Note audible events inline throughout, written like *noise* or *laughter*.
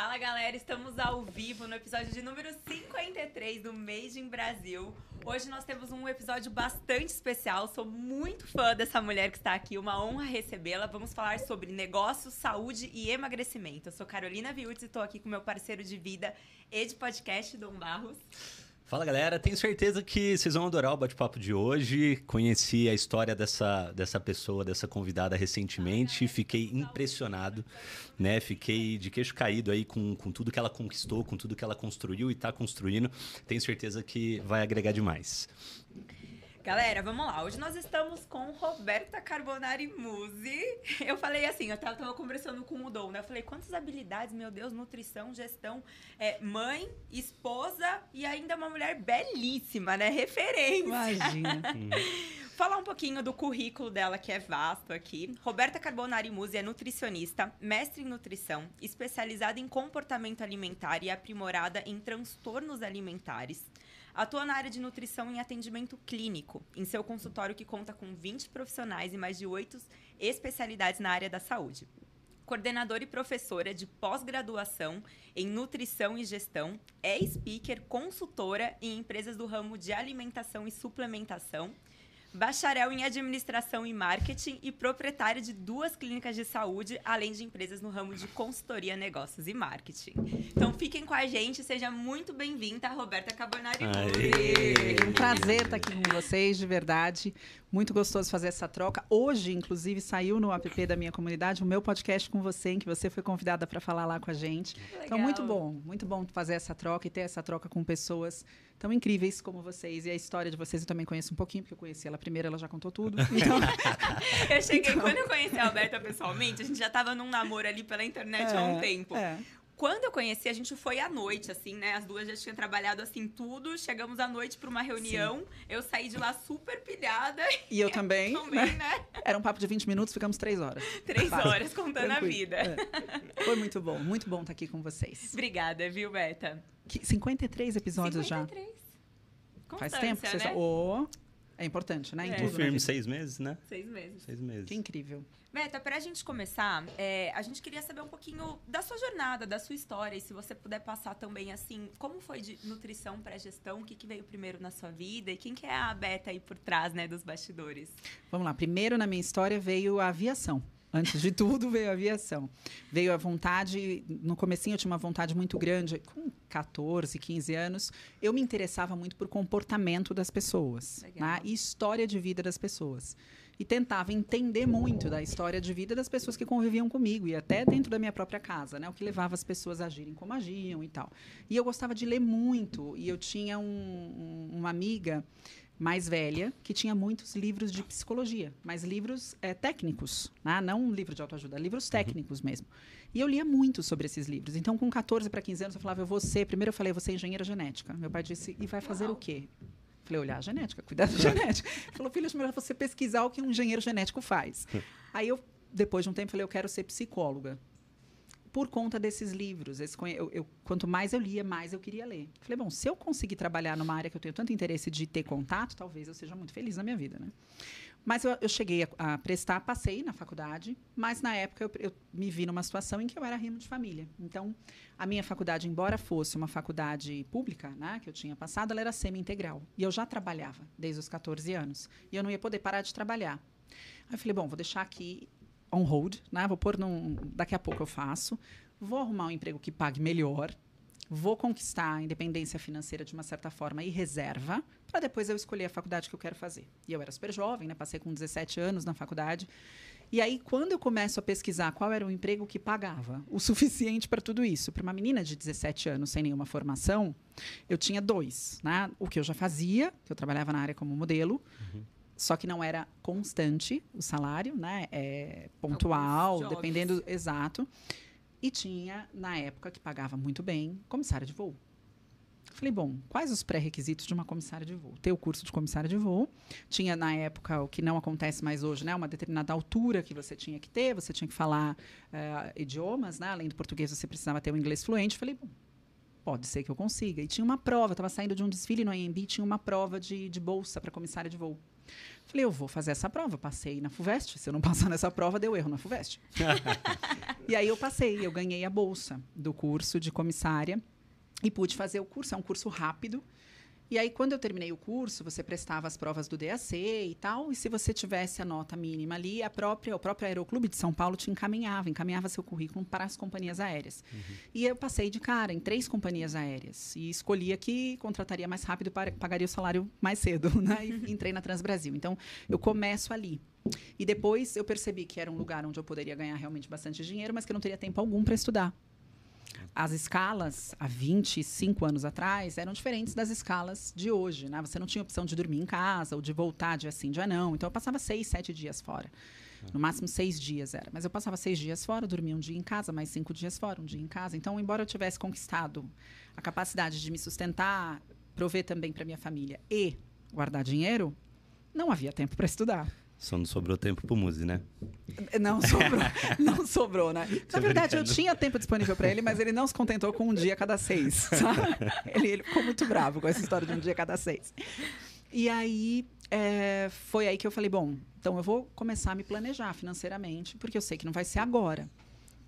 Fala galera, estamos ao vivo no episódio de número 53 do Made in Brasil. Hoje nós temos um episódio bastante especial. Sou muito fã dessa mulher que está aqui, uma honra recebê-la. Vamos falar sobre negócios, saúde e emagrecimento. Eu sou Carolina Viutes e estou aqui com meu parceiro de vida e de podcast, Dom Barros. Fala galera, tenho certeza que vocês vão adorar o bate-papo de hoje. Conheci a história dessa, dessa pessoa, dessa convidada recentemente e fiquei impressionado, né? Fiquei de queixo caído aí com, com tudo que ela conquistou, com tudo que ela construiu e está construindo. Tenho certeza que vai agregar demais. Galera, vamos lá. Hoje nós estamos com Roberta Carbonari Musi. Eu falei assim, eu tava, tava conversando com o Dom, né? Eu falei, quantas habilidades, meu Deus, nutrição, gestão, é, mãe, esposa e ainda uma mulher belíssima, né? Referência. Imagina. *laughs* Falar um pouquinho do currículo dela, que é vasto aqui. Roberta Carbonari Musi é nutricionista, mestre em nutrição, especializada em comportamento alimentar e aprimorada em transtornos alimentares. Atua na área de nutrição em atendimento clínico, em seu consultório que conta com 20 profissionais e mais de 8 especialidades na área da saúde. Coordenadora e professora de pós-graduação em nutrição e gestão, é speaker, consultora em empresas do ramo de alimentação e suplementação bacharel em administração e marketing e proprietária de duas clínicas de saúde, além de empresas no ramo de consultoria, negócios e marketing. Então fiquem com a gente, seja muito bem-vinda, Roberta Carbonari. É um prazer estar aqui com vocês, de verdade. Muito gostoso fazer essa troca. Hoje, inclusive, saiu no app da minha comunidade o meu podcast com você, em que você foi convidada para falar lá com a gente. Legal. Então, muito bom, muito bom fazer essa troca e ter essa troca com pessoas tão incríveis como vocês. E a história de vocês eu também conheço um pouquinho, porque eu conheci ela primeiro, ela já contou tudo. *laughs* Então... eu cheguei, então... quando eu conheci a Alberta pessoalmente, a gente já estava num namoro ali pela internet é, há um tempo. É. Quando eu conheci, a gente foi à noite, assim, né? As duas já tinham trabalhado assim tudo. Chegamos à noite para uma reunião. Sim. Eu saí de lá super pilhada. E eu também. também, né? Era um papo de 20 minutos, ficamos três horas. Três horas contando Tranquilo. a vida. É. Foi muito bom, muito bom estar aqui com vocês. Obrigada, viu, Beta? Que, 53 episódios 53. já. Constância, Faz tempo que vocês né? Oh, é importante, né? Em É. tudo, Firme né, seis meses, né? Seis meses. Seis meses. Que incrível. Beta, pra gente começar, é, a gente queria saber um pouquinho da sua jornada, da sua história. E se você puder passar também, assim, como foi de nutrição para gestão? O que, que veio primeiro na sua vida? E quem que é a Beta aí por trás, né, dos bastidores? Vamos lá. Primeiro na minha história veio a aviação. Antes de tudo, veio a aviação. Veio a vontade, no comecinho eu tinha uma vontade muito grande, com 14, 15 anos, eu me interessava muito por comportamento das pessoas, né? e história de vida das pessoas. E tentava entender muito da história de vida das pessoas que conviviam comigo, e até dentro da minha própria casa, né? o que levava as pessoas a agirem como agiam e tal. E eu gostava de ler muito, e eu tinha um, um, uma amiga mais velha, que tinha muitos livros de psicologia, mas livros é, técnicos, né? não um livro de autoajuda, livros técnicos mesmo. E eu lia muito sobre esses livros. Então, com 14 para 15 anos, eu falava, eu vou ser, primeiro eu falei, eu vou ser engenheira genética. Meu pai disse, e vai fazer Uau. o quê? Falei, olhar a genética, cuidar da *laughs* genética. Ele falou, filho, acho melhor você pesquisar o que um engenheiro genético faz. Aí eu, depois de um tempo, falei, eu quero ser psicóloga por conta desses livros. Esse, eu, eu, quanto mais eu lia, mais eu queria ler. Falei, bom, se eu conseguir trabalhar numa área que eu tenho tanto interesse de ter contato, talvez eu seja muito feliz na minha vida, né? Mas eu, eu cheguei a, a, prestar, passei na faculdade, mas na época eu, eu, me vi numa situação em que eu era rimo de família. Então, a minha faculdade, embora fosse uma faculdade pública, né, que eu tinha passado, ela era semi-integral. E eu já trabalhava desde os 14 anos. E eu não ia poder parar de trabalhar. Aí eu falei, bom, vou deixar aqui on hold, né? Vou pôr num. Daqui a pouco eu faço. Vou arrumar um emprego que pague melhor. Vou conquistar a independência financeira de uma certa forma e reserva, para depois eu escolher a faculdade que eu quero fazer. E eu era super jovem, né? Passei com 17 anos na faculdade. E aí, quando eu começo a pesquisar qual era o emprego que pagava o *laughs* suficiente para tudo isso, para uma menina de 17 anos sem nenhuma formação, eu tinha dois. Né? O que eu já fazia, que eu trabalhava na área como modelo, Uhum. Só que não era constante o salário, né? É pontual, dependendo exato. E tinha, na época, que pagava muito bem, comissária de voo. Falei, bom, quais os pré-requisitos de uma comissária de voo? Ter o curso de comissária de voo. Tinha, na época, o que não acontece mais hoje, né? Uma determinada altura que você tinha que ter, você tinha que falar eh, idiomas, né? Além do português, você precisava ter o inglês fluente. Falei, bom, pode ser que eu consiga. E tinha uma prova, estava saindo de um desfile no AMB, tinha uma prova de, de bolsa para comissária de voo. Falei, eu vou fazer essa prova. Passei na FUVEST. Se eu não passar nessa prova, deu erro na FUVEST. *laughs* e aí eu passei, eu ganhei a bolsa do curso de comissária e pude fazer o curso. É um curso rápido. E aí, quando eu terminei o curso, você prestava as provas do DAC e tal, e se você tivesse a nota mínima ali, a própria, o próprio Aeroclube de São Paulo te encaminhava, encaminhava seu currículo para as companhias aéreas. Uhum. E eu passei de cara em três companhias aéreas e escolhia que contrataria mais rápido e pagaria o salário mais cedo, *laughs* né? E *laughs* entrei na Transbrasil. Então, eu começo ali. E depois eu percebi que era um lugar onde eu poderia ganhar realmente bastante dinheiro, mas que eu não teria tempo algum para estudar as escalas há 25 anos atrás eram diferentes das escalas de hoje, né? Você não tinha opção de dormir em casa ou de voltar dia sim, dia não. Então eu passava seis, sete dias fora. No máximo seis dias era. Mas eu passava seis dias fora, dormia um dia em casa, mais cinco dias fora, um dia em casa. Então, embora eu tivesse conquistado a capacidade de me sustentar, prover também para minha família e guardar dinheiro, não havia tempo para estudar. Só não sobrou tempo pro Muzi, né? Não sobrou, *laughs* não sobrou, né? Na verdade, eu tinha tempo disponível para ele, mas ele não se contentou com um dia cada seis. *laughs* Ele, ele, ficou muito bravo com essa história de um dia a cada seis. E aí, é, foi aí que eu falei, bom, então eu vou começar a me planejar financeiramente, porque eu sei que não vai ser agora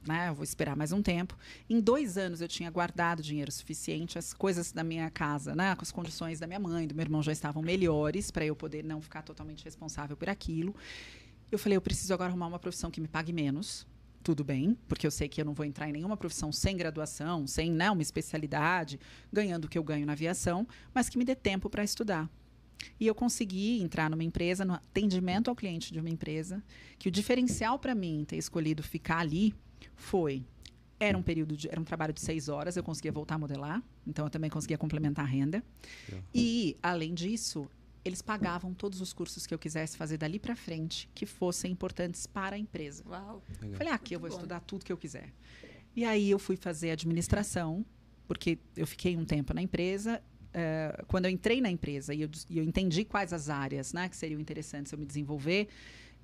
né? Eu vou esperar mais um tempo. Em dois anos eu tinha guardado dinheiro suficiente, as coisas da minha casa, né? As condições da minha mãe, do meu irmão já estavam melhores para eu poder não ficar totalmente responsável por aquilo. Eu falei, eu preciso agora arrumar uma profissão que me pague menos. Tudo bem, porque eu sei que eu não vou entrar em nenhuma profissão sem graduação, sem né, uma especialidade, ganhando o que eu ganho na aviação, mas que me dê tempo para estudar. E eu consegui entrar numa empresa, no atendimento ao cliente de uma empresa, que o diferencial para mim ter escolhido ficar ali foi era um período de, era um trabalho de seis horas, eu conseguia voltar a modelar, então eu também conseguia complementar a renda. E, além disso, eles pagavam todos os cursos que eu quisesse fazer dali para frente que fossem importantes para a empresa. Uau. Legal. Falei, ah, aqui eu vou bom. estudar tudo que eu quiser. E aí eu fui fazer administração, porque eu fiquei um tempo na empresa. Uh, quando eu entrei na empresa e eu, e eu entendi quais as áreas né, que seriam interessantes eu me desenvolver,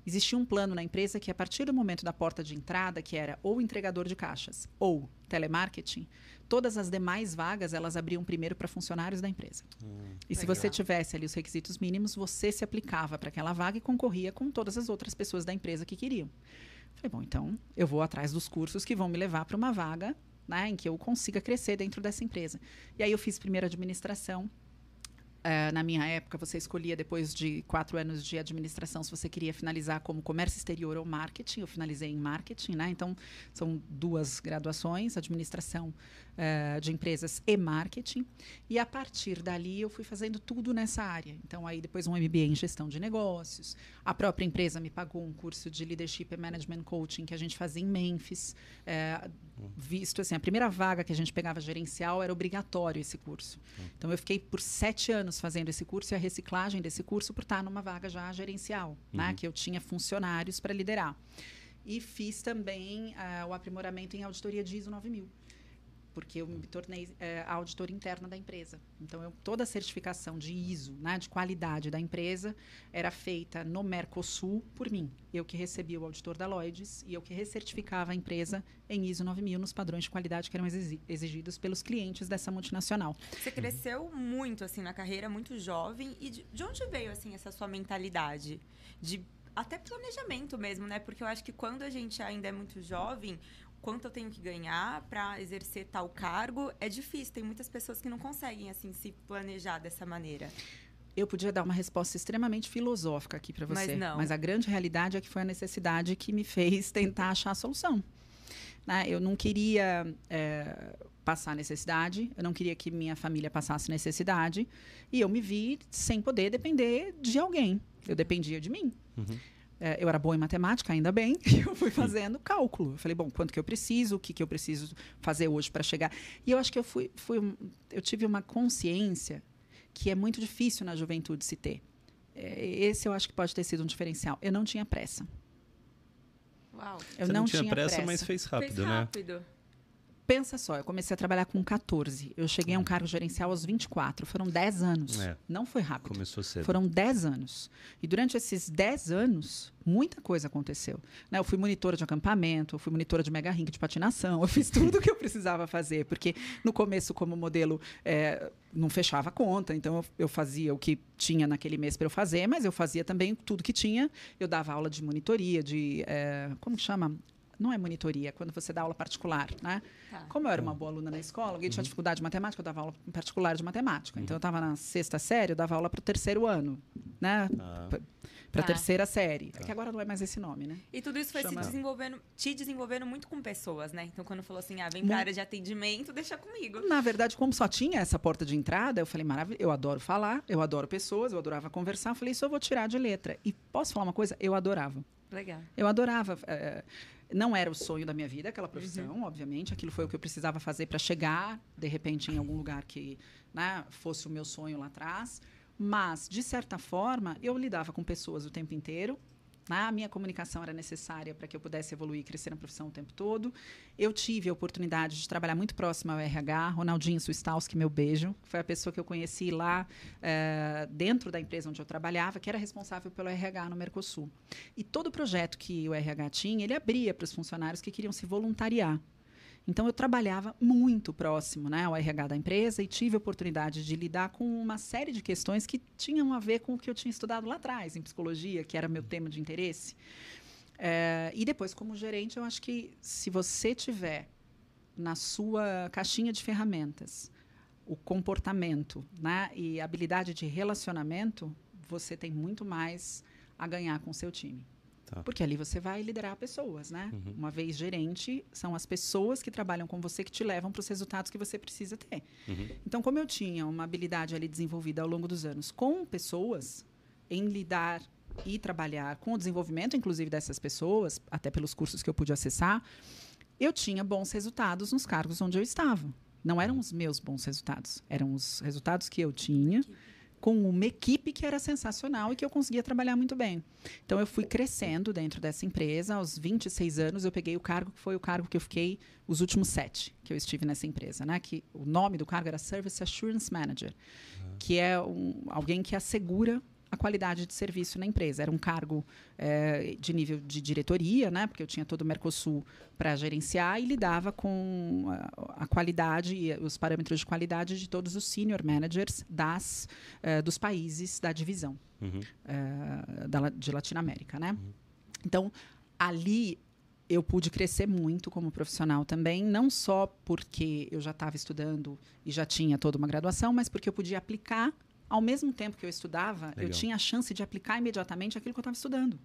existia um plano na empresa que, a partir do momento da porta de entrada, que era ou entregador de caixas ou telemarketing, todas as demais vagas elas abriam primeiro para funcionários da empresa. Hum, e se você tivesse ali os requisitos mínimos, você se aplicava para aquela vaga e concorria com todas as outras pessoas da empresa que queriam. Falei, bom, então eu vou atrás dos cursos que vão me levar para uma vaga né, em que eu consiga crescer dentro dessa empresa. E aí eu fiz primeiro administração, Uh, na minha época, você escolhia, depois de quatro anos de administração, se você queria finalizar como comércio exterior ou marketing. Eu finalizei em marketing, né? Então, são duas graduações, administração uh, de empresas e marketing. E, a partir dali, eu fui fazendo tudo nessa área. Então, aí, depois um MBA em gestão de negócios. A própria empresa me pagou um curso de Leadership and Management Coaching que a gente fazia em Memphis. Uh, visto assim, a primeira vaga que a gente pegava gerencial era obrigatório esse curso. Então eu fiquei por sete anos fazendo esse curso e a reciclagem desse curso por estar numa vaga já gerencial, né, uhum. né, que eu tinha funcionários para liderar. E fiz também uh, o aprimoramento em auditoria de ISO 9000 porque eu me tornei é, a auditora interna da empresa. Então, eu, toda a certificação de ISO, né, de qualidade da empresa, era feita no Mercosul por mim. Eu que recebia o auditor da Lloyds e eu que recertificava a empresa em ISO 9000 nos padrões de qualidade que eram exigidos pelos clientes dessa multinacional. Você cresceu muito assim na carreira, muito jovem. E de, de onde veio assim essa sua mentalidade de até planejamento mesmo, né? Porque eu acho que quando a gente ainda é muito jovem, quanto eu tenho que ganhar para exercer tal cargo é difícil. Tem muitas pessoas que não conseguem assim se planejar dessa maneira. Eu podia dar uma resposta extremamente filosófica aqui para você, mas, não. mas a grande realidade é que foi a necessidade que me fez *laughs* tentar achar a solução. Né? Eu não queria é, passar necessidade, eu não queria que minha família passasse necessidade, e eu me vi sem poder depender de alguém. Eu dependia de mim. Uhum. É, eu era boa em matemática, ainda bem, *laughs* e eu fui fazendo cálculo. Eu falei, bom, quanto que eu preciso, o que, que eu preciso fazer hoje para chegar. E eu acho que eu fui, fui, eu tive uma consciência que é muito difícil na juventude se ter. É, esse eu acho que pode ter sido um diferencial. Eu não tinha pressa. Uau. Eu não, não, tinha, pressa, pressa, mas fez rápido, fez rápido. né? Pensa só, eu comecei a trabalhar com 14. Eu cheguei a um cargo gerencial aos 24. Foram 10 anos. É. Não foi rápido. Começou cedo. Foram 10 anos. E durante esses 10 anos, muita coisa aconteceu. Né? Eu fui monitora de acampamento, eu fui monitora de mega rink de patinação, eu fiz tudo o que eu precisava fazer, porque no começo, como modelo, é, não fechava a conta, então eu, eu fazia o que tinha naquele mês para eu fazer, mas eu fazia também tudo que tinha. Eu dava aula de monitoria, de. É, como chama? Não é monitoria, quando você dá aula particular, né? Tá. Como eu era uma boa aluna na escola, alguém Uhum. tinha dificuldade de matemática, eu dava aula em particular de matemática. Então, eu estava na sexta série, eu dava aula para o terceiro ano, né? Ah, Para a Tá. terceira série. É que agora não é mais esse nome, né? E tudo isso foi Chama- se desenvolvendo, te desenvolvendo muito com pessoas, né? Então, quando falou assim, ah, vem pra área de atendimento, deixa comigo. Na verdade, como só tinha essa porta de entrada, eu falei, maravilha, eu adoro falar, eu adoro pessoas, eu adorava conversar. Eu falei, isso eu vou tirar de letra. E posso falar uma coisa? Eu adorava. Legal. Eu adorava. eh, não era o sonho da minha vida, aquela profissão, obviamente. Aquilo foi o que eu precisava fazer para chegar, de repente, em algum lugar que né, fosse o meu sonho lá atrás. Mas, de certa forma, eu lidava com pessoas o tempo inteiro. Né? A minha comunicação era necessária para que eu pudesse evoluir e crescer na profissão o tempo todo. Eu tive a oportunidade de trabalhar muito próximo ao RH. Ronaldinho Suistalski, meu beijo. Foi a pessoa que eu conheci lá eh, dentro da empresa onde eu trabalhava, que era responsável pelo RH no Mercosul. E todo projeto que o RH tinha, ele abria para os funcionários que queriam se voluntariar. Então, eu trabalhava muito próximo né, ao RH da empresa e tive a oportunidade de lidar com uma série de questões que tinham a ver com o que eu tinha estudado lá atrás, em psicologia, que era meu tema de interesse. Eh, e depois, como gerente, eu acho que se você tiver na sua caixinha de ferramentas o comportamento né, e habilidade de relacionamento, você tem muito mais a ganhar com seu time. Tá. Porque ali você vai liderar pessoas, né? Uhum. Uma vez gerente, são as pessoas que trabalham com você que te levam para os resultados que você precisa ter. Uhum. Então, como eu tinha uma habilidade ali desenvolvida ao longo dos anos com pessoas, em lidar e trabalhar com o desenvolvimento, inclusive dessas pessoas, até pelos cursos que eu pude acessar, eu tinha bons resultados nos cargos onde eu estava. Não eram os meus bons resultados, eram os resultados que eu tinha com uma equipe que era sensacional e que eu conseguia trabalhar muito bem. Então eu fui crescendo dentro dessa empresa. Aos 26 anos eu peguei o cargo que foi o cargo que eu fiquei os últimos sete que eu estive nessa empresa, né? Que o nome do cargo era Service Assurance Manager, que é um, alguém que assegura a qualidade de serviço na empresa. Era um cargo eh, de nível de diretoria, né? Porque eu tinha todo o Mercosul para gerenciar e lidava com a, a qualidade e os parâmetros de qualidade de todos os senior managers das, eh, dos países da divisão Uhum. eh, da, de Latinoamérica, né? Então, ali eu pude crescer muito como profissional também, não só porque eu já estava estudando e já tinha toda uma graduação, mas porque eu podia aplicar ao mesmo tempo que eu estudava, eu Legal. tinha a chance de aplicar imediatamente aquilo que eu estava estudando.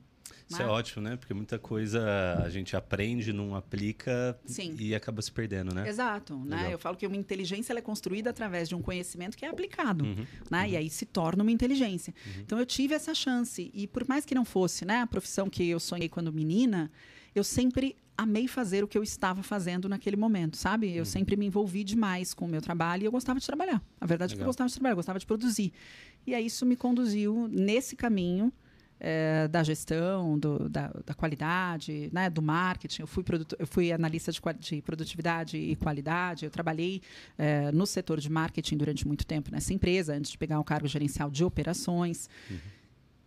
Isso né? é ótimo, né? Porque muita coisa a gente aprende, não aplica Sim. e acaba se perdendo, né? Exato, né? Eu falo que uma inteligência ela é construída através de um conhecimento que é aplicado, Uhum. né? E aí se torna uma inteligência. Então eu tive essa chance e por mais que não fosse, né, a profissão que eu sonhei quando menina, eu sempre amei fazer o que eu estava fazendo naquele momento, sabe? Uhum. Eu sempre me envolvi demais com o meu trabalho e eu gostava de trabalhar. A verdade é que eu Legal. gostava de trabalhar, eu gostava de produzir. E aí isso me conduziu nesse caminho eh, da gestão, do- da, da qualidade, né, do marketing. Eu fui, produto- eu fui analista de, de produtividade e qualidade. Eu trabalhei eh, no setor de marketing durante muito tempo nessa empresa, antes de pegar o cargo gerencial de operações.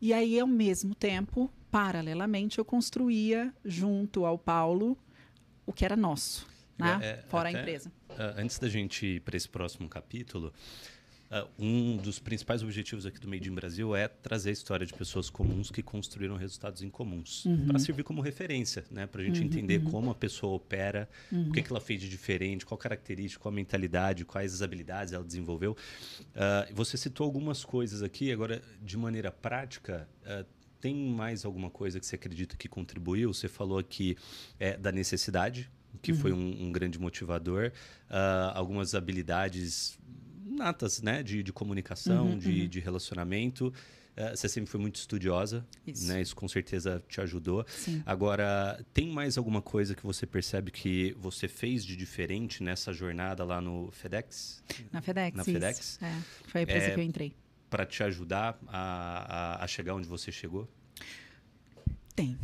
E aí, ao mesmo tempo, paralelamente, eu construía junto ao Paulo o que era nosso, né? É, é, fora até- a empresa. Ah, antes da gente ir para esse próximo capítulo, ah, um dos principais objetivos aqui do Made in Brasil é trazer a história de pessoas comuns que construíram resultados em comuns, Uhum. para servir como referência, né? Para a gente entender como a pessoa opera, Uhum. o que, que ela fez de diferente, qual característica, qual mentalidade, quais as habilidades ela desenvolveu. Ah, você citou algumas coisas aqui, agora de maneira prática. ah, tem mais alguma coisa que você acredita que contribuiu? Você falou aqui é, da necessidade, que foi um, um grande motivador, algumas habilidades natas, né, de, de comunicação, Uhum, de, de relacionamento. Ah, você sempre foi muito estudiosa, Isso. né? Isso com certeza te ajudou. Sim. Agora, tem mais alguma coisa que você percebe que você fez de diferente nessa jornada lá no FedEx? Na FedEx. Na. FedEx? É, foi a empresa É, que eu entrei. Para te ajudar a, a, a chegar onde você chegou? Tem.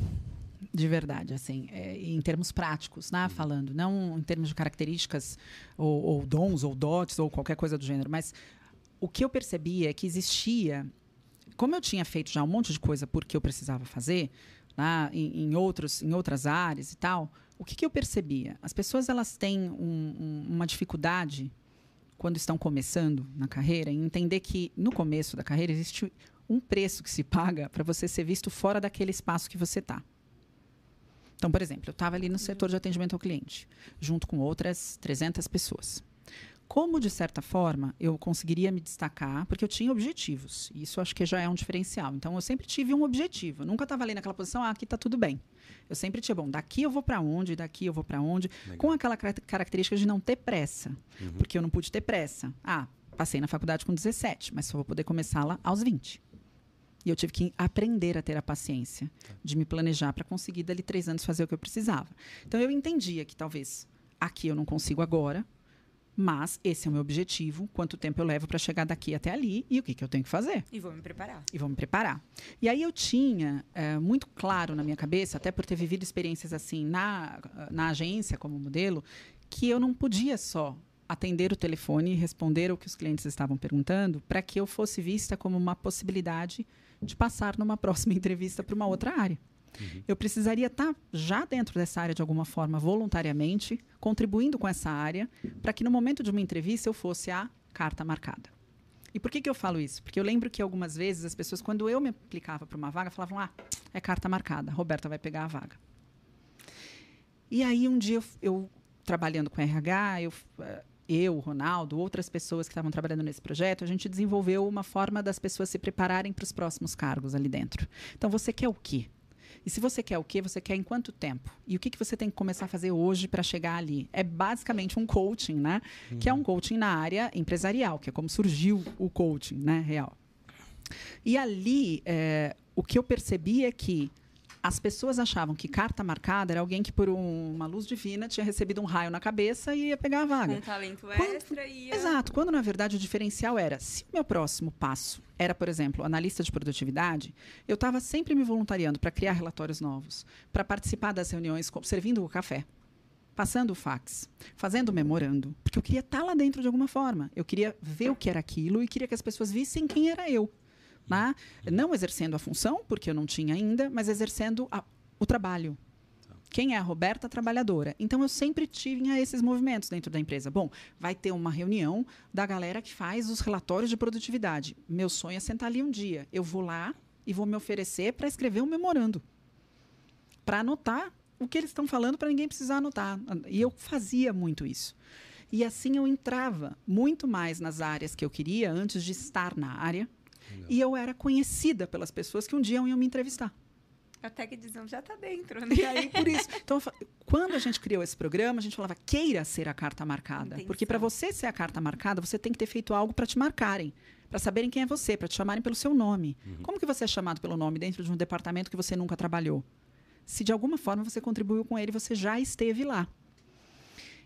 De verdade, assim, é, em termos práticos, né, falando, não em termos de características ou, ou dons ou dotes ou qualquer coisa do gênero, mas o que eu percebi é que existia, como eu tinha feito já um monte de coisa porque eu precisava fazer, né, em, em, outros, em outras áreas e tal, o que, que eu percebia? As pessoas elas têm um, um, uma dificuldade quando estão começando na carreira em entender que no começo da carreira existe um preço que se paga para você ser visto fora daquele espaço que você está. Então, por exemplo, eu estava ali no setor de atendimento ao cliente, junto com outras 300 pessoas. Como, de certa forma, eu conseguiria me destacar, porque eu tinha objetivos. E isso acho que já é um diferencial. Então, eu sempre tive um objetivo. Eu nunca estava ali naquela posição, ah, aqui está tudo bem. Eu sempre tinha, bom, daqui eu vou para onde, daqui eu vou para onde, Legal. com aquela característica de não ter pressa. Uhum. Porque eu não pude ter pressa. Ah, passei na faculdade com 17, mas só vou poder começar lá aos 20. E eu tive que aprender a ter a paciência de me planejar para conseguir, dali três anos, fazer o que eu precisava. Então, eu entendia que talvez aqui eu não consigo agora, mas esse é o meu objetivo, quanto tempo eu levo para chegar daqui até ali e o que, que eu tenho que fazer. E vou me preparar. E vou me preparar. E aí eu tinha é, muito claro na minha cabeça, até por ter vivido experiências assim na, na agência como modelo, que eu não podia só atender o telefone e responder o que os clientes estavam perguntando para que eu fosse vista como uma possibilidade de passar numa *laughs* próxima entrevista para uma outra área. Uhum. Eu precisaria estar tá já dentro dessa área de alguma forma, voluntariamente, contribuindo com essa área, para que no momento de uma entrevista eu fosse a carta marcada. E por que, que eu falo isso? Porque eu lembro que algumas vezes as pessoas, quando eu me aplicava para uma vaga, falavam: ah, é carta marcada, Roberta vai pegar a vaga. E aí um dia eu, eu trabalhando com RH, eu, eh, eu, Ronaldo, outras pessoas que estavam trabalhando nesse projeto, a gente desenvolveu uma forma das pessoas se prepararem para os próximos cargos ali dentro. Então, você quer o quê? E se você quer o quê, você quer em quanto tempo? E o que, que você tem que começar a fazer hoje para chegar ali? É basicamente um coaching, né? Uhum. Que é um coaching na área empresarial, que é como surgiu o coaching, né? Real. E ali, é, o que eu percebi é que as pessoas achavam que carta marcada era alguém que, por um, uma luz divina, tinha recebido um raio na cabeça e ia pegar a vaga. Um talento quando, extra ia... Exato. Quando, na verdade, o diferencial era, se o meu próximo passo era, por exemplo, analista de produtividade, eu estava sempre me voluntariando para criar relatórios novos, para participar das reuniões, servindo o café passando o fax, fazendo o memorando, porque eu queria estar tá lá dentro de alguma forma. Eu queria ver o que era aquilo e queria que as pessoas vissem quem era eu né? não exercendo a função, porque eu não tinha ainda, mas exercendo a, o trabalho. Quem é a Roberta trabalhadora? Então eu sempre tinha esses movimentos dentro da empresa. Bom, vai ter uma reunião da galera que faz os relatórios de produtividade. Meu sonho é sentar ali um dia. Eu vou lá e vou me oferecer para escrever um memorando. Para anotar o que eles estão falando para ninguém precisar anotar. E eu fazia muito isso. E assim eu entrava muito mais nas áreas que eu queria antes de estar na área e eu era conhecida pelas pessoas que um dia iam me entrevistar. Até que diziam, já está dentro. Né? E aí, por isso. Então, quando a gente criou esse programa, a gente falava, queira ser a carta marcada. Intenção. Porque para você ser a carta marcada, você tem que ter feito algo para te marcarem. Para saberem quem é você, para te chamarem pelo seu nome. Uhum. Como que você é chamado pelo nome dentro de um departamento que você nunca trabalhou? Se de alguma forma você contribuiu com ele, você já esteve lá.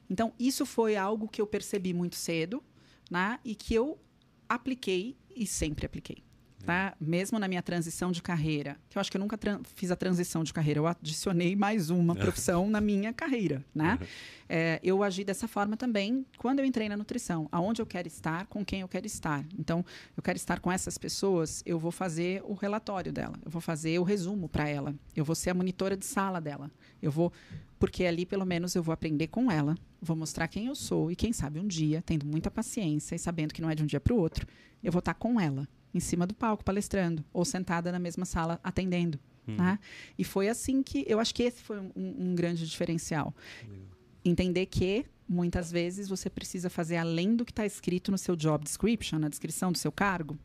Então, isso foi algo que eu percebi muito cedo, né? E que eu apliquei e sempre apliquei. Tá? Mesmo na minha transição de carreira, que eu acho que eu nunca fiz a transição de carreira, eu adicionei mais uma *laughs* profissão na minha carreira, né? Uhum. É, eu agi dessa forma também quando eu entrei na nutrição, aonde eu quero estar, com quem eu quero estar. Então, eu quero estar com essas pessoas, eu vou fazer o relatório dela, eu vou fazer o resumo para ela, eu vou ser a monitora de sala dela, eu vou porque ali pelo menos eu vou aprender com ela, vou mostrar quem eu sou e quem sabe um dia, tendo muita paciência e sabendo que não é de um dia para o outro, eu vou estar com ela em cima do palco palestrando ou sentada na mesma sala atendendo. Hum. Né? E foi assim que eu acho que esse foi um, um grande diferencial. Entender que muitas vezes você precisa fazer além do que está escrito no seu job description, na descrição do seu cargo.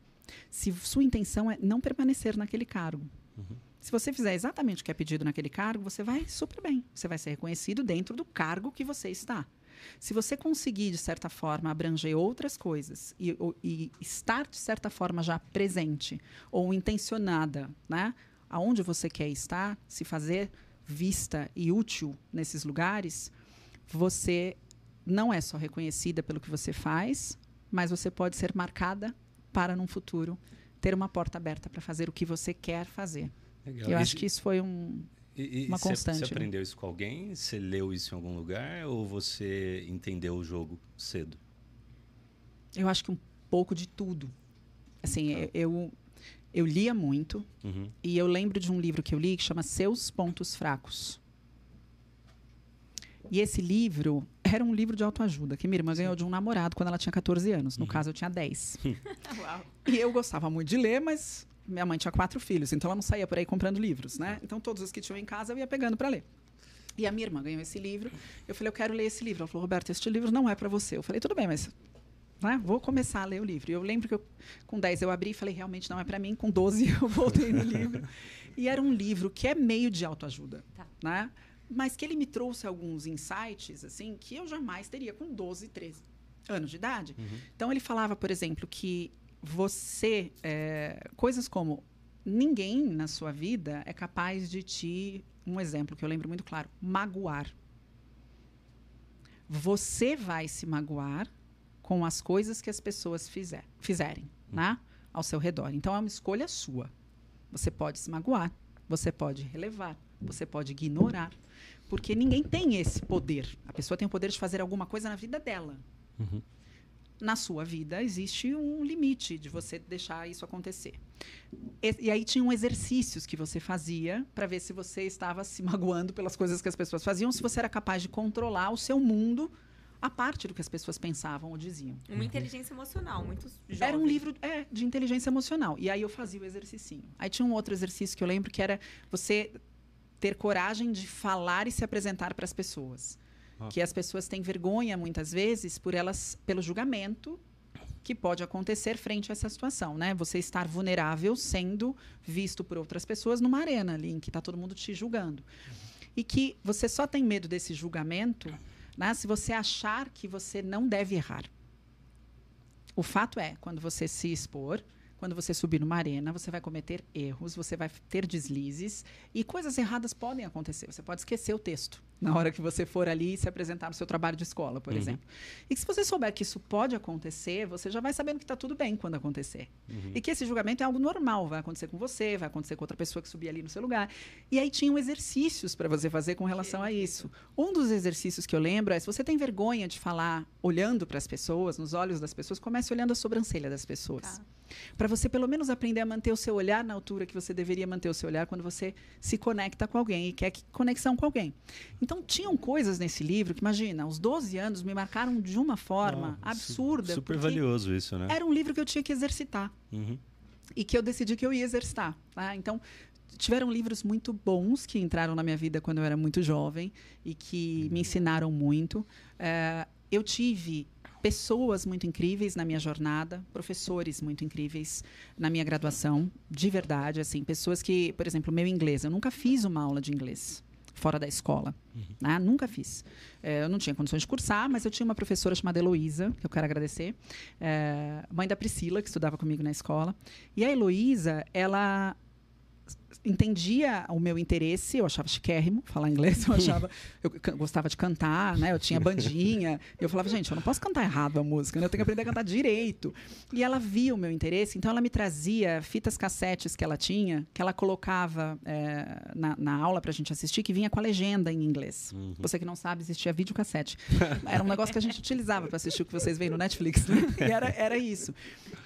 Se sua intenção é não permanecer naquele cargo. Uhum. Se você fizer exatamente o que é pedido naquele cargo, você vai super bem. Você vai ser reconhecido dentro do cargo que você está. Se você conseguir, de certa forma, abranger outras coisas e, e estar, de certa forma, já presente ou intencionada, né? Aonde você quer estar, se fazer vista e útil nesses lugares, você não é só reconhecida pelo que você faz, mas você pode ser marcada para, num futuro, ter uma porta aberta para fazer o que você quer fazer. Legal. Eu acho que isso foi um. E, e uma constante. Você né? aprendeu isso com alguém? Você leu isso em algum lugar? Ou você entendeu o jogo cedo? Eu acho que um pouco de tudo. Assim, eu- eu, eu lia muito Uhum. e eu lembro de um livro que eu li que chama Seus Pontos Fracos. E esse livro *laughs* era um livro de autoajuda que minha irmã ganhou de um namorado quando ela tinha 14 anos. No caso, eu tinha 10. *laughs* Uau. E eu gostava muito de ler, mas minha mãe tinha quatro filhos, então ela não saía por aí comprando livros, né? Então todos os que tinham em casa eu ia pegando para ler. E a minha irmã ganhou esse livro. Eu falei, eu quero ler esse livro. Ela falou, Roberto, este livro não é para você. Eu falei, tudo bem, mas né, vou começar a ler o livro. E eu lembro que eu, com 10 eu abri e falei, realmente não é para mim. Com 12 *laughs* eu voltei no livro. E era um livro que é meio de autoajuda, Tá. né? Mas que ele me trouxe alguns insights, assim, que eu jamais teria com 12, 13 anos de idade. Então ele falava, por exemplo, que você é, coisas como ninguém na sua vida é capaz de te um exemplo que eu lembro muito claro magoar. Você vai se magoar com as coisas que as pessoas fizer, fizerem né, ao seu redor. Então é uma escolha sua. Você pode se magoar você pode relevar você pode ignorar porque ninguém tem esse poder. A pessoa tem o poder de fazer alguma coisa na vida dela. Uhum. Na sua vida existe um limite de você deixar isso acontecer. E, e aí tinham exercícios que você fazia para ver se você estava se *laughs* magoando pelas coisas que as pessoas faziam, se você era capaz de controlar o seu mundo a parte do que as pessoas pensavam ou diziam. Uma inteligência emocional, muito jovem. Era um livro é, de inteligência emocional. E aí eu fazia o exercicinho. Aí tinha um outro exercício que eu lembro que era você ter coragem de falar e se apresentar para as pessoas. Que as pessoas têm vergonha muitas vezes por elas pelo julgamento que pode acontecer frente a essa situação, né? Você estar vulnerável sendo visto por outras pessoas numa arena ali em que está todo mundo te julgando. E que você só tem medo desse julgamento né, se você achar que você não deve errar. O fato é, quando você se expor, quando você subir numa arena, você vai cometer erros, você vai ter deslizes e coisas erradas podem acontecer. Você pode esquecer o texto na hora que você for ali se apresentar no seu trabalho de escola, por Uhum. exemplo. E que se você souber que isso pode acontecer, você já vai sabendo que está tudo bem quando acontecer. Uhum. E que esse julgamento é algo normal, vai acontecer com você, vai acontecer com outra pessoa que subir ali no seu lugar. E aí tinham exercícios para você fazer com relação a isso. Um dos exercícios que eu lembro é: se você tem vergonha de falar olhando para as pessoas, nos olhos das pessoas, comece olhando a sobrancelha das pessoas. Tá. Para você pelo menos aprender a manter o seu olhar na altura que você deveria manter o seu olhar quando você se conecta com alguém e quer que- conexão com alguém. Então tinham coisas nesse livro que, imagina, aos 12 anos me marcaram de uma forma Ah, su- absurda. Super valioso isso, né? Era um livro que eu tinha que exercitar Uhum. e que eu decidi que eu ia exercitar. tá? Então, tiveram livros muito bons que entraram na minha vida quando eu era muito jovem e que me ensinaram muito. Eh, eu tive pessoas muito incríveis na minha jornada, professores muito incríveis na minha graduação, de verdade, assim, pessoas que, por exemplo, meu inglês, eu nunca fiz uma aula de inglês fora da escola, né? nunca fiz. Eh, eu não tinha condições de cursar, mas eu tinha uma professora chamada Heloísa, que eu quero agradecer, eh, mãe da Priscila, que estudava comigo na escola. E a Heloísa, ela entendia o meu interesse, eu achava chiquérrimo falar inglês, eu achava, eu gostava de cantar, né? Eu tinha bandinha, eu falava, gente, eu não posso cantar errado a música, né? Eu tenho que aprender a cantar direito. E ela via o meu interesse, então ela me trazia fitas cassetes que ela tinha, que ela colocava eh, na, na aula pra gente assistir, que vinha com a legenda em inglês. Uhum. Você que não sabe, existia videocassete. Era um negócio que a gente utilizava para assistir o que vocês veem no Netflix. Né? E era, era isso.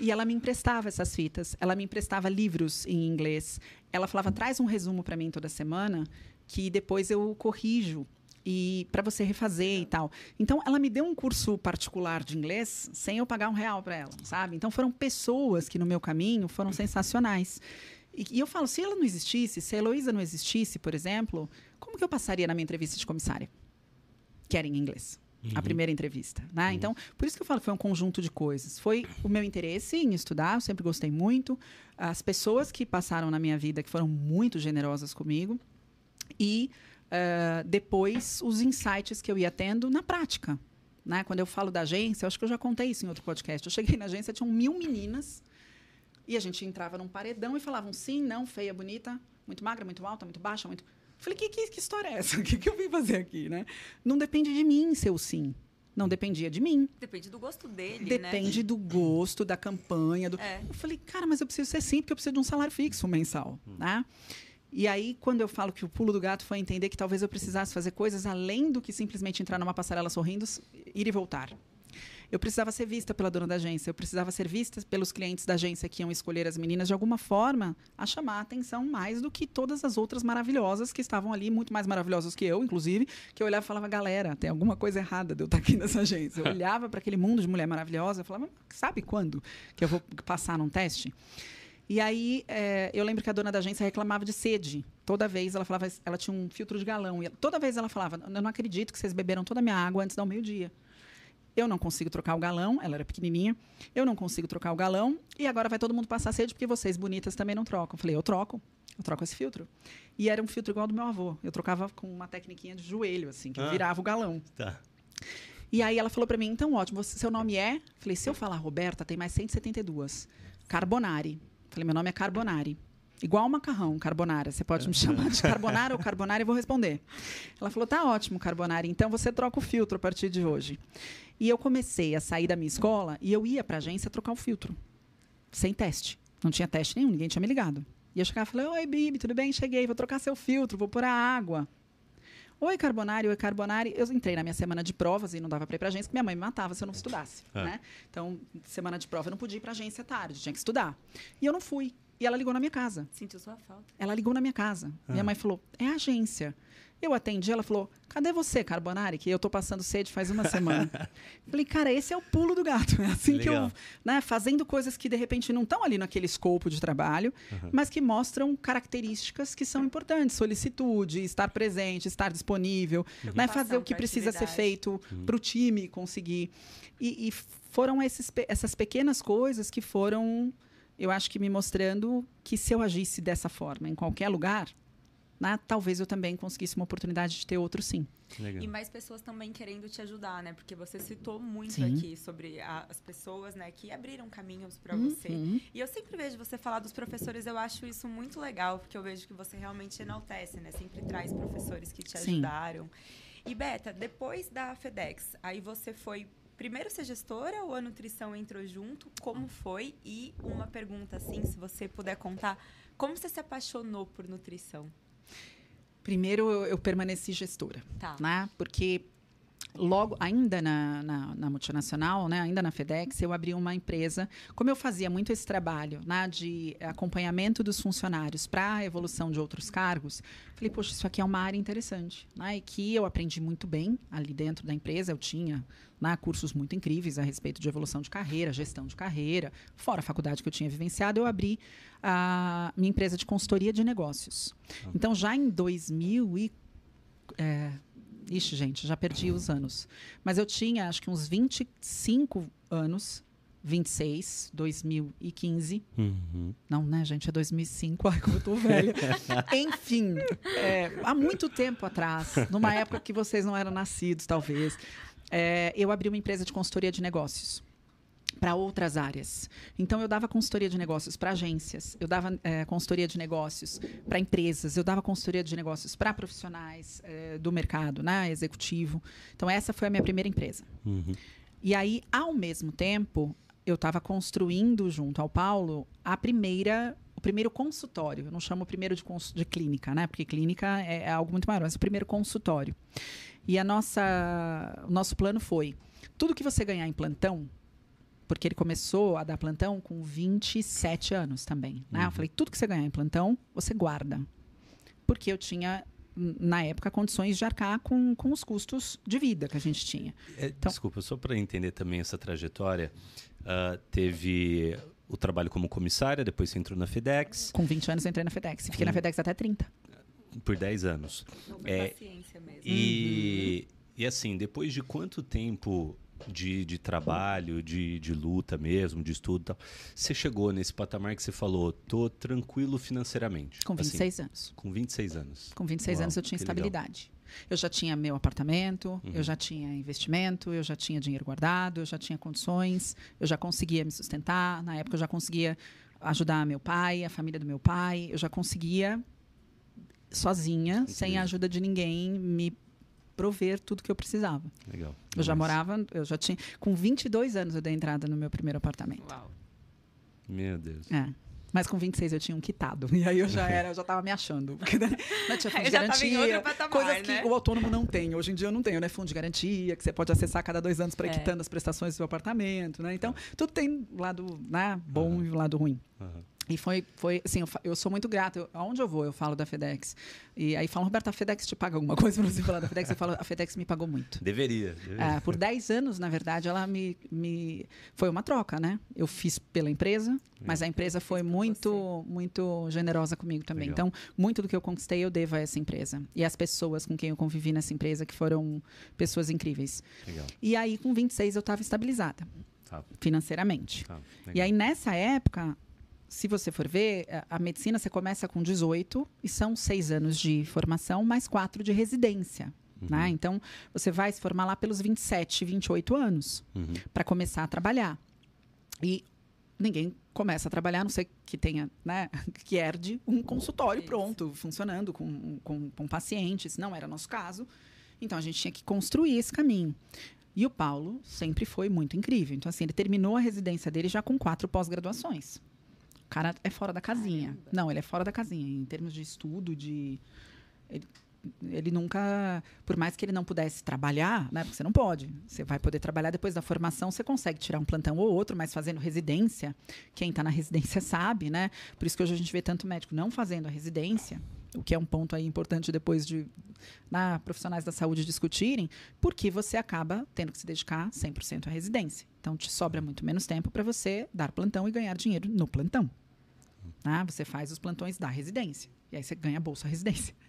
E ela me emprestava essas fitas, ela me emprestava livros em inglês. Ela falava, traz um resumo para mim toda semana, que depois eu corrijo e para você refazer e tal. Então, ela me deu um curso particular de inglês sem eu pagar um real para ela, sabe? Então, foram pessoas que no meu caminho foram sensacionais. E, e eu falo, se ela não existisse, se a Heloísa não existisse, por exemplo, como que eu passaria na minha entrevista de comissária? Que era em inglês. A primeira entrevista, né? Então, por isso que eu falo que foi um conjunto de coisas. Foi o meu interesse em estudar, eu sempre gostei muito. As pessoas que passaram na minha vida, que foram muito generosas comigo. E eh, depois os insights que eu ia tendo na prática. Né? Quando eu falo da agência, eu acho que eu já contei isso em outro podcast. Eu cheguei na agência, tinham mil meninas. E a gente entrava num paredão e falavam sim, não, feia, bonita, muito magra, muito alta, muito baixa, muito. Falei, que, que, que história é essa? *laughs* O que, que eu vim fazer aqui, né? Não depende de mim ser o sim. Não dependia de mim. Depende do gosto dele, né? Depende do gosto, da campanha. Do... É. Eu falei, cara, mas eu preciso ser sim, porque eu preciso de um salário fixo mensal, né? E aí, quando eu falo que o pulo do gato foi entender que talvez eu precisasse fazer coisas além do que simplesmente entrar numa passarela sorrindo, ir e voltar. Eu precisava ser vista pela dona da agência, eu precisava ser vista pelos clientes da agência que iam escolher as meninas de alguma forma a chamar a atenção mais do que todas as outras maravilhosas que estavam ali, muito mais maravilhosas que eu, inclusive, que eu olhava e falava, galera, tem alguma coisa errada de eu estar aqui nessa agência. Eu *laughs* olhava para aquele mundo de mulher maravilhosa e falava, sabe quando que eu vou passar num teste? E aí, é, eu lembro que a dona da agência reclamava de sede. Toda vez ela falava, ela tinha um filtro de galão. E toda vez ela falava, eu não acredito que vocês beberam toda a minha água antes do meio-dia. Eu não consigo trocar o galão, ela era pequenininha. Eu não consigo trocar o galão e agora vai todo mundo passar sede porque vocês bonitas também não trocam. Eu falei, eu troco. Eu troco esse filtro. E era um filtro igual ao do meu avô. Eu trocava com uma tecniquinha de joelho, assim, que ah, virava o galão. Tá. E aí ela falou para mim, então ótimo, você, seu nome é? Falei, se eu falar Roberta, tem mais 172. Carbonari. Falei, meu nome é Carbonari. Igual macarrão, carbonara. Você pode me chamar de *laughs* carbonara ou carbonara e vou responder. Ela falou: tá ótimo, carbonara. Então você troca o filtro a partir de hoje. E eu comecei a sair da minha escola e eu ia para a agência trocar o filtro. Sem teste. Não tinha teste nenhum, ninguém tinha me ligado. E eu chegava e falei: Oi, Bibi, tudo bem? Cheguei, vou trocar seu filtro, vou pôr a água. Oi, Carbonari, oi, Carbonari. Eu entrei na minha semana de provas e não dava para ir para agência, porque minha mãe me matava se eu não estudasse. É. Né? Então, semana de prova eu não podia ir para agência tarde, tinha que estudar. E eu não fui. E ela ligou na minha casa. Sentiu sua falta. Ela ligou na minha casa. Ah. Minha mãe falou: é agência. Eu atendi, ela falou: cadê você, Carbonari? Que eu tô passando sede faz uma semana. *laughs* Falei, cara, esse é o pulo do gato. *laughs* É assim Legal. que eu. Né, fazendo coisas que de repente não estão ali naquele escopo de trabalho, uhum. mas que mostram características que são importantes: solicitude, estar presente, estar disponível, uhum. né, fazer o que precisa ser feito uhum. para o time conseguir. E, e foram esses, essas pequenas coisas que foram, eu acho que me mostrando que se eu agisse dessa forma em qualquer lugar, né, talvez eu também conseguisse uma oportunidade de ter outro sim. Legal. E mais pessoas também querendo te ajudar, né? Porque você citou muito sim. aqui sobre a, as pessoas, né, que abriram caminhos para uhum. você. E eu sempre vejo você falar dos professores, eu acho isso muito legal, porque eu vejo que você realmente enaltece, né? Sempre traz professores que te ajudaram. Sim. E Beta, depois da FedEx, aí você foi primeiro ser gestora ou a nutrição entrou junto? Como foi? E uma pergunta assim, se você puder contar, como você se apaixonou por nutrição? Primeiro, eu, eu permaneci gestora, tá. né? Porque logo, ainda na, na, na, multinacional, né, ainda na FedEx, eu abri uma empresa. Como eu fazia muito esse trabalho né, de acompanhamento dos funcionários para a evolução de outros cargos, falei, poxa, isso aqui é uma área interessante. Né, e que eu aprendi muito bem ali dentro da empresa. Eu tinha né, cursos muito incríveis a respeito de evolução de carreira, gestão de carreira. Fora a faculdade que eu tinha vivenciado, eu abri a minha empresa de consultoria de negócios. Ah. Então, já em 2000 e... É, Ixi, gente, já perdi os anos. Mas eu tinha, acho que uns 25 anos 26, 2015. Uhum. Não, né, gente? É 2005. *laughs* Ai, como eu tô velha. Enfim, é, há muito tempo atrás, numa época que vocês não eram nascidos, talvez, é, eu abri uma empresa de consultoria de negócios para outras áreas. Então, eu dava consultoria de negócios para agências, eu dava é, consultoria de negócios para empresas, eu dava consultoria de negócios para profissionais é, do mercado, né, executivo. Então, essa foi a minha primeira empresa. Uhum. E aí, ao mesmo tempo, eu estava construindo junto ao Paulo a primeira o primeiro consultório. Eu não chamo o primeiro de, de clínica, né? Porque clínica é, é algo muito maior, mas o primeiro consultório. E a nossa, o nosso plano foi: tudo que você ganhar em plantão, porque ele começou a dar plantão com 27 anos também. Né? Uhum. Eu falei, tudo que você ganhar em plantão, você guarda. Porque eu tinha, na época, condições de arcar com, com os custos de vida que a gente tinha. É, então, desculpa, só para entender também essa trajetória, uh, teve o trabalho como comissária, depois você entrou na FedEx. Com 20 anos eu entrei na FedEx. Fiquei na FedEx até 30. Por 10 anos. Não é, paciência mesmo. E, uhum. e assim, depois de quanto tempo de, de trabalho, de, de luta mesmo, de estudo e tal. Você chegou nesse patamar que você falou, tô tranquilo financeiramente. Com 26 assim, anos. Com 26 anos. Com 26 Uau, anos eu tinha estabilidade. Legal. Eu já tinha meu apartamento, uhum. eu já tinha investimento, eu já tinha dinheiro guardado, eu já tinha condições, eu já conseguia me sustentar. Na época eu já conseguia ajudar meu pai, a família do meu pai, eu já conseguia sozinha, sem a ajuda de ninguém, me prover tudo que eu precisava. Legal. Eu já morava, eu já tinha. Com 22 anos eu dei entrada no meu primeiro apartamento. Uau. Meu Deus. É. Mas com 26 eu tinha um quitado. E aí eu já era, eu já tava me achando. Porque, né, tinha fundo *laughs* de já tava em garantia. outro patamar, coisas que né? o autônomo não tem. Hoje em dia eu não tenho, né? Fundo de garantia, que você pode acessar a cada dois anos para ir É. quitando as prestações do seu apartamento, né? Então, tudo tem lado né, bom e lado ruim. Aham. E foi, foi assim, eu, eu sou muito grata. Eu, aonde eu vou, eu falo da FedEx. E aí falam, Roberta, a FedEx te paga alguma *laughs* coisa pra você falar da FedEx? Eu falo, a FedEx me pagou muito. Deveria. deveria. É, por 10 anos, na verdade, ela me, me. Foi uma troca, né? Eu fiz pela empresa, mas a empresa foi muito, muito generosa comigo também. Legal. Então, muito do que eu conquistei eu devo a essa empresa. E às pessoas com quem eu convivi nessa empresa, que foram pessoas incríveis. Legal. E aí, com 26, eu estava estabilizada Tá, financeiramente. tá, E aí, nessa época, se você for ver, a- a medicina você começa com 18 e são seis anos de formação, mais quatro de residência. Uhum. Né? Então, você vai se formar lá pelos 27, 28 anos Uhum. para começar a trabalhar. E ninguém começa a trabalhar, a não sei que tenha, né, *laughs* que herde um consultório pronto, funcionando com, com, com pacientes. Não era nosso caso. Então, a gente tinha que construir esse caminho. E o Paulo sempre foi muito incrível. Então, assim, ele terminou a residência dele já com quatro pós-graduações. O cara é fora da casinha. Caramba. Não, ele é fora da casinha. Em termos de estudo, de... Ele, ele nunca... Por mais que ele não pudesse trabalhar, né? Porque você não pode. Você vai poder trabalhar depois da formação, você consegue tirar um plantão ou outro, mas fazendo residência, quem está na residência *laughs* sabe, né? Por isso que hoje a gente vê tanto médico não fazendo a residência, o que é um ponto aí importante depois de na, profissionais da saúde discutirem, porque você acaba tendo que se dedicar 100% à residência. Então, te sobra muito menos tempo para você dar plantão e ganhar dinheiro no plantão. Tá? Você faz os plantões da residência. E aí você ganha a bolsa residência. *laughs*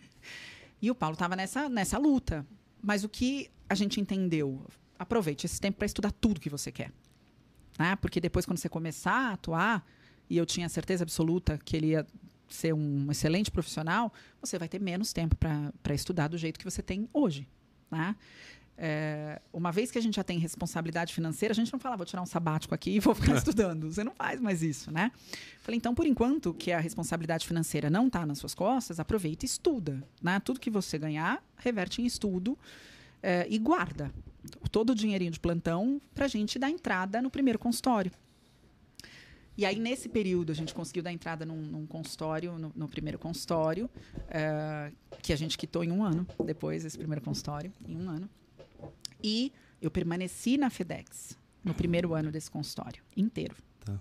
E o Paulo estava nessa, nessa luta. Mas o que a gente entendeu? Aproveite esse tempo para estudar tudo que você quer. Né? Porque depois, quando você começar a atuar, e eu tinha certeza absoluta que ele ia ser um excelente profissional, você vai ter menos tempo para estudar do jeito que você tem hoje. Né? É, uma vez que a gente já tem responsabilidade financeira, a gente não fala, "Ah, vou tirar um sabático aqui e vou ficar *laughs* estudando. Você não faz mais isso, né? Falei, então, por enquanto que a responsabilidade financeira não está nas suas costas, aproveita e estuda. Né? Tudo que você ganhar, reverte em estudo é, e guarda todo o dinheirinho de plantão para a gente dar entrada no primeiro consultório. E aí, nesse período, a gente conseguiu dar entrada num, num consultório, no, no primeiro consultório, eh, que a gente quitou em um ano, depois desse primeiro consultório, em um ano. E eu permaneci na FedEx no primeiro ano desse consultório, inteiro. Tá.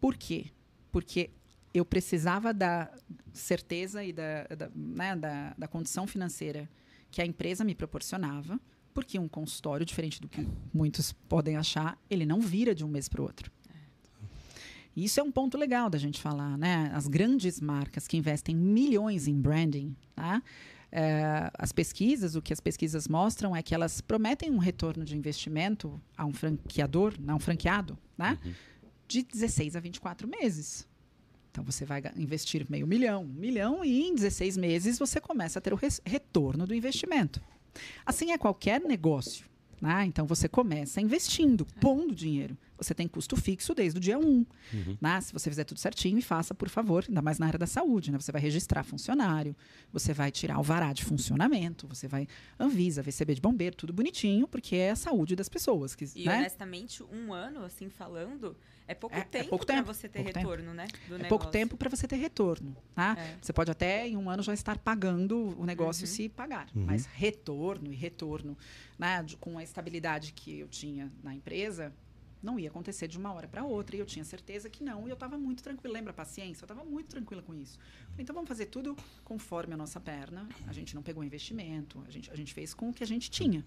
Por quê? Porque eu precisava da certeza e da, da, né, da, da condição financeira que a empresa me proporcionava, porque um consultório, diferente do que muitos podem achar, ele não vira de um mês para o outro. E Isso é um ponto legal da gente falar, né? As grandes marcas que investem milhões em branding, tá? É, as pesquisas, o que as pesquisas mostram é que elas prometem um retorno de investimento a um franqueador, a um franqueado, né? De 16 a 24 meses. Então você vai investir meio milhão, um milhão, e em 16 meses você começa a ter o retorno do investimento. Assim é qualquer negócio. Né? Então você começa investindo, pondo dinheiro. Você tem custo fixo desde o dia 1. Uhum. Né? Se você fizer tudo certinho, e faça, por favor, ainda mais na área da saúde. Né? Você vai registrar funcionário, você vai tirar o vará de funcionamento, você vai Anvisa, VCB de bombeiro, tudo bonitinho, porque é a saúde das pessoas. Que, E né? honestamente, um ano, assim, falando, é pouco É- é tempo pouco pra tempo, você ter pouco tempo. retorno, né? Do É negócio. pouco tempo para você ter retorno. Tá? É. Você pode até em um ano já estar pagando o negócio Uhum. se pagar, Uhum. mas retorno e retorno, né, de- com a estabilidade que eu tinha na empresa, não ia acontecer de uma hora para outra. E eu tinha certeza que não. E eu estava muito tranquila. Lembra a paciência? Eu estava muito tranquila com isso. Falei, então vamos fazer tudo conforme a nossa perna. A gente não pegou investimento. A gente, a gente fez com o que a gente tinha.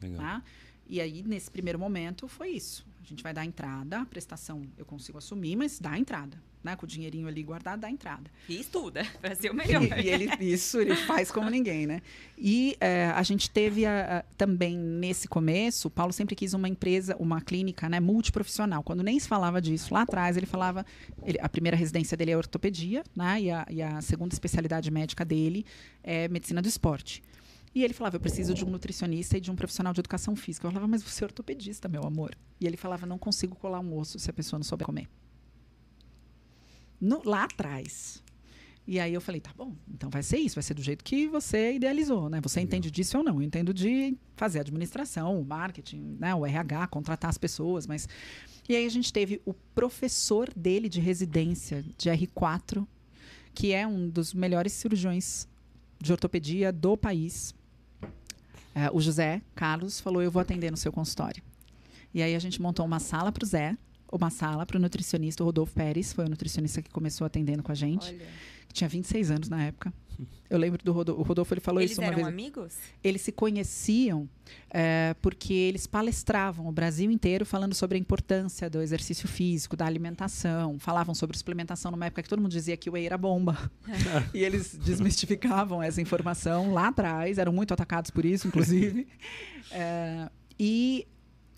Legal. Tá? E aí, nesse primeiro momento, foi isso. A gente vai dar a entrada, a prestação eu consigo assumir, mas dá a entrada. Né? Com o dinheirinho ali guardado, dá entrada. E estuda, *laughs* pra ser o melhor. E, e ele, isso, ele faz como ninguém, né? E eh, a gente teve a- a- também, nesse começo, o Paulo sempre quis uma empresa, uma clínica né, multiprofissional. Quando nem se falava disso lá atrás, ele falava... ele- a primeira residência dele é ortopedia, né? E a, e a segunda especialidade médica dele é medicina do esporte. E ele falava, eu preciso de um nutricionista e de um profissional de educação física. Eu falava, mas você é ortopedista, meu amor. E ele falava, não consigo colar um osso se a pessoa não souber comer. No- lá atrás. E aí eu falei, tá bom, então vai ser isso, vai ser do jeito que você idealizou, né? Você entende disso ou não? Eu entendo de fazer administração, o marketing, né? o RH, contratar as pessoas, mas... E aí a gente teve o professor dele de residência, de R4, que é um dos melhores cirurgiões de ortopedia do país. É, o José Carlos falou, eu vou atender no seu consultório. E aí a gente montou uma sala para o Zé, uma sala para o nutricionista, o Rodolfo Pérez, foi o nutricionista que começou atendendo com a gente. Olha tinha 26 anos na época. Eu lembro do Rodolfo, o Rodolfo, ele falou eles isso uma vez. Eles eram amigos? Eles se conheciam é, porque eles palestravam o Brasil inteiro falando sobre a importância do exercício físico, da alimentação, falavam sobre suplementação numa época que todo mundo dizia que o whey era bomba. *laughs* e eles desmistificavam essa informação lá atrás, eram muito atacados por isso, inclusive. É, *laughs* e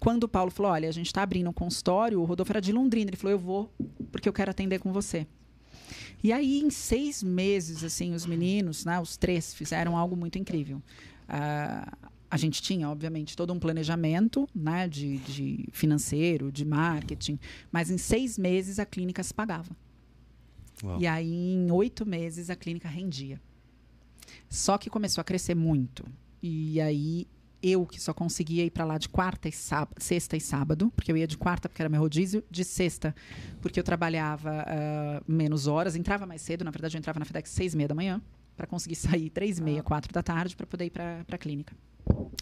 quando o Paulo falou, olha, a gente está abrindo um consultório, o Rodolfo era de Londrina, ele falou, eu vou porque eu quero atender com você. E aí, em seis meses, assim, os meninos, né, os três, fizeram algo muito incrível. Uh, a gente tinha, obviamente, todo um planejamento né, de, de, financeiro, de marketing, mas em seis meses a clínica se pagava. Uau. E aí, em oito meses, a clínica rendia. Só que começou a crescer muito. E aí eu que só conseguia ir para lá de quarta e sábado, sexta e sábado, porque eu ia de quarta porque era meu rodízio, de sexta porque eu trabalhava uh, menos horas, entrava mais cedo, na verdade eu entrava na FedEx seis e meia da manhã, para conseguir *laughs* sair três e meia, ah. quatro da tarde, para poder ir para a clínica,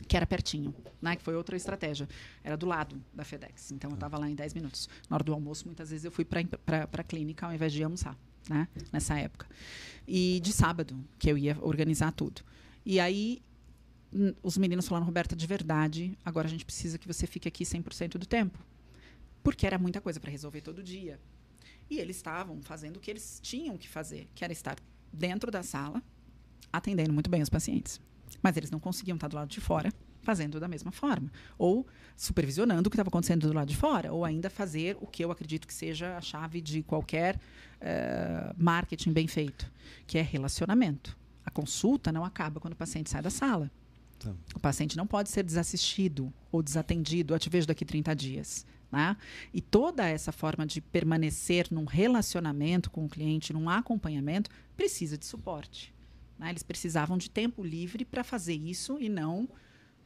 que era pertinho, né? Que foi outra estratégia, era do lado da FedEx, então eu estava lá em dez minutos. Na hora do almoço, muitas vezes eu fui para a clínica ao invés de almoçar, né? Nessa época. E de sábado, que eu ia organizar tudo. E aí os meninos falaram, Roberta, de verdade, agora a gente precisa que você fique aqui 100% do tempo. Porque era muita coisa para resolver todo dia. E eles estavam fazendo o que eles tinham que fazer, que era estar dentro da sala, atendendo muito bem os pacientes. Mas eles não conseguiam estar do lado de fora fazendo da mesma forma. Ou supervisionando o que estava acontecendo do lado de fora. Ou ainda fazer o que eu acredito que seja a chave de qualquer uh, marketing bem feito, que é relacionamento. A consulta não acaba quando o paciente sai da sala. Tá. O paciente não pode ser desassistido ou desatendido, eu te vejo daqui 30 dias. Né? E toda essa forma de permanecer num relacionamento com o cliente, num acompanhamento, precisa de suporte. Né? Eles precisavam de tempo livre para fazer isso e não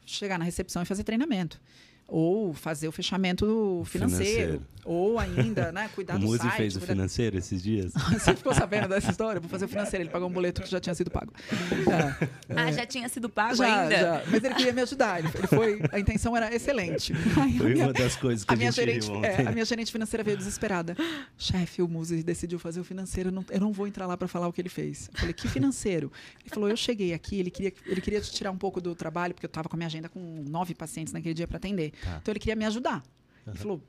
chegar na recepção e fazer treinamento ou fazer o fechamento financeiro, financeiro. ou ainda, né, cuidar o do Muzi site. fez cuidar... o financeiro esses dias? *laughs* Você ficou sabendo dessa história? Vou fazer o financeiro. Ele pagou um boleto que já tinha sido pago. É, ah, é. já tinha sido pago já, ainda? Já, mas ele queria me ajudar. Ele, foi, a intenção era excelente. Aí, foi minha, uma das coisas que a, a minha gerente, é, A minha gerente financeira veio desesperada. Chefe, o Muzi decidiu fazer o financeiro. Eu não, eu não vou entrar lá para falar o que ele fez. Eu falei, que financeiro? Ele falou, eu cheguei aqui, ele queria, ele queria te tirar um pouco do trabalho, porque eu estava com a minha agenda com nove pacientes naquele dia para atender. Tá. Então ele queria me ajudar. Uhum. Ele falou: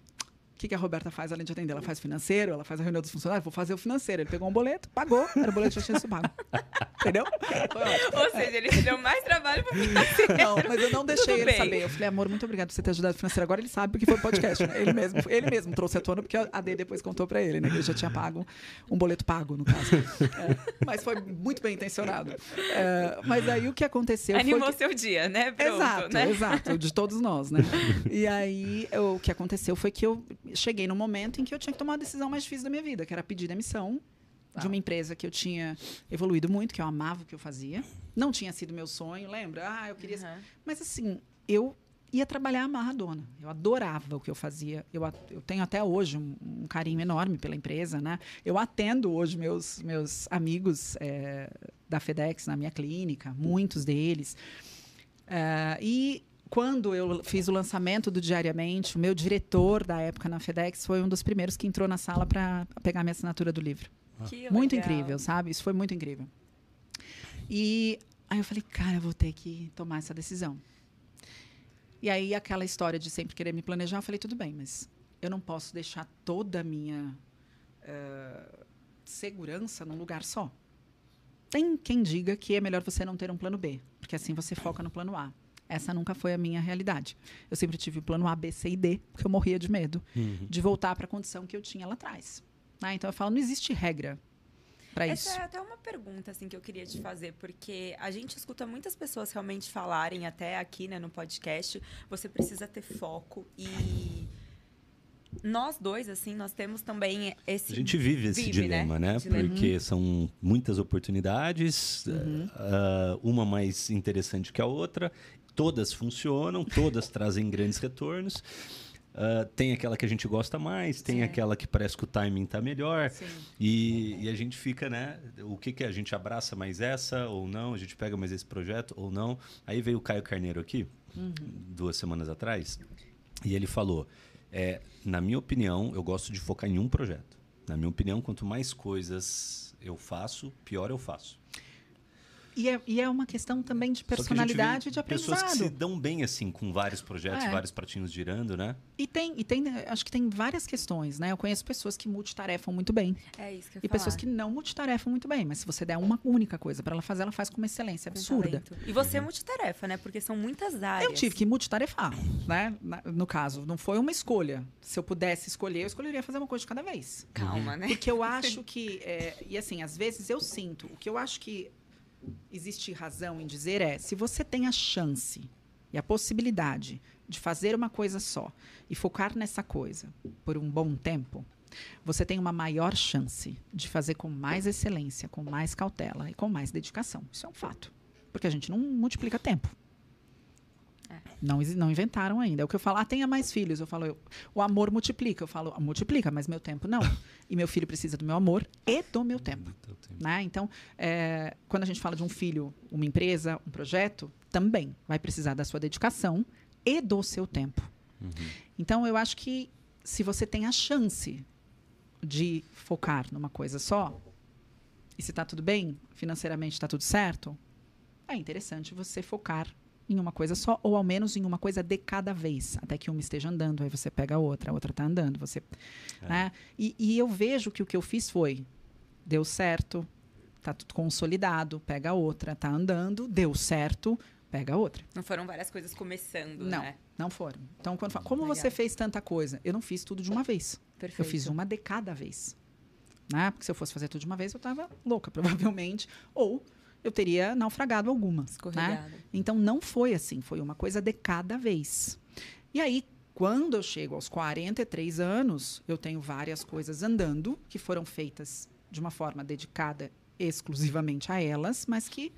que, que a Roberta faz além de atender? Ela faz financeiro, ela faz a reunião dos funcionários, vou fazer o financeiro. Ele pegou um boleto, pagou, era o boleto já tinha sido pago. *laughs* Entendeu? Ou seja, ele te deu mais trabalho pro financeiro. Não, mas eu não deixei Tudo ele bem. saber. Eu falei, amor, muito obrigado por você ter ajudado o financeiro. Agora ele sabe porque foi o podcast. Né? Ele, mesmo, ele mesmo trouxe a tona, porque a D depois contou pra ele, né? Que ele já tinha pago, um boleto pago, no caso. É, mas foi muito bem intencionado. É, mas aí o que aconteceu Animou que... seu dia, né? Pronto, exato, né? exato. De todos nós, né? *laughs* E aí o que aconteceu foi que eu cheguei no momento em que eu tinha que tomar a decisão mais difícil da minha vida, que era pedir demissão tá. de uma empresa que eu tinha evoluído muito, que eu amava o que eu fazia. Não tinha sido meu sonho, lembra? Ah, eu queria. Uhum. Mas assim, eu ia trabalhar amarradona. Eu adorava o que eu fazia. Eu, eu tenho até hoje um, um, carinho enorme pela empresa, né? Eu atendo hoje meus, meus amigos é, da FedEx na minha clínica, muitos deles. Uh, e quando eu fiz o lançamento do Diariamente, o meu diretor da época na FedEx foi um dos primeiros que entrou na sala para pegar minha assinatura do livro. Que muito incrível, sabe? Isso foi muito incrível. E aí eu falei, cara, eu vou ter que tomar essa decisão. E aí aquela história de sempre querer me planejar, eu falei, tudo bem, mas eu não posso deixar toda a minha uh, segurança num lugar só. Tem quem diga que é melhor você não ter um plano B, porque assim você foca no plano A. Essa nunca foi a minha realidade. Eu sempre tive o plano A, B, C e D, porque eu morria de medo uhum. de voltar para a condição que eu tinha lá atrás. Ah, então eu falo, não existe regra para isso. Essa é até uma pergunta assim que eu queria te fazer, porque a gente escuta muitas pessoas realmente falarem até aqui, né, no podcast, você precisa ter foco e nós dois, assim, nós temos também esse. A gente vive esse Vive, dilema, né? né? Dilema. Porque são muitas oportunidades, Uhum. ah, uma mais interessante que a outra, todas funcionam, todas trazem grandes retornos. Ah, tem aquela que a gente gosta mais, tem Sim. aquela que parece que o timing tá melhor. E, e a gente fica, né? O que que é? A gente abraça mais essa ou não? A gente pega mais esse projeto ou não? Aí veio o Caio Carneiro aqui, duas semanas atrás, e ele falou: é, na minha opinião, eu gosto de focar em um projeto. Na minha opinião, quanto mais coisas eu faço, pior eu faço. E é, e é uma questão também de personalidade e de Pessoas que se aprendizado. dão bem assim com vários projetos, É. vários pratinhos girando, né? E tem, e tem, acho que tem várias questões, né? Eu conheço pessoas que multitarefam muito bem. É isso que eu E ia pessoas falar. que não multitarefam muito bem. Mas se você der uma única coisa para ela fazer, ela faz com uma excelência absurda. talento. E você é multitarefa, né? Porque são muitas áreas. Eu tive que multitarefar, né? No caso, não foi uma escolha. Se eu pudesse escolher, eu escolheria fazer uma coisa de cada vez. Calma, né? Porque eu *laughs* acho que, é, e assim, às vezes eu sinto, o que eu acho que existe razão em dizer é, se você tem a chance e a possibilidade de fazer uma coisa só e focar nessa coisa por um bom tempo, você tem uma maior chance de fazer com mais excelência, com mais cautela e com mais dedicação. Isso é um fato. Porque a gente não multiplica tempo. É. Não, não inventaram ainda. É o que eu falo, ah, tenha mais filhos. Eu falo, eu- o amor multiplica. Eu falo, multiplica, mas meu tempo não. e meu filho precisa do meu amor e do meu tempo. Né? Então, é, quando a gente fala de um filho, uma empresa, um projeto, também vai precisar da sua dedicação e do seu tempo. Então, eu acho que se você tem a chance de focar numa coisa só, e se está tudo bem, financeiramente está tudo certo, é interessante você focar em uma coisa só, ou ao menos em uma coisa de cada vez, até que uma esteja andando, aí você pega a outra, a outra está andando, você, É. né? E, e eu vejo que o que eu fiz foi, deu certo, tá tudo consolidado, pega a outra, tá andando, deu certo, pega a outra. Não foram várias coisas começando, Não. né? Não foram. Então, quando fala, como Legal. você fez tanta coisa? Eu não fiz tudo de uma vez. Perfeito. Eu fiz uma de cada vez. Né? Porque se eu fosse fazer tudo de uma vez, eu estava louca, *laughs* provavelmente. Ou eu teria naufragado algumas. Né? Então, não foi assim. Foi uma coisa de cada vez. E aí, quando eu chego aos 43 anos, eu tenho várias coisas andando que foram feitas de uma forma dedicada exclusivamente a elas, mas que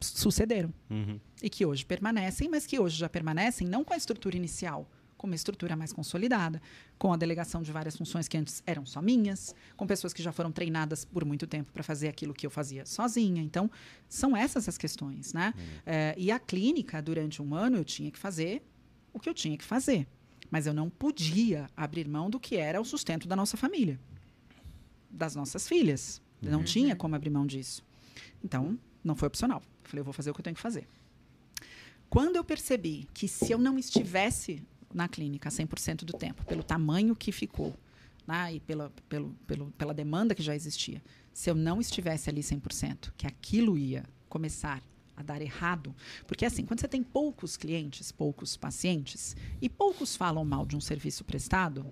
sucederam Uhum. e que hoje permanecem, mas que hoje já permanecem não com a estrutura inicial, com uma estrutura mais consolidada, com a delegação de várias funções que antes eram só minhas, com pessoas que já foram treinadas por muito tempo para fazer aquilo que eu fazia sozinha. Então, são essas as questões, né? Eh, e a clínica, durante um ano, eu tinha que fazer o que eu tinha que fazer. Mas eu não podia abrir mão do que era o sustento da nossa família, das nossas filhas. Eu Não tinha como abrir mão disso. Então, não foi opcional. Eu Falei, eu vou fazer o que eu tenho que fazer. Quando eu percebi que se eu não estivesse na clínica 100% do tempo, pelo tamanho que ficou, né, e pela, pelo, pelo, pela demanda que já existia, se eu não estivesse ali 100%, que aquilo ia começar a dar errado, porque assim, quando você tem poucos clientes, poucos pacientes, e poucos falam mal de um serviço prestado,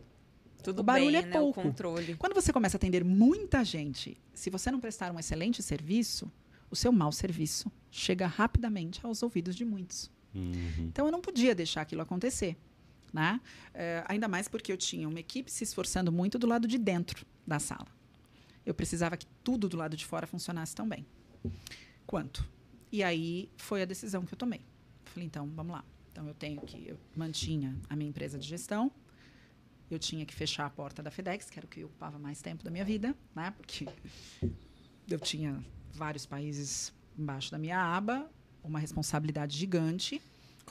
Tudo o barulho bem, é né? pouco. O controle. quando você começa a atender muita gente, se você não prestar um excelente serviço, o seu mau serviço chega rapidamente aos ouvidos de muitos. Uhum. Então eu não podia deixar aquilo acontecer. Né? Eh, ainda mais porque eu tinha uma equipe se esforçando muito do lado de dentro da sala. Eu precisava que tudo do lado de fora funcionasse tão bem quanto. E aí foi a decisão que eu tomei. Falei, então, vamos lá. Então eu tenho que. Eu mantinha a minha empresa de gestão. Eu tinha que fechar a porta da FedEx, que era o que ocupava mais tempo da minha vida, né? Porque eu tinha vários países embaixo da minha aba, uma responsabilidade gigante.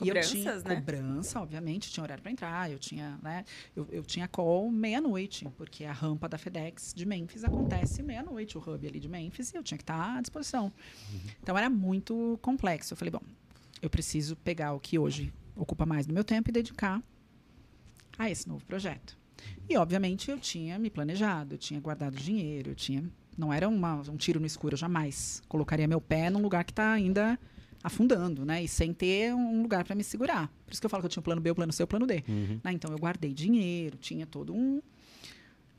E eu tinha Cobranças, né? cobrança, obviamente, tinha horário para entrar, eu tinha, né, eu, eu tinha call meia-noite, porque a rampa da FedEx de Memphis acontece meia-noite, o hub ali de Memphis, e eu tinha que estar à disposição. Então era muito complexo. Eu falei, bom, eu preciso pegar o que hoje ocupa mais do meu tempo e dedicar a esse novo projeto. E, obviamente, eu tinha me planejado, eu tinha guardado dinheiro, eu tinha. Não era uma- um tiro no escuro, eu jamais colocaria meu pé num lugar que está ainda afundando, né? E sem ter um lugar para me segurar. Por isso que eu falo que eu tinha o plano B, o plano C, o plano D. Uhum. né? Então eu guardei dinheiro, tinha todo um.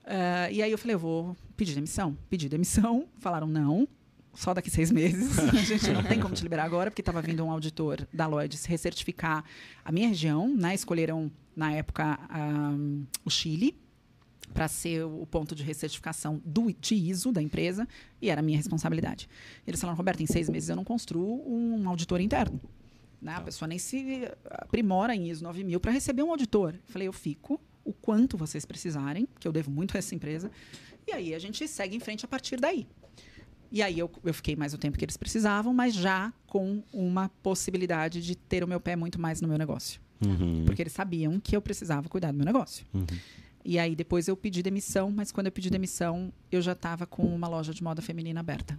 Ah, e aí eu falei, eu vou pedir demissão. Pedi demissão, *laughs* falaram não, só daqui seis meses. *laughs* A gente não tem como te liberar agora, porque estava vindo um auditor da Lloyds recertificar a minha região, né? Escolheram, na época, um, o Chile para ser o ponto de recertificação do, de ISO da empresa, e era minha responsabilidade. Eles falaram, Roberto, em seis meses eu não construo um auditor interno. Né? A tá. pessoa nem se aprimora em ISO 9000 para receber um auditor. Falei, eu fico o quanto vocês precisarem, que eu devo muito a essa empresa, e aí a gente segue em frente a partir daí. E aí eu, eu fiquei mais o tempo que eles precisavam, mas já com uma possibilidade de ter o meu pé muito mais no meu negócio. Uhum. Porque eles sabiam que eu precisava cuidar do meu negócio. Uhum. E aí depois eu pedi demissão, mas quando eu pedi demissão, eu já estava com uma loja de moda feminina aberta.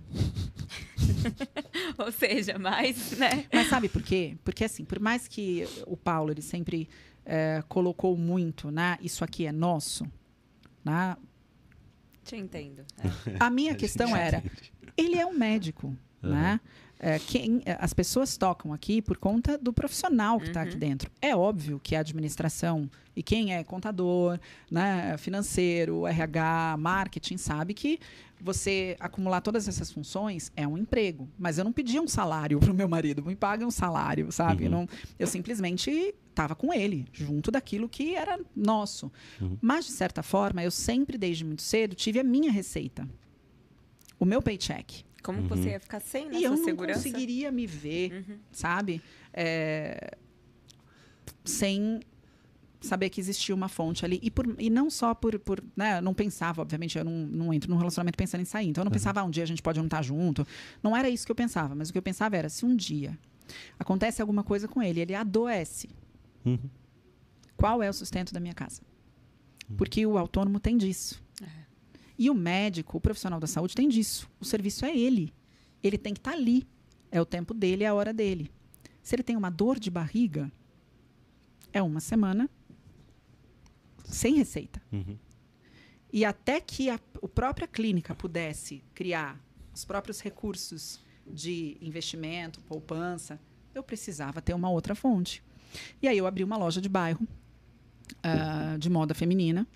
*laughs* Ou seja, mais, né? Mas sabe por quê? Porque assim, por mais que o Paulo ele sempre é, colocou muito, né? Isso aqui é nosso, né? Te entendo. É. A minha *laughs* questão era, ele é um médico, uhum. né? É, quem, as pessoas tocam aqui por conta do profissional que está uhum. aqui dentro. É óbvio que a administração e quem é contador, né, financeiro, RH, marketing, sabe que você acumular todas essas funções é um emprego. Mas eu não pedi um salário *laughs* para o meu marido, me paga um salário, sabe? Uhum. Eu, não, eu simplesmente estava com ele, junto daquilo que era nosso. Uhum. Mas, de certa forma, eu sempre, desde muito cedo, tive a minha receita. O meu paycheck. Como uhum. você ia ficar sem nessa E eu não conseguiria me ver, uhum. sabe? É, sem saber que existia uma fonte ali. E, por, e não só por. por né, não pensava, obviamente, eu não, não entro num relacionamento pensando em sair. Então eu não uhum. pensava, ah, um dia a gente pode não estar junto. Não era isso que eu pensava. Mas o que eu pensava era, se um dia acontece alguma coisa com ele, ele adoece. Uhum. Qual é o sustento da minha casa? Uhum. Porque o autônomo tem disso. E o médico, o profissional da saúde, tem disso. O serviço é ele. Ele tem que estar tá ali. É o tempo dele, é a hora dele. Se ele tem uma dor de barriga, é uma semana sem receita. Uhum. E até que a, a própria clínica pudesse criar os próprios recursos de investimento, poupança, eu precisava ter uma outra fonte. E aí eu abri uma loja de bairro uh, de moda feminina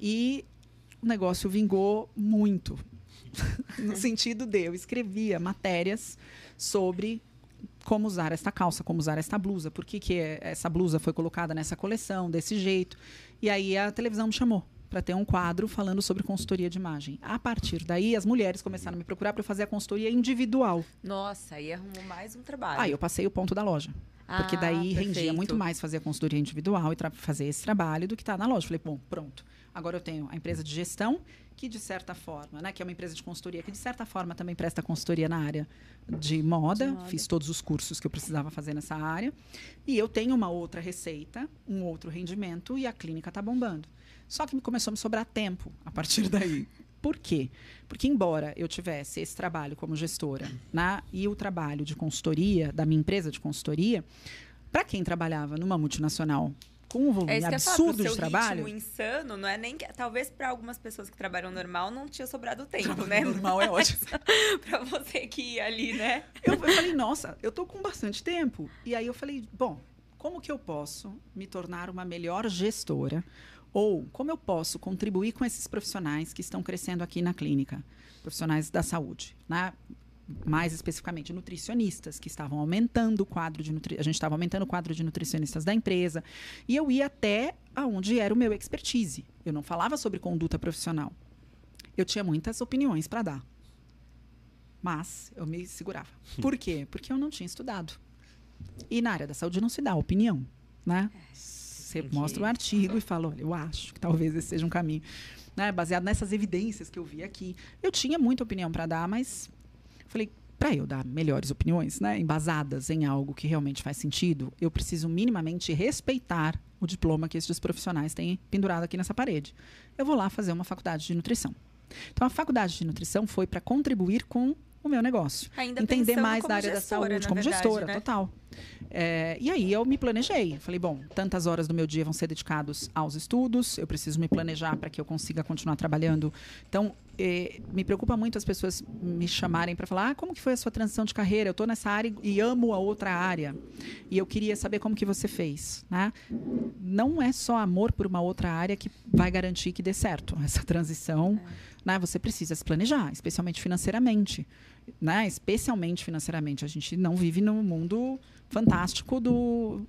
e o negócio vingou muito. *laughs* no sentido de eu escrevia matérias sobre como usar esta calça, como usar esta blusa, por que, que essa blusa foi colocada nessa coleção, desse jeito. E aí a televisão me chamou para ter um quadro falando sobre consultoria de imagem. A partir daí, as mulheres começaram a me procurar para fazer a consultoria individual. Nossa, aí arrumou mais um trabalho. Aí eu passei o ponto da loja. Ah, porque daí perfeito. rendia muito mais fazer a consultoria individual e fazer esse trabalho do que estar tá na loja. Falei, bom, pronto. Agora eu tenho a empresa de gestão, que de certa forma, né, que é uma empresa de consultoria, que de certa forma também presta consultoria na área de moda. de moda. Fiz todos os cursos que eu precisava fazer nessa área. E eu tenho uma outra receita, um outro rendimento e a clínica está bombando. Só que começou a me sobrar tempo a partir daí. Por quê? Porque, embora eu tivesse esse trabalho como gestora né, e o trabalho de consultoria, da minha empresa de consultoria, para quem trabalhava numa multinacional com um volume é absurdo de trabalho. Ritmo insano, não é nem que, talvez para algumas pessoas que trabalham normal não tinha sobrado tempo, né? Normal é ótimo. *laughs* para você que ia ali, né? Eu, eu, falei, nossa, eu tô com bastante tempo. E aí eu falei, bom, como que eu posso me tornar uma melhor gestora? Ou como eu posso contribuir com esses profissionais que estão crescendo aqui na clínica, profissionais da saúde, né? mais especificamente nutricionistas que estavam aumentando o quadro de nutri... a gente estava aumentando o quadro de nutricionistas da empresa e eu ia até aonde era o meu expertise. Eu não falava sobre conduta profissional. Eu tinha muitas opiniões para dar. Mas eu me segurava. *laughs* Por quê? Porque eu não tinha estudado. E na área da saúde não se dá opinião, né? É você Entendi. mostra o artigo e fala, olha, eu acho que talvez esse seja um caminho, né? Baseado nessas evidências que eu vi aqui. Eu tinha muita opinião para dar, mas falei, para eu dar melhores opiniões, né, embasadas em algo que realmente faz sentido, eu preciso minimamente respeitar o diploma que esses profissionais têm pendurado aqui nessa parede. Eu vou lá fazer uma faculdade de nutrição. Então, a faculdade de nutrição foi para contribuir com o meu negócio. Ainda Entender mais da área da saúde, como verdade, gestora, né? total. É, e aí eu me planejei. Falei, bom, tantas horas do meu dia vão ser dedicados aos estudos, eu preciso me planejar para que eu consiga continuar trabalhando. Então, eh, me preocupa muito as pessoas me chamarem para falar ah, como que foi a sua transição de carreira. Eu estou nessa área e amo a outra área e eu queria saber como que você fez, né? Não é só amor por uma outra área que vai garantir que dê certo *laughs* essa transição. Né? Você precisa se planejar, especialmente financeiramente, né? Especialmente financeiramente. A gente não vive num mundo fantástico do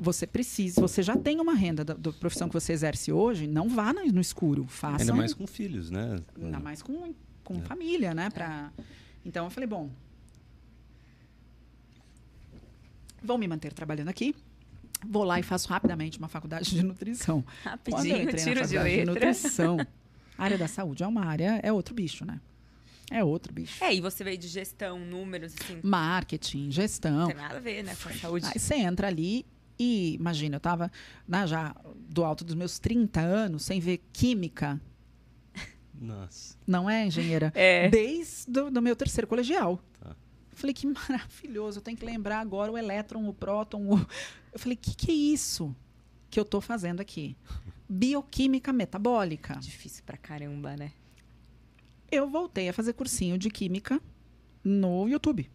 você precisa, você já tem uma renda da, da profissão que você exerce hoje, não vá no, no escuro, faça. Ainda mais com filhos, né? Ainda mais com, com é. família, né? Pra... Então eu falei, bom, vou me manter trabalhando aqui. Vou lá e faço rapidamente uma faculdade de nutrição. Rapidinho, Quando eu entrei tiro na faculdade de, de nutrição, a área da saúde é uma área, é outro bicho, né? É outro bicho. É, e você veio de gestão, números, assim. Marketing, gestão. Não tem nada a ver, né, com a saúde. Aí você entra ali e, imagina, eu estava né, já do alto dos meus 30 anos, sem ver química. Nossa. Não é, engenheira? É. Desde o meu terceiro colegial. Tá. Falei, que maravilhoso, eu tenho que lembrar agora o elétron, o próton. O... Eu falei, o que, que é isso que eu estou fazendo aqui? *laughs* Bioquímica metabólica. Difícil pra caramba, né? Eu voltei a fazer cursinho de química no YouTube.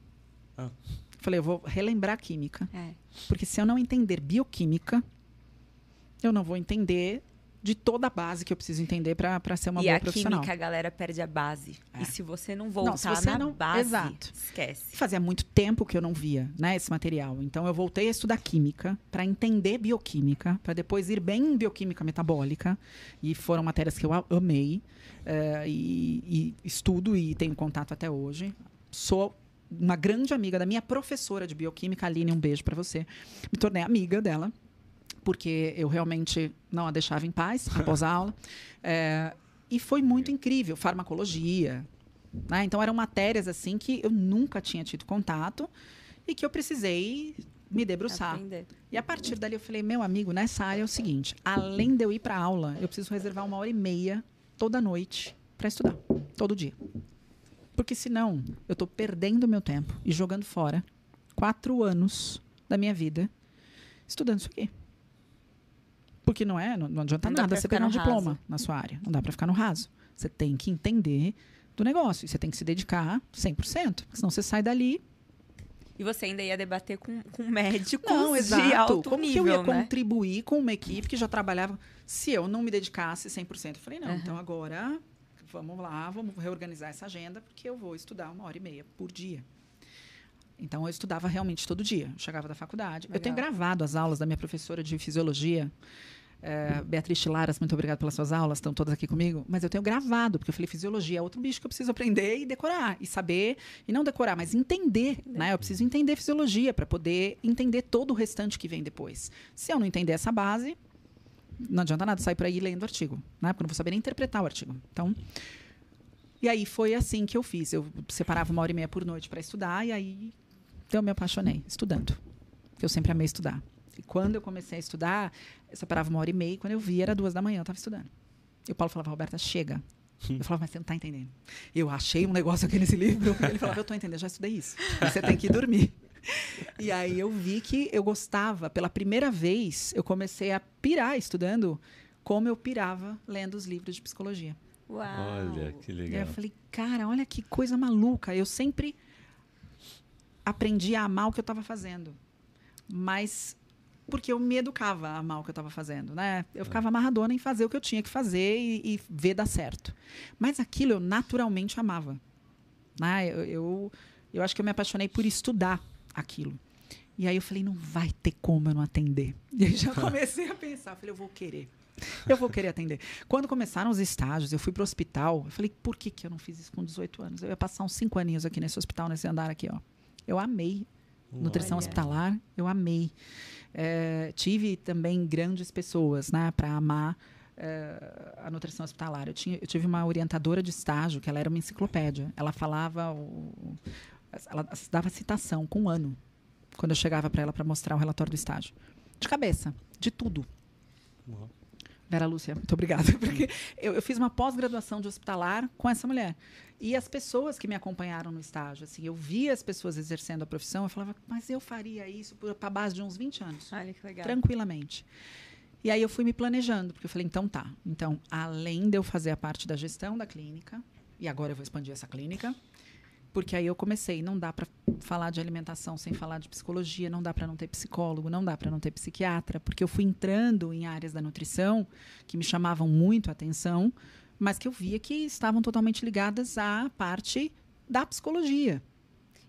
Ah. Falei, eu vou relembrar a química. É. Porque se eu não entender bioquímica, eu não vou entender de toda a base que eu preciso entender para ser uma e boa a profissional. química, a galera perde a base. É. E se você não voltar não, se você na não, base, exato. esquece. Fazia muito tempo que eu não via né, esse material. Então, eu voltei a estudar química para entender bioquímica, para depois ir bem em bioquímica metabólica. E foram matérias que eu amei. Uh, e, e estudo e tenho contato até hoje. Sou uma grande amiga da minha professora de bioquímica, Aline, um beijo para você. Me tornei amiga dela, porque eu realmente não a deixava em paz *laughs* após a aula. É, e foi muito incrível. Farmacologia. Né? Então, eram matérias assim que eu nunca tinha tido contato e que eu precisei me debruçar. Aprender. E a partir dali eu falei, meu amigo, nessa área é o seguinte: além de eu ir para aula, eu preciso reservar uma hora e meia toda noite para estudar, todo dia. Porque senão eu estou perdendo meu tempo e jogando fora quatro anos da minha vida estudando isso aqui. Porque não é, não, não adianta não nada você pegar um diploma raso. na sua área. Não dá para ficar no raso. Você tem que entender do negócio e você tem que se dedicar 100%, senão você sai dali e você ainda ia debater com, com médicos não, exato. de alto Como nível, que eu ia né? contribuir com uma equipe que já trabalhava se eu não me dedicasse 100%? Eu falei, não, uhum. então agora vamos lá, vamos reorganizar essa agenda, porque eu vou estudar uma hora e meia por dia. Então, eu estudava realmente todo dia. Eu chegava da faculdade. Legal. Eu tenho gravado as aulas da minha professora de fisiologia, é, Beatriz Chilaras, muito obrigada pelas suas aulas, estão todas aqui comigo. Mas eu tenho gravado, porque eu falei, fisiologia é outro bicho que eu preciso aprender e decorar. E saber, e não decorar, mas entender. Né? Eu preciso entender fisiologia para poder entender todo o restante que vem depois. Se eu não entender essa base, não adianta nada sair por aí lendo artigo, né? Porque eu não vou saber nem interpretar o artigo. Então, e aí foi assim que eu fiz. Eu separava uma hora e meia por noite para estudar e aí eu me apaixonei estudando, porque eu sempre amei estudar. E quando eu comecei a estudar, eu separava uma hora e meia e quando eu vi era duas da manhã eu estava estudando. E o Paulo falava, Roberta, chega. Eu falava, mas você não está entendendo. Eu achei um negócio aqui nesse livro. Ele falava, eu estou entendendo, já estudei isso. Você tem que ir dormir. *laughs* E aí eu vi que eu gostava. Pela primeira vez, eu comecei a pirar estudando como eu pirava lendo os livros de psicologia. Uau. Olha, que legal. E aí eu falei, cara, olha que coisa maluca. Eu sempre aprendi a amar o que eu estava fazendo. Mas porque eu me educava a amar o que eu estava fazendo, né? Eu ficava amarradona em fazer o que eu tinha que fazer e, e ver dar certo. Mas aquilo eu naturalmente amava. Né? Eu, eu, eu acho que eu me apaixonei por estudar aquilo. E aí eu falei, não vai ter como eu não atender. E aí já *laughs* comecei a pensar, falei, eu vou querer. Eu vou querer atender. Quando começaram os estágios, eu fui para o hospital, eu falei, por que, que eu não fiz isso com 18 anos? Eu ia passar uns 5 aninhos aqui nesse hospital, nesse andar aqui, ó. Eu amei. Nutrição hospitalar, eu amei. É, tive também grandes pessoas, né, para amar é, a nutrição hospitalar. Eu, tinha, eu tive uma orientadora de estágio, que ela era uma enciclopédia. Ela falava o, ela dava citação com um ano, quando eu chegava para ela para mostrar o relatório do estágio. De cabeça, de tudo. Uhum. Vera Lúcia, muito obrigada. *laughs* Porque eu, eu fiz uma pós-graduação de hospitalar com essa mulher. E as pessoas que me acompanharam no estágio, assim, eu via as pessoas exercendo a profissão, eu falava, mas eu faria isso para a base de uns 20 anos. Olha que legal. Tranquilamente. E aí eu fui me planejando, porque eu falei, então tá. Então, além de eu fazer a parte da gestão da clínica, e agora eu vou expandir essa clínica, porque aí eu comecei, não dá para falar de alimentação sem falar de psicologia, não dá para não ter psicólogo, não dá para não ter psiquiatra, porque eu fui entrando em áreas da nutrição que me chamavam muito a atenção, mas que eu via que estavam totalmente ligadas à parte da psicologia.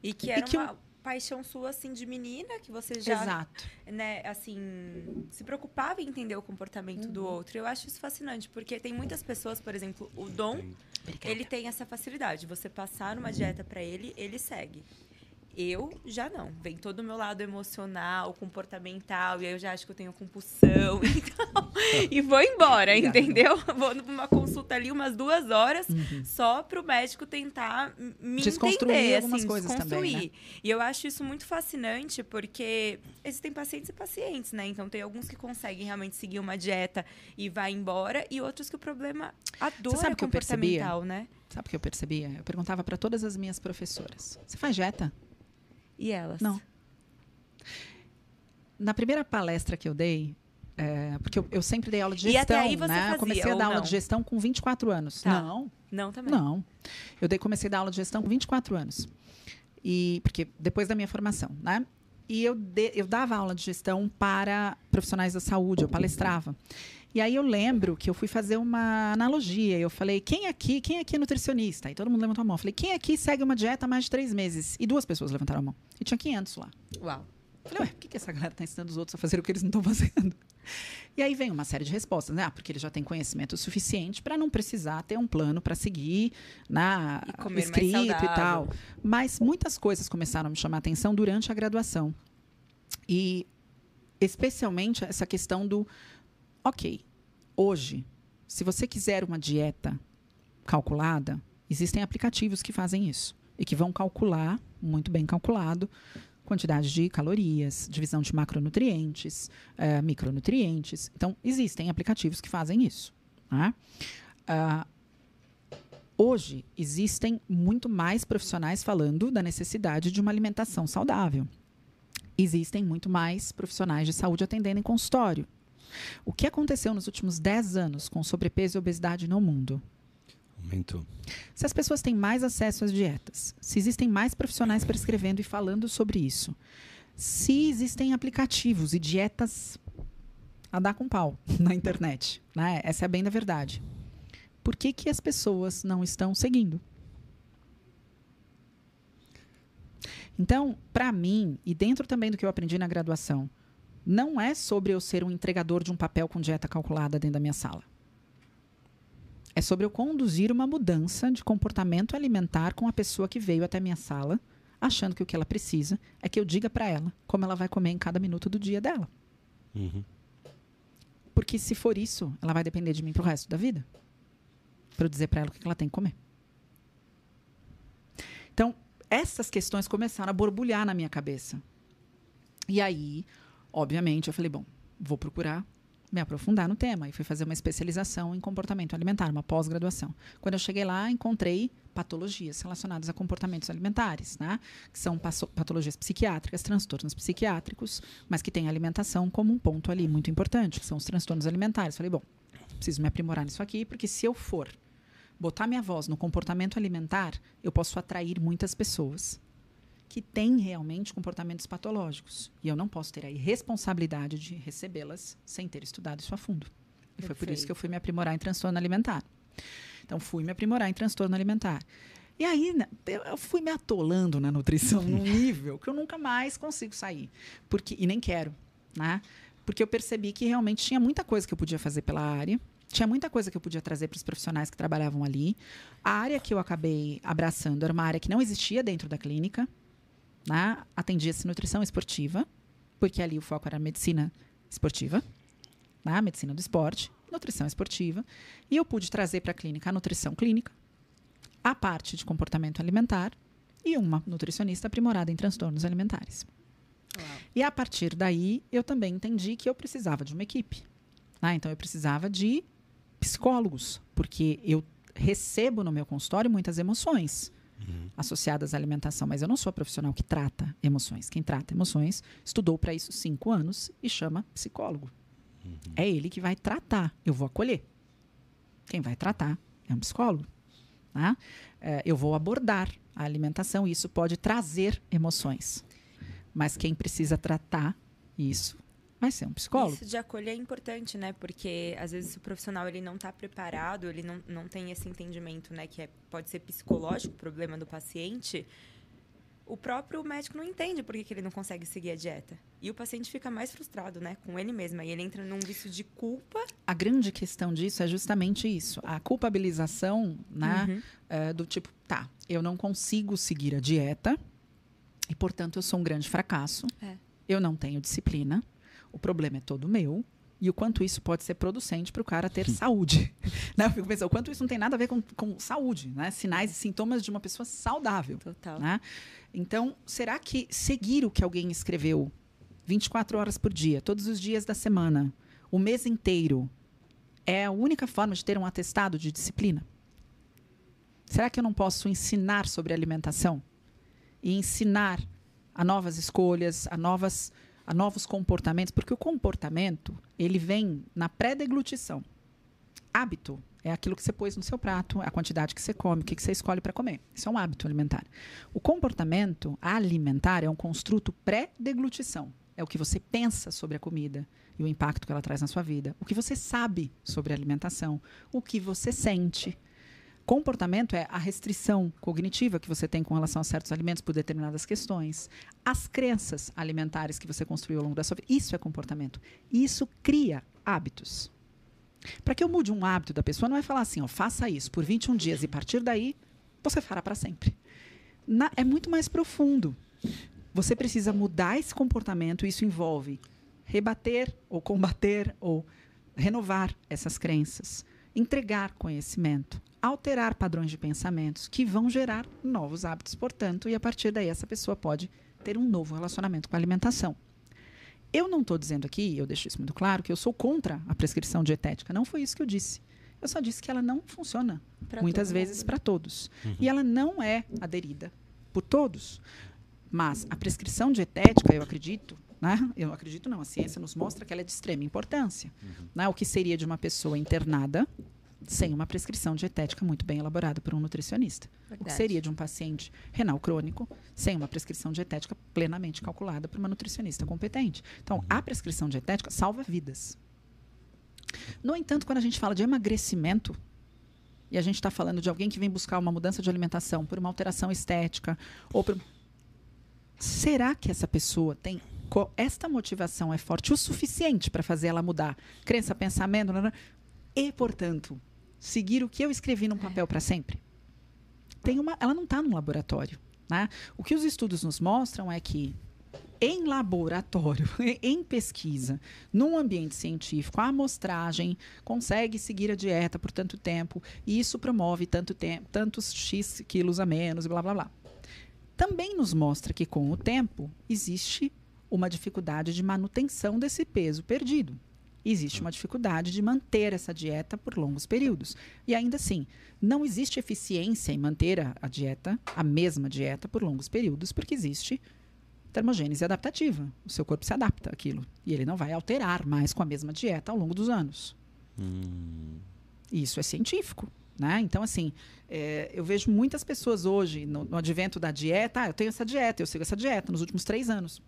E que era e que uma eu... paixão sua, assim, de menina, que você já... Exato. Né, assim, se preocupava em entender o comportamento uhum. do outro. Eu acho isso fascinante, porque tem muitas pessoas, por exemplo, o Dom, Obrigada. ele tem essa facilidade. Você passar uma dieta para ele, ele segue. Eu já não. Vem todo o meu lado emocional, comportamental, e aí eu já acho que eu tenho compulsão. *laughs* Então, e vou embora, entendeu? *laughs* Vou numa consulta ali umas duas horas uhum. só para o médico tentar me entender, algumas assim, coisas desconstruir. Também, né? E eu acho isso muito fascinante porque existem pacientes e pacientes, né? Então tem alguns que conseguem realmente seguir uma dieta e vai embora, e outros que o problema, a dor é comportamental, né? Sabe o que eu percebia? Eu perguntava para todas as minhas professoras: Você faz dieta? E elas? Não. Na primeira palestra que eu dei, é, porque eu, eu, sempre dei aula de gestão, e até aí você né? Fazia, comecei a dar aula de gestão com 24 anos. Tá. Não. Não também. Não. Eu dei, comecei a dar aula de gestão com 24 anos. E porque depois da minha formação, né? E eu, de, eu dava aula de gestão para profissionais da saúde, eu palestrava. E aí eu lembro que eu fui fazer uma analogia. Eu falei, quem aqui, quem aqui é nutricionista? E todo mundo levantou a mão. Eu falei, quem aqui segue uma dieta há mais de três meses? E duas pessoas levantaram a mão. E tinha 500 lá. Uau. Eu falei, ué, por que, que essa galera está ensinando os outros a fazer o que eles não estão *laughs* fazendo? E aí vem uma série de respostas, né? Ah, porque ele já tem conhecimento suficiente para não precisar ter um plano para seguir na escrito e tal. Mas muitas coisas começaram a me chamar a atenção durante a graduação. E especialmente essa questão do Ok, hoje, se você quiser uma dieta calculada, existem aplicativos que fazem isso e que vão calcular, muito bem calculado, quantidade de calorias, divisão de macronutrientes, uh, micronutrientes. Então, existem aplicativos que fazem isso. Né? Uh, hoje, existem muito mais profissionais falando da necessidade de uma alimentação saudável. Existem muito mais profissionais de saúde atendendo em consultório. O que aconteceu nos últimos 10 anos com sobrepeso e obesidade no mundo? Aumentou. Se as pessoas têm mais acesso às dietas, se existem mais profissionais prescrevendo e falando sobre isso, se existem aplicativos e dietas a dar com pau *laughs* na internet, né? essa é bem da verdade. Por que, que as pessoas não estão seguindo? Então, para mim, e dentro também do que eu aprendi na graduação, não é sobre eu ser um entregador de um papel com dieta calculada dentro da minha sala. É sobre eu conduzir uma mudança de comportamento alimentar com a pessoa que veio até a minha sala, achando que o que ela precisa é que eu diga para ela como ela vai comer em cada minuto do dia dela. Uhum. Porque se for isso, ela vai depender de mim pro resto da vida. Para eu dizer para ela o que ela tem que comer. Então, essas questões começaram a borbulhar na minha cabeça. E aí, Obviamente, eu falei, bom, vou procurar me aprofundar no tema e fui fazer uma especialização em comportamento alimentar, uma pós-graduação. Quando eu cheguei lá, encontrei patologias relacionadas a comportamentos alimentares, né? que são patologias psiquiátricas, transtornos psiquiátricos, mas que têm alimentação como um ponto ali muito importante, que são os transtornos alimentares. Falei, bom, preciso me aprimorar nisso aqui, porque se eu for botar minha voz no comportamento alimentar, eu posso atrair muitas pessoas que têm realmente comportamentos patológicos. E eu não posso ter a irresponsabilidade de recebê-las sem ter estudado isso a fundo. E foi por isso que eu fui me aprimorar em transtorno alimentar. Então, fui me aprimorar em transtorno alimentar. E aí, né, eu fui me atolando na nutrição num nível que eu nunca mais consigo sair. Porque, e nem quero, né? Porque eu percebi que realmente tinha muita coisa que eu podia fazer pela área, tinha muita coisa que eu podia trazer para os profissionais que trabalhavam ali. A área que eu acabei abraçando era uma área que não existia dentro da clínica, né? Atendia-se nutrição esportiva, porque ali o foco era medicina esportiva, né? medicina do esporte, nutrição esportiva. E eu pude trazer para a clínica a nutrição clínica, a parte de comportamento alimentar e uma nutricionista aprimorada em transtornos alimentares. Uau. E a partir daí, eu também entendi que eu precisava de uma equipe. Né? Então, eu precisava de psicólogos, porque eu recebo no meu consultório muitas emoções uhum. associadas à alimentação, mas eu não sou profissional que trata emoções. Quem trata emoções estudou para isso cinco anos e chama psicólogo. É ele que vai tratar. Eu vou acolher. Quem vai tratar é um psicólogo. Né? É, eu vou abordar a alimentação e isso pode trazer emoções. Mas quem precisa tratar isso vai ser um psicólogo. Isso de acolher é importante, né? Porque às vezes o profissional ele não está preparado, ele não, não tem esse entendimento, né? Que é, pode ser psicológico o problema do paciente. O próprio médico não entende por que, que ele não consegue seguir a dieta. E o paciente fica mais frustrado, né? Com ele mesmo. E ele entra num vício de culpa. A grande questão disso é justamente isso. A culpabilização, né? Uhum. é, do tipo, tá, eu não consigo seguir a dieta e, portanto, eu sou um grande fracasso. É. Eu não tenho disciplina. O problema é todo meu. E o quanto isso pode ser producente para o cara ter saúde. *laughs* né? Eu fico pensando, o quanto isso não tem nada a ver com, com saúde, né? Sinais e sintomas de uma pessoa saudável. Total. Né? Então, será que seguir o que alguém escreveu 24 horas por dia, todos os dias da semana, o mês inteiro, é a única forma de ter um atestado de disciplina? Será que eu não posso ensinar sobre alimentação? E ensinar a novas escolhas, a, novas, a novos comportamentos? Porque o comportamento, ele vem na pré-deglutição. Hábito é aquilo que você pôs no seu prato, a quantidade que você come, o que você escolhe para comer. Isso é um hábito alimentar. O comportamento alimentar é um construto pré-deglutição. É o que você pensa sobre a comida e o impacto que ela traz na sua vida. O que você sabe sobre a alimentação. O que você sente. Comportamento é a restrição cognitiva que você tem com relação a certos alimentos por determinadas questões. As crenças alimentares que você construiu ao longo da sua vida. Isso é comportamento. Isso cria hábitos. Para que eu mude um hábito da pessoa, não é falar assim, ó, faça isso por 21 dias e a partir daí você fará para sempre. Na- é muito mais profundo. Você precisa mudar esse comportamento, isso envolve rebater ou combater ou renovar essas crenças, entregar conhecimento, alterar padrões de pensamentos que vão gerar novos hábitos, portanto, e a partir daí essa pessoa pode ter um novo relacionamento com a alimentação. Eu não estou dizendo aqui, eu deixo isso muito claro, que eu sou contra a prescrição dietética. Não foi isso que eu disse. Eu só disse que ela não funciona Pra muitas vezes mundo. para todos. E ela não é aderida por todos. Mas a prescrição dietética, eu acredito, né? Eu acredito não, a ciência nos mostra que ela é de extrema importância. Né? O que seria de uma pessoa internada sem uma prescrição dietética muito bem elaborada por um nutricionista. O que Verdade. seria de um paciente renal crônico sem uma prescrição dietética plenamente calculada por uma nutricionista competente. Então, a prescrição dietética salva vidas. No entanto, quando a gente fala de emagrecimento, e a gente está falando de alguém que vem buscar uma mudança de alimentação por uma alteração estética, ou por... será que essa pessoa tem. Esta motivação é forte o suficiente para fazer ela mudar crença, pensamento, e, portanto, seguir o que eu escrevi num papel para sempre? Tem uma, ela não está num laboratório. Né? O que os estudos nos mostram é que em laboratório, *laughs* em pesquisa, num ambiente científico, a amostragem consegue seguir a dieta por tanto tempo e isso promove tanto tempo, tantos X quilos a menos, e blá blá blá. Também nos mostra que com o tempo existe uma dificuldade de manutenção desse peso perdido. Existe uma dificuldade de manter essa dieta por longos períodos. E ainda assim, não existe eficiência em manter a, a dieta, a mesma dieta, por longos períodos, porque existe termogênese adaptativa. O seu corpo se adapta àquilo. E ele não vai alterar mais com a mesma dieta ao longo dos anos. E isso é científico. Né? Então, assim, é, eu vejo muitas pessoas hoje, no, no advento da dieta, ah, eu tenho essa dieta, eu sigo essa dieta nos últimos três anos.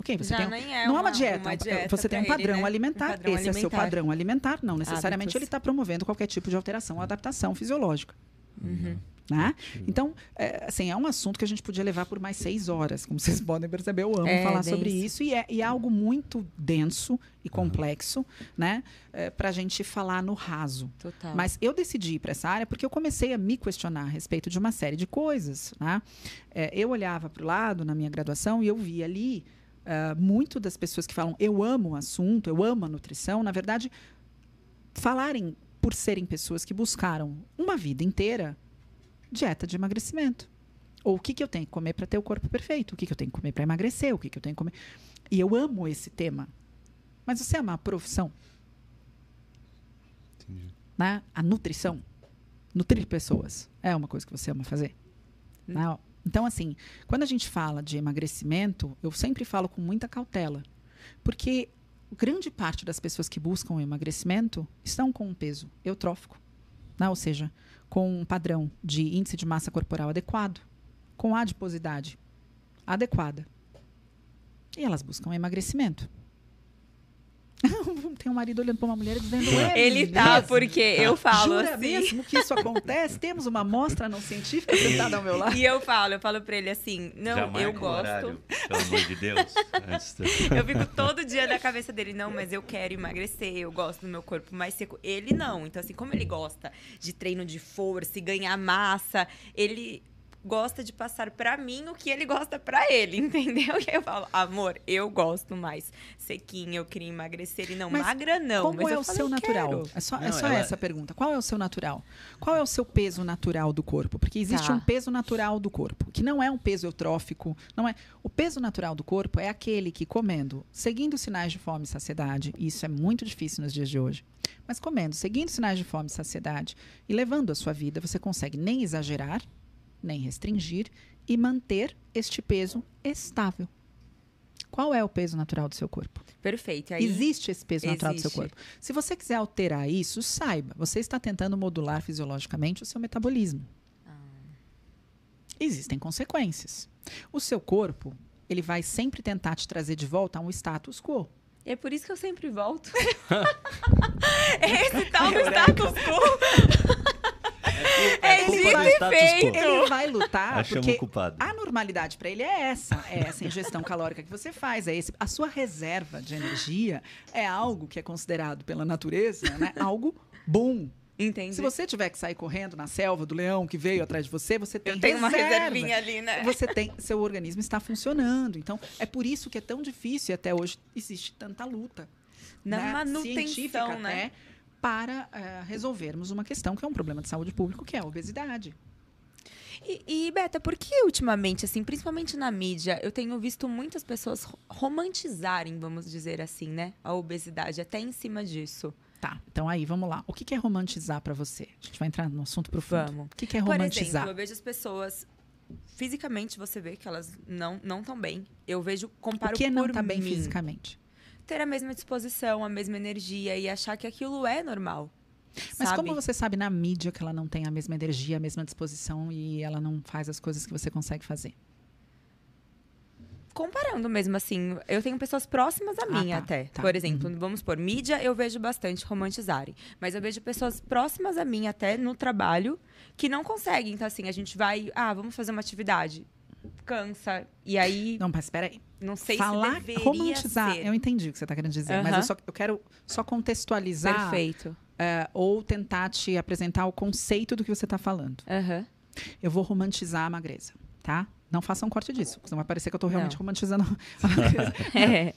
Ok, você Já tem nem é não é uma- uma dieta, uma é dieta você tem um pra ele, padrão né? alimentar. Um padrão Esse é seu alimentar. padrão alimentar. Não necessariamente Hábitos. ele está promovendo qualquer tipo de alteração ou adaptação fisiológica. Uhum. Né? Então, é, assim, é um assunto que a gente podia levar por mais seis horas. Como *laughs* vocês podem perceber, eu amo É, falar sobre denso. isso. E é, e é algo muito denso e complexo, né? para a gente falar no raso. Total. Mas eu decidi ir para essa área porque eu comecei a me questionar a respeito de uma série de coisas. Né? É, eu olhava para o lado na minha graduação e eu via ali ah, muito das pessoas que falam eu amo o assunto, eu amo a nutrição, na verdade, falarem por serem pessoas que buscaram uma vida inteira dieta de emagrecimento. Ou o que, que eu tenho que comer para ter o corpo perfeito? O que, que eu tenho que comer para emagrecer? O que, que eu tenho que comer? E eu amo esse tema. Mas você ama a profissão? Entendi. né? A nutrição, nutrir pessoas, é uma coisa que você ama fazer. Né? Então, assim, quando a gente fala de emagrecimento, eu sempre falo com muita cautela, porque grande parte das pessoas que buscam emagrecimento estão com um peso eutrófico, né? ou seja, com um padrão de índice de massa corporal adequado, com adiposidade adequada. E elas buscam emagrecimento. Tem um marido olhando para uma mulher e dizendo é Ele tá, mesmo? porque eu falo Jura assim. mesmo que isso acontece? Temos uma amostra não científica sentada ao meu lado. E eu falo, eu falo pra ele assim, não, Já eu gosto. horário, pelo amor de Deus. *laughs* Eu fico todo dia na cabeça dele, não, mas eu quero emagrecer, eu gosto do meu corpo mais seco. Ele não. Então, assim, como ele gosta de treino de força e ganhar massa, ele gosta de passar pra mim o que ele gosta pra ele, *laughs* entendeu? E aí eu falo, amor, eu gosto mais sequinha, eu queria emagrecer e não Mas magra não. Como mas é eu o falo, seu eu natural? quero. É só, é Não, só ela- essa a pergunta. Qual é o seu natural? Qual é o seu peso natural do corpo? Porque existe Tá. um peso natural do corpo, que não é um peso eutrófico, não é. O peso natural do corpo é aquele que comendo, seguindo os sinais de fome e saciedade, e isso é muito difícil nos dias de hoje. Mas comendo, seguindo sinais de fome e saciedade e levando a sua vida, você consegue nem exagerar, nem restringir e manter este peso estável. Qual é o peso natural do seu corpo? Perfeito. Aí, Existe esse peso natural do seu Existe. corpo. Se você quiser alterar isso, saiba, você está tentando modular fisiologicamente o seu metabolismo. Ah. Existem consequências. O seu corpo, ele vai sempre tentar te trazer de volta a um status quo. É por isso que eu sempre volto. *laughs* *laughs* Esse tal do status quo. É culpa e status feito. Ele vai lutar Achamos porque culpado. a normalidade para ele é essa, é essa ingestão calórica que você faz, é esse, a sua reserva de energia é algo que é considerado pela natureza, né, algo bom. Entendi. Se você tiver que sair correndo na selva do leão que veio atrás de você, você tem Eu tenho uma reserva. reservinha ali, né? Você tem, seu organismo está funcionando. Então, é por isso que é tão difícil e até hoje existe tanta luta. Na né, manutenção, científica né? até, para eh, resolvermos uma questão que é um problema de saúde público, que é a obesidade. E, e, Beta, por que ultimamente, assim, principalmente na mídia, eu tenho visto muitas pessoas ro- romantizarem, vamos dizer assim, né? A obesidade, até em cima disso. Tá, então aí, vamos lá. O que que é romantizar para você? A gente vai entrar no assunto profundo. Vamos. O que que é Por romantizar? exemplo, eu vejo as pessoas. Fisicamente, você vê que elas não não estão bem. Eu vejo, comparo o que não por está bem mim. fisicamente? Ter a mesma disposição, a mesma energia e achar que aquilo é normal. Mas sabe? como você sabe na mídia que ela não tem a mesma energia, a mesma disposição e ela não faz as coisas que você consegue fazer? Comparando mesmo assim, eu tenho pessoas próximas a mim tá, até. tá. Por exemplo, vamos por mídia, eu vejo bastante romantizarem. Mas eu vejo pessoas próximas a mim até no trabalho que não conseguem. Então, assim, a gente vai, ah, vamos fazer uma atividade. Cansa. E aí, Não, mas espera aí. Não sei Falar, se romantizar, ser. eu entendi o que você está querendo dizer, mas Aham. eu, só, eu quero só contextualizar Perfeito. eh, ou tentar te apresentar o conceito do que você está falando. Aham. Eu vou romantizar a magreza, tá? Não faça um corte disso, senão vai parecer que eu estou realmente Não. romantizando a *laughs* magreza. É.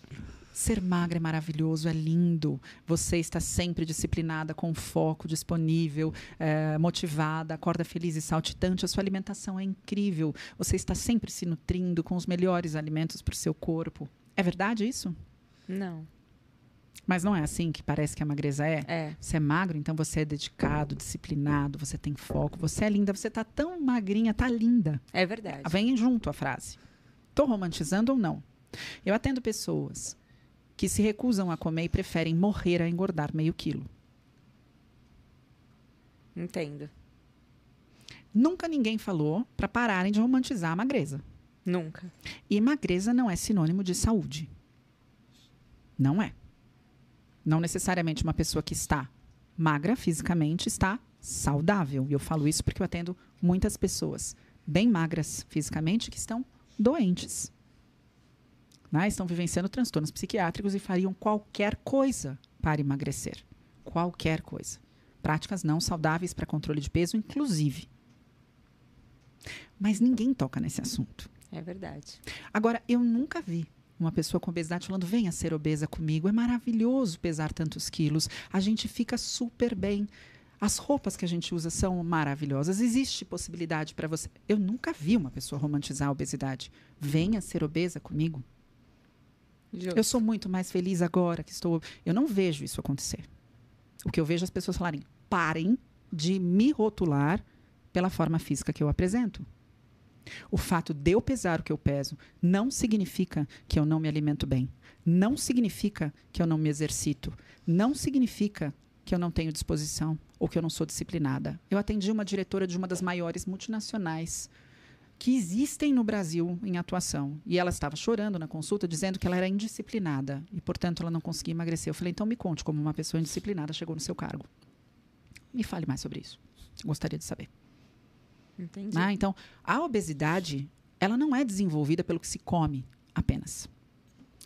Ser magra é maravilhoso, é lindo. Você está sempre disciplinada, com foco, disponível, eh, motivada, acorda feliz e saltitante. A sua alimentação é incrível. Você está sempre se nutrindo com os melhores alimentos para o seu corpo. É verdade isso? Não. Mas não é assim que parece que a magreza é? É. Você é magro, então você é dedicado, disciplinado, você tem foco, você é linda, você tá tão magrinha, tá linda. É verdade. Vem junto a frase. Tô romantizando ou não? Eu atendo pessoas que se recusam a comer e preferem morrer a engordar meio quilo. Entendo. Nunca ninguém falou para pararem de romantizar a magreza. Nunca. E magreza não é sinônimo de saúde. Não é. Não necessariamente uma pessoa que está magra fisicamente está saudável. E eu falo isso porque eu atendo muitas pessoas bem magras fisicamente que estão doentes. Né? Estão vivenciando transtornos psiquiátricos e fariam qualquer coisa para emagrecer. Qualquer coisa. Práticas não saudáveis para controle de peso, inclusive. Mas ninguém toca nesse assunto. É verdade. Agora, eu nunca vi uma pessoa com obesidade falando: venha ser obesa comigo. É maravilhoso pesar tantos quilos. A gente fica super bem. As roupas que a gente usa são maravilhosas. Existe possibilidade para você. Eu nunca vi uma pessoa romantizar a obesidade. Venha ser obesa comigo. Justo. Eu sou muito mais feliz agora que estou. Eu não vejo isso acontecer. O que eu vejo é as pessoas falarem: parem de me rotular pela forma física que eu apresento. O fato de eu pesar o que eu peso não significa que eu não me alimento bem. Não significa que eu não me exercito. Não significa que eu não tenho disposição ou que eu não sou disciplinada. Eu atendi uma diretora de uma das maiores multinacionais que existem no Brasil em atuação. E ela estava chorando na consulta, dizendo que ela era indisciplinada e, portanto, ela não conseguia emagrecer. Eu falei, então me conte como uma pessoa indisciplinada chegou no seu cargo. Me fale mais sobre isso. Gostaria de saber. Entendi. Ah, então, a obesidade, ela não é desenvolvida pelo que se come apenas.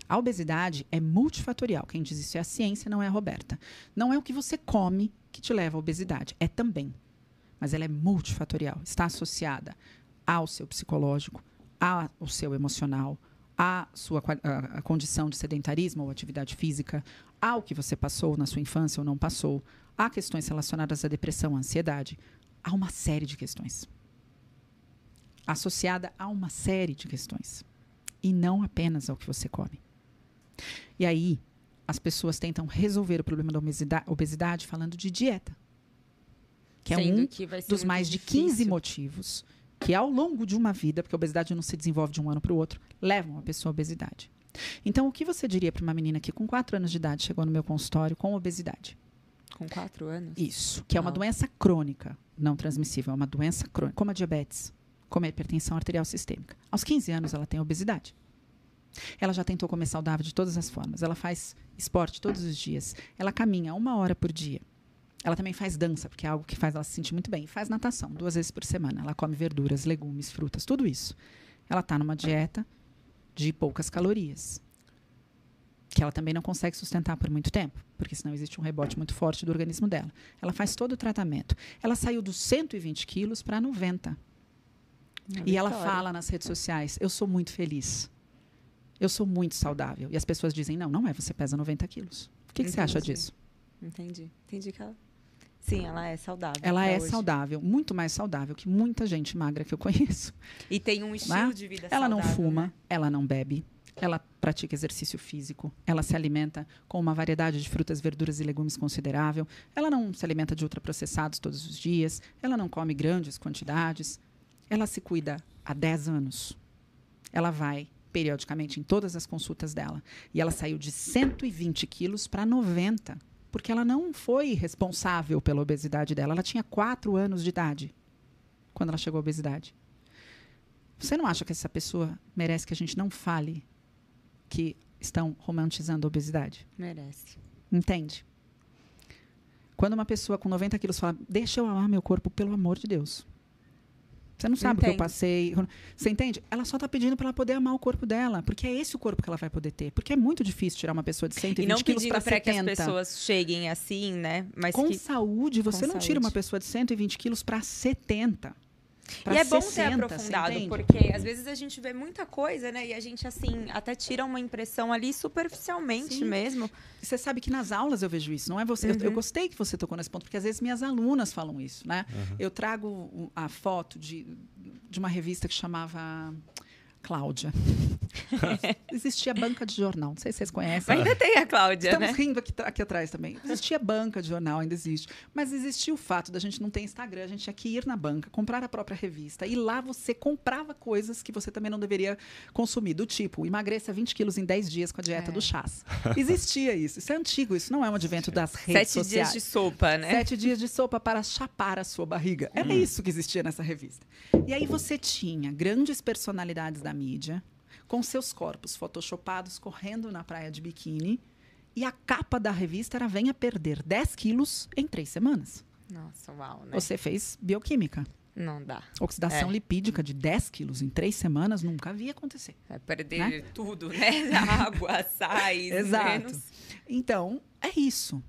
A obesidade é multifatorial. Quem diz isso é a ciência, não é a Roberta. Não é o que você come que te leva à obesidade. É também. Mas ela é multifatorial. Está associada ao seu psicológico, ao seu emocional, à sua a, a condição de sedentarismo ou atividade física, ao que você passou na sua infância ou não passou, a questões relacionadas à depressão, à ansiedade. Há uma série de questões. Associada a uma série de questões. E não apenas ao que você come. E aí, as pessoas tentam resolver o problema da obesidade, obesidade falando de dieta. Que é Sendo um que dos mais de 15 difícil. motivos que, ao longo de uma vida, porque a obesidade não se desenvolve de um ano para o outro, levam a pessoa à obesidade. Então, o que você diria para uma menina que, com 4 anos de idade, chegou no meu consultório com obesidade? Com quatro anos? Isso, que é uma doença crônica, não transmissível, é uma doença crônica, como a diabetes, como a hipertensão arterial sistêmica. Aos 15 anos, ela tem obesidade. Ela já tentou comer saudável de todas as formas. Ela faz esporte todos os dias. Ela caminha uma hora por dia. Ela também faz dança, porque é algo que faz ela se sentir muito bem. E faz natação duas vezes por semana. Ela come verduras, legumes, frutas, tudo isso. Ela está numa dieta de poucas calorias. Que ela também não consegue sustentar por muito tempo, porque senão existe um rebote muito forte do organismo dela. Ela faz todo o tratamento. Ela saiu dos 120 quilos para 90. Uma E ela vitória. fala nas redes sociais: Eu sou muito feliz. Eu sou muito saudável. E as pessoas dizem: Não, não é, você pesa 90 quilos. O que, que você acha disso? Entendi. Entendi que ela. Sim, ela é saudável. Ela é hoje. saudável, muito mais saudável que muita gente magra que eu *laughs* conheço. E tem um estilo Né? de vida Ela não saudável, fuma, né? ela não bebe, ela pratica exercício físico, ela se alimenta com uma variedade de frutas, verduras e legumes considerável, ela não se alimenta de ultraprocessados todos os dias, ela não come grandes quantidades, ela se cuida há 10 anos. Ela vai periodicamente em todas as consultas dela. E ela saiu de 120 quilos para 90, porque ela não foi responsável pela obesidade dela. Ela tinha 4 anos de idade quando ela chegou à obesidade. Você não acha que essa pessoa merece que a gente não fale que estão romantizando a obesidade? Merece. Entende? Quando uma pessoa com 90 quilos fala, deixa eu amar meu corpo, pelo amor de Deus. Você não sabe o que eu Entendo. passei. Você entende? Ela só está pedindo para ela poder amar o corpo dela. Porque é esse o corpo que ela vai poder ter. Porque é muito difícil tirar uma pessoa de 120 E não quilos para para que 70. as pessoas cheguem assim, né? Mas Com que... saúde, você Com não tira uma saúde. pessoa de 120 quilos para 70. Pra E é bom 60, ter você aprofundado, porque às vezes a gente vê muita coisa, né? E a gente, assim, até tira uma impressão ali superficialmente Sim. mesmo. Você sabe que nas aulas eu vejo isso, não é você. eu- Eu, Uhum. gostei que você tocou nesse ponto, porque às vezes minhas alunas falam isso, né? Eu trago a foto de, de uma revista que chamava Cláudia. *laughs* Existia banca de jornal, não sei se vocês conhecem. Mas ainda tem a Cláudia, Estamos né? rindo aqui, aqui atrás também. Existia banca de jornal, ainda existe. Mas existia o fato da gente não ter Instagram, a gente tinha que ir na banca, comprar a própria revista. E lá você comprava coisas que você também não deveria consumir. Do tipo, emagreça 20 quilos em 10 dias com a dieta É. do chás. Existia isso. Isso é antigo, isso não é um advento das redes Sete sociais. dias de sopa, né? Sete dias de sopa para chapar a sua barriga. Era Hum. isso que existia nessa revista. E aí você tinha grandes personalidades da mídia, com seus corpos photoshopados, correndo na praia de biquíni. E a capa da revista era Venha perder 10 quilos em três semanas. Nossa, uau, né? Você fez bioquímica. Não dá. Oxidação É. lipídica de 10 quilos em três semanas nunca vi acontecer. Vai perder Né? tudo, né? *laughs* Água, sais, *laughs* Exato. menos. Então, é isso.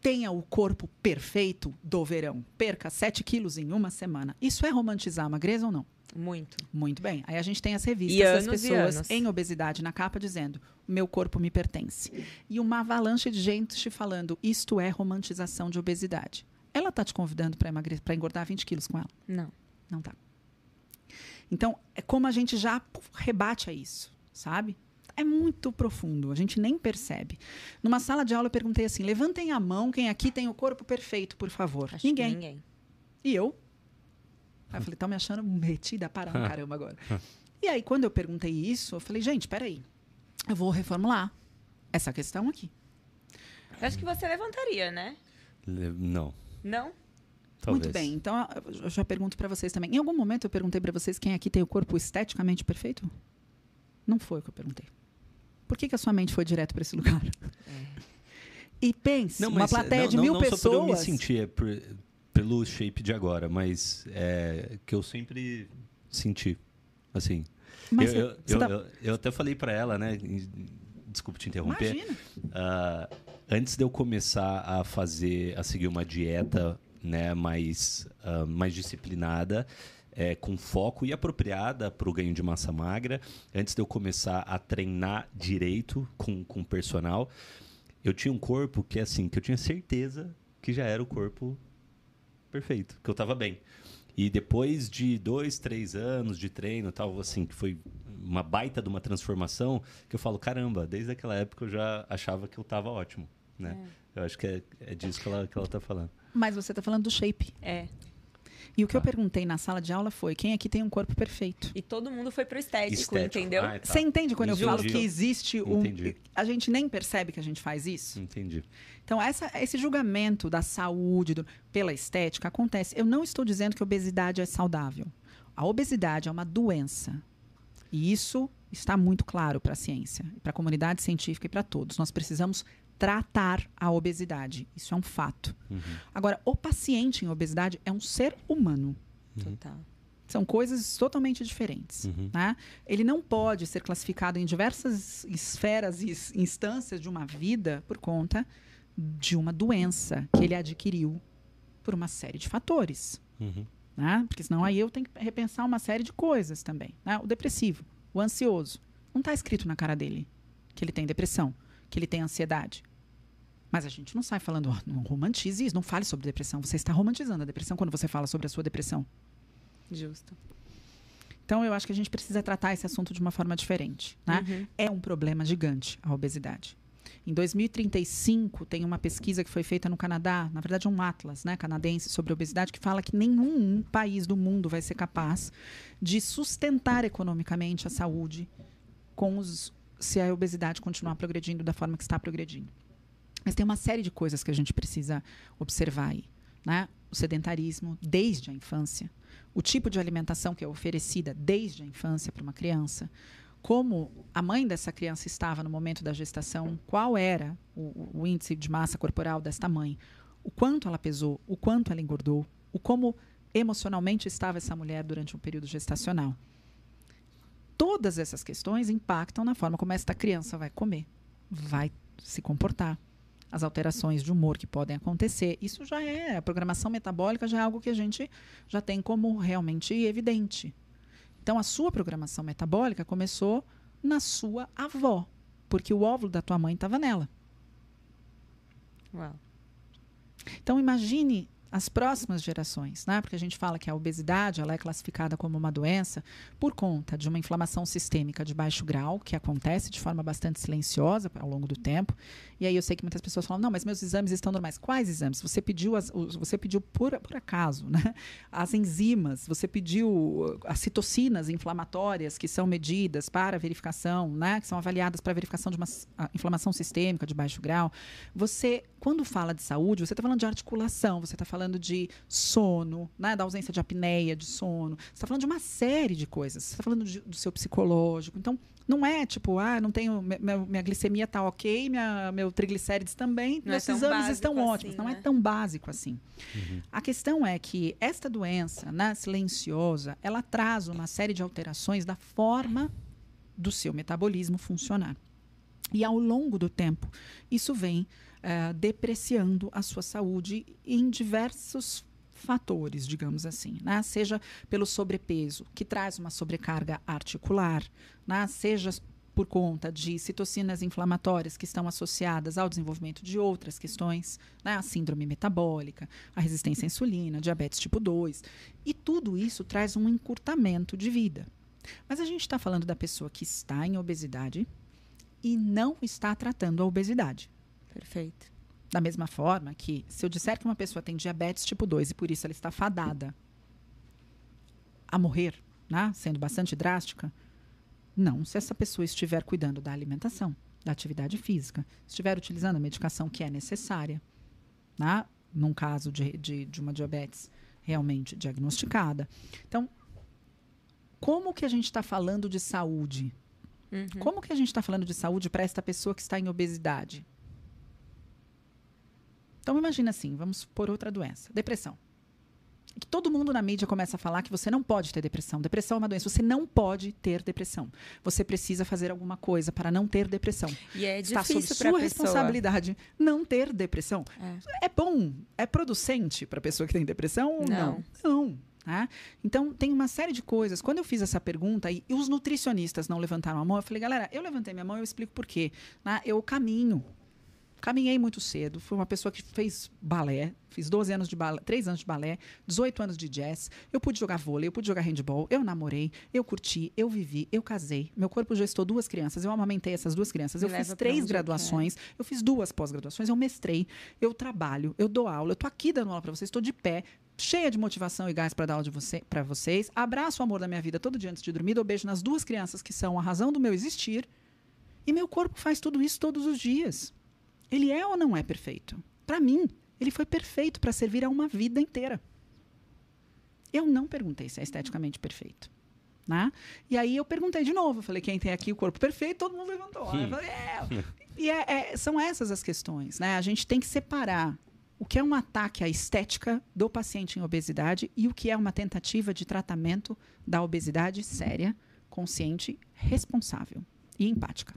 Tenha o corpo perfeito do verão. Perca 7 quilos em uma semana. Isso é romantizar a magreza ou não? Muito. Muito bem. Aí a gente tem as revistas E das pessoas em obesidade na capa dizendo: meu corpo me pertence. E uma avalanche de gente te falando: isto é romantização de obesidade. Ela está te convidando para emagrecer, para engordar 20 quilos com ela? Não. Não tá. Então, é como a gente já puf, rebate a isso, sabe? É muito profundo, a gente nem percebe. Numa sala de aula eu perguntei assim: levantem a mão quem aqui tem o corpo perfeito, por favor. Acho ninguém. ninguém. E eu? Aí eu falei, estão me achando metida para *laughs* um caramba agora. e aí, quando eu perguntei isso, eu falei, gente, peraí. Eu vou reformular essa questão aqui. Eu acho que você levantaria, né? Le- Não. Não? Talvez. Muito bem, então eu já pergunto para vocês também. Em algum momento eu perguntei para vocês quem aqui tem o corpo esteticamente perfeito? Não foi o que eu perguntei. Por que, que a sua mente foi direto para esse lugar? *laughs* E pense, uma mas, plateia não, de não, mil não pessoas. só por eu me sentir, é por- pelo shape de agora, mas é que eu sempre senti, assim. Mas eu, você- eu, você tá- eu- eu até falei pra ela, né? Desculpa te interromper. Imagina. Ah, antes de eu começar a fazer, a seguir uma dieta, né, mais, ah, mais disciplinada, é, com foco e apropriada para o ganho de massa magra, antes de eu começar a treinar direito com com personal, eu tinha um corpo que assim, que eu tinha certeza que já era o corpo perfeito, que eu tava bem. E depois de dois, três anos de treino, tal, assim, que foi uma baita de uma transformação, que eu falo, caramba, desde aquela época eu já achava que eu tava ótimo, né? Eu acho que é, é disso que ela, que ela tá falando. Mas você está falando do shape. É. E o que eu Tá. perguntei na sala de aula foi: quem aqui tem um corpo perfeito? E todo mundo foi pro estético, Estético. entendeu? Ah, tá. Você entende quando eu Entendi. falo que existe um. Entendi. A gente nem percebe que a gente faz isso? Entendi. Então, essa- esse julgamento da saúde do- pela estética acontece. Eu não estou dizendo que a obesidade é saudável. A obesidade é uma doença. E isso está muito claro para a ciência, para a comunidade científica e para todos. Nós precisamos tratar a obesidade. Isso é um fato. Uhum. Agora, o paciente em obesidade é um ser humano. Total. São coisas totalmente diferentes. Uhum. né? Ele não pode ser classificado em diversas esferas e instâncias de uma vida por conta de uma doença que ele adquiriu por uma série de fatores. Uhum. Né? Porque senão aí eu tenho que repensar uma série de coisas também. né? O depressivo, o ansioso. Não está escrito na cara dele que ele tem depressão, que ele tem ansiedade. Mas a gente não sai falando, "Oh, não romantize isso, não fale sobre depressão. Você está romantizando a depressão quando você fala sobre a sua depressão. Justo. Então, eu acho que a gente precisa tratar esse assunto de uma forma diferente. Né? Uhum. É um problema gigante a obesidade. Em 2035, tem uma pesquisa que foi feita no Canadá, na verdade, um atlas né, canadense sobre obesidade, que fala que nenhum país do mundo vai ser capaz de sustentar economicamente a saúde com os, se a obesidade continuar progredindo da forma que está progredindo. Mas tem uma série de coisas que a gente precisa observar aí. Né? O sedentarismo desde a infância, o tipo de alimentação que é oferecida desde a infância para uma criança, como a mãe dessa criança estava no momento da gestação, qual era o, o índice de massa corporal desta mãe, o quanto ela pesou, o quanto ela engordou, o como emocionalmente estava essa mulher durante um período gestacional. Todas essas questões impactam na forma como esta criança vai comer, vai se comportar, as alterações de humor que podem acontecer. Isso já é, a programação metabólica já é algo que a gente já tem como realmente evidente. Então, a sua programação metabólica começou na sua avó, porque o óvulo da tua mãe estava nela. Uau. Então, imagine as próximas gerações, né? Porque a gente fala que a obesidade ela é classificada como uma doença por conta de uma inflamação sistêmica de baixo grau, que acontece de forma bastante silenciosa ao longo do tempo. E aí eu sei que muitas pessoas falam: "Não, mas meus exames estão normais". Quais exames? Você pediu as, você pediu por, por acaso, né? As enzimas, você pediu uh, as citocinas inflamatórias que são medidas para verificação, né? Que são avaliadas para verificação de uma s- a inflamação sistêmica de baixo grau. Você, quando fala de saúde, você está falando de articulação, você está falando de sono, né, da ausência de apneia de sono. Você está falando de uma série de coisas. Você está falando de- do seu psicológico. Então, não é tipo, ah, não tenho. me- Minha glicemia está ok, minha, meu triglicérides também. Não é meus tão exames estão assim, ótimos. Não é né? tão básico assim. A questão é que esta doença, né, silenciosa, ela traz uma série de alterações da forma do seu metabolismo funcionar. E ao longo do tempo, isso vem eh, depreciando a sua saúde em diversos fatores, digamos assim, né? Seja pelo sobrepeso, que traz uma sobrecarga articular, né? Seja por conta de citocinas inflamatórias que estão associadas ao desenvolvimento de outras questões, né? a síndrome metabólica, a resistência à insulina, diabetes tipo 2. E tudo isso traz um encurtamento de vida. Mas a gente está falando da pessoa que está em obesidade e não está tratando a obesidade. Perfeito. Da mesma forma que, se eu disser que uma pessoa tem diabetes tipo 2 e por isso ela está fadada a morrer, né? sendo bastante drástica? Não, se essa pessoa estiver cuidando da alimentação, da atividade física, estiver utilizando a medicação que é necessária, né? num caso de, de, de uma diabetes realmente diagnosticada. Então, como que a gente está falando de saúde? Uhum. Como que a gente está falando de saúde para esta pessoa que está em obesidade? Então imagina assim, vamos por outra doença, depressão. Que todo mundo na mídia começa a falar que você não pode ter depressão. Depressão é uma doença. Você não pode ter depressão. Você precisa fazer alguma coisa para não ter depressão. E é Está sob sua pessoa. responsabilidade não ter depressão. É. É bom? É producente para a pessoa que tem depressão ou não? Não. tá? Então, tem uma série de coisas. Quando eu fiz essa pergunta e, e os nutricionistas não levantaram a mão, eu falei, galera, eu levantei minha mão e eu explico por quê. né? Eu caminho. Caminhei muito cedo. Fui uma pessoa que fez balé. Fiz 12 anos de balé, 3 anos de balé, 18 anos de jazz. Eu pude jogar vôlei, eu pude jogar handball, eu namorei, eu curti, eu vivi, eu casei. Meu corpo gestou duas crianças, eu amamentei essas duas crianças. Me Eu fiz três graduações, eu fiz duas pós-graduações, eu mestrei, eu trabalho, eu dou aula, eu tô aqui dando aula para vocês, estou de pé, cheia de motivação e gás para dar aula de você, para vocês. Abraço o amor da minha vida todo dia antes de dormir, dou beijo nas duas crianças que são a razão do meu existir. E meu corpo faz tudo isso todos os dias. Ele é ou não é perfeito? Para mim, ele foi perfeito para servir a uma vida inteira. Eu não perguntei se é esteticamente perfeito. Né? E aí eu perguntei de novo. Eu falei, quem tem aqui o corpo perfeito? Todo mundo levantou. Eu falei, é. *laughs* E é- é- são essas as questões. Né? A gente tem que separar o que é um ataque à estética do paciente em obesidade e o que é uma tentativa de tratamento da obesidade séria, consciente, responsável e empática.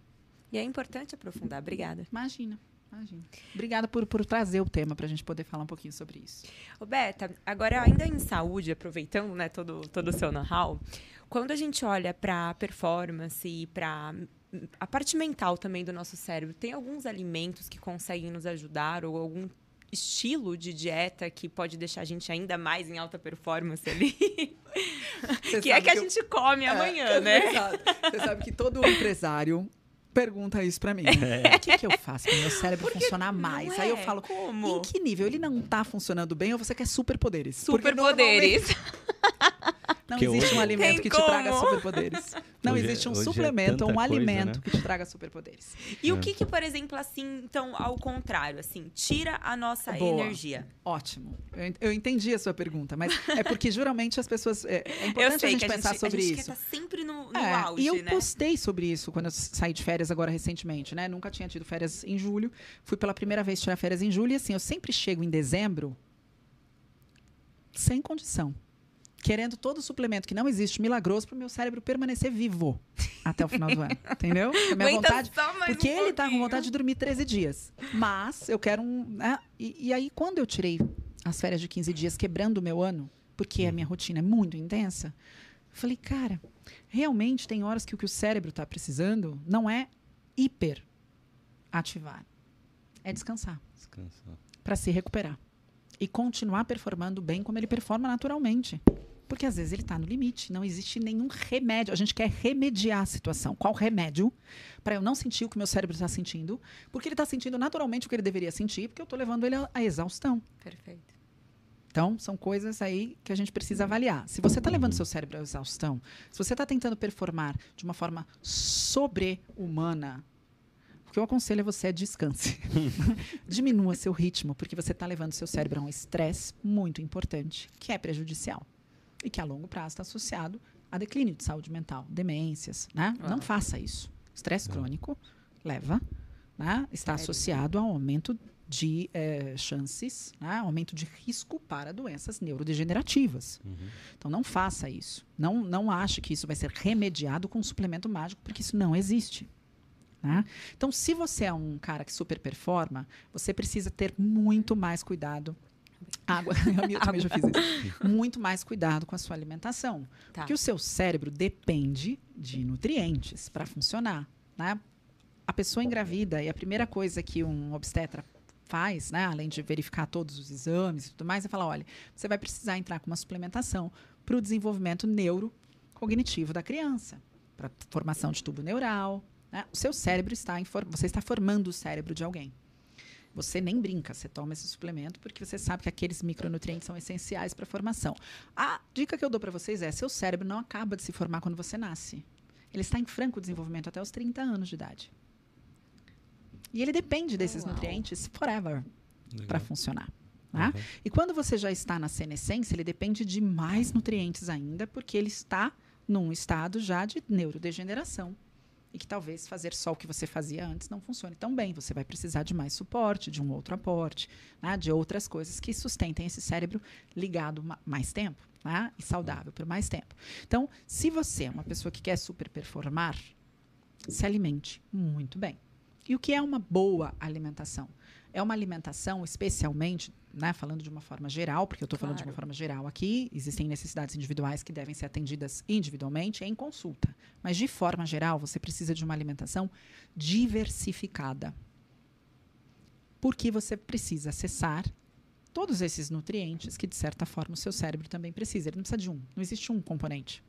E é importante aprofundar. Obrigada. Imagina, imagina. Obrigada por, por trazer o tema para a gente poder falar um pouquinho sobre isso. Roberta, agora ainda em saúde, aproveitando né, todo, todo o seu know-how, quando a gente olha para performance e para a parte mental também do nosso cérebro, tem alguns alimentos que conseguem nos ajudar ou algum estilo de dieta que pode deixar a gente ainda mais em alta performance ali? *laughs* que é que a gente come amanhã, *laughs* né? Você sabe que todo empresário pergunta isso para mim. O que, que eu faço para meu cérebro funcionar mais? Não Aí eu é? falo, Como? em que nível? Ele não tá funcionando bem ou você quer superpoderes? Porque Superpoderes. Não Porque existe hoje- um alimento Tem que te traga como? superpoderes. Não Hoje é- existe um é suplemento ou um coisa, alimento né? que te traga superpoderes. E É. o que que, por exemplo, assim, então, ao contrário, assim, tira a nossa Boa. energia? Ótimo. Eu, en- eu entendi a sua pergunta, mas *laughs* é porque geralmente as pessoas. É, é Eu importante sei a gente que a pensar gente, sobre a gente isso. quer estar sempre no, no É, auge, e eu né? postei sobre isso quando eu saí de férias agora recentemente, né? Nunca tinha tido férias em julho. Fui pela primeira vez tirar férias em julho e assim, eu sempre chego em dezembro sem condição. Querendo todo suplemento que não existe, milagroso, para o meu cérebro permanecer vivo até o final do ano. *laughs* Entendeu? A minha Aguenta vontade, só mais porque um ele tá com vontade de dormir 13 dias. Mas eu quero um. né? E, e aí, quando eu tirei as férias de 15 dias, quebrando o meu ano, porque a minha rotina é muito intensa, eu falei, cara, realmente tem horas que o que o cérebro está precisando não é hiper ativar, é descansar Descansar. para se recuperar e continuar performando bem como ele performa naturalmente. Porque às vezes ele está no limite, não existe nenhum remédio. A gente quer remediar a situação. Qual remédio para eu não sentir o que meu cérebro está sentindo? Porque ele está sentindo naturalmente o que ele deveria sentir, porque eu estou levando ele à- exaustão. Perfeito. Então, são coisas aí que a gente precisa avaliar. Se você está levando seu cérebro à exaustão, se você está tentando performar de uma forma sobre-humana, o que eu aconselho é você é descanse. *laughs* Diminua seu ritmo, porque você está levando seu cérebro a um estresse muito importante, que é prejudicial. E que a longo prazo está associado a declínio de saúde mental, demências. Né? Não faça isso. Estresse crônico leva, né? está Sério. associado ao aumento de eh, chances, né? aumento de risco para doenças neurodegenerativas. Então não faça isso. Não, não ache que isso vai ser remediado com um suplemento mágico, porque isso não existe. né? Então, se você é um cara que super performa, você precisa ter muito mais cuidado. Água, *laughs* a minha também já fiz isso. *laughs* Muito mais cuidado com a sua alimentação. Tá. Porque o seu cérebro depende de nutrientes para funcionar. Né? A pessoa engravida, e a primeira coisa que um obstetra faz, né, além de verificar todos os exames e tudo mais, é falar: olha, você vai precisar entrar com uma suplementação para o desenvolvimento neurocognitivo da criança, para formação de tubo neural. né? O seu cérebro está em você está formando o cérebro de alguém. Você nem brinca, você toma esse suplemento porque você sabe que aqueles micronutrientes são essenciais para a formação. A dica que eu dou para vocês é: seu cérebro não acaba de se formar quando você nasce. Ele está em franco desenvolvimento até os 30 anos de idade. E ele depende desses Uau. nutrientes forever para funcionar. Tá? Uhum. E quando você já está na senescência, ele depende de mais nutrientes ainda, porque ele está num estado já de neurodegeneração. E que talvez fazer só o que você fazia antes não funcione tão bem. Você vai precisar de mais suporte, de um outro aporte, né? de outras coisas que sustentem esse cérebro ligado ma- mais tempo né? e saudável por mais tempo. Então, se você é uma pessoa que quer super performar, se alimente muito bem. E o que é uma boa alimentação? É uma alimentação, especialmente, né, falando de uma forma geral, porque eu estou falando de uma Claro. forma geral aqui, existem necessidades individuais que devem ser atendidas individualmente em consulta. Mas, de forma geral, você precisa de uma alimentação diversificada. Porque você precisa acessar todos esses nutrientes que, de certa forma, o seu cérebro também precisa. Ele não precisa de um, não existe um componente.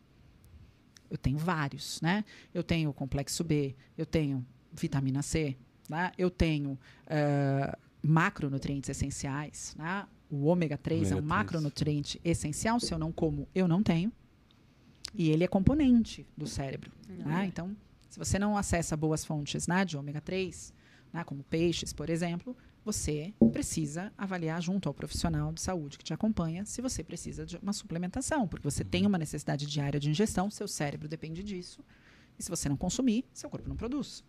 Eu tenho vários, né? Eu tenho complexo B, eu tenho vitamina C, né? eu tenho ah, macronutrientes essenciais, né? O ômega 3 é Ômega um 3. macronutriente essencial, se eu não como, eu não tenho. E ele é componente do cérebro. né? Então, se você não acessa boas fontes né, de ômega 3, né, como peixes, por exemplo, você precisa avaliar junto ao profissional de saúde que te acompanha se você precisa de uma suplementação, porque você tem uma necessidade diária de ingestão, seu cérebro depende disso. E se você não consumir, seu corpo não produz.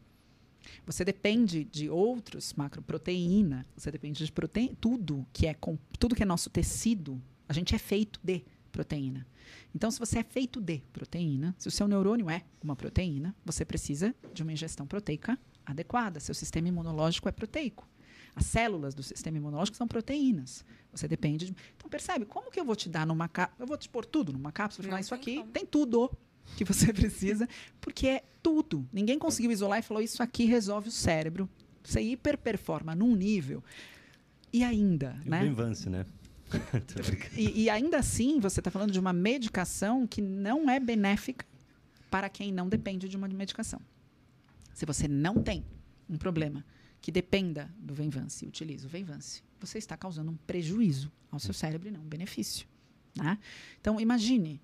Você depende de outros macroproteína, você depende de proteína, tudo que é com, tudo que é nosso tecido, a gente é feito de proteína. Então, se você é feito de proteína, se o seu neurônio é uma proteína, você precisa de uma ingestão proteica adequada. Seu sistema imunológico é proteico. As células do sistema imunológico são proteínas. Você depende de. Então, percebe? Como que eu vou te dar numa cápsula? Eu vou te pôr tudo numa cápsula falar: Isso aqui como. tem tudo que você *laughs* precisa, porque é tudo. Ninguém conseguiu isolar e falou: Isso aqui resolve o cérebro. Você hiperperforma num nível. E ainda, E o né? Benvance, né? *laughs* Tô brincando. E, e ainda assim, você está falando de uma medicação que não é benéfica para quem não depende de uma medicação. Se você não tem um problema que dependa do Venvance e utiliza o Venvance, você está causando um prejuízo ao seu cérebro e não um benefício. Né? Então, imagine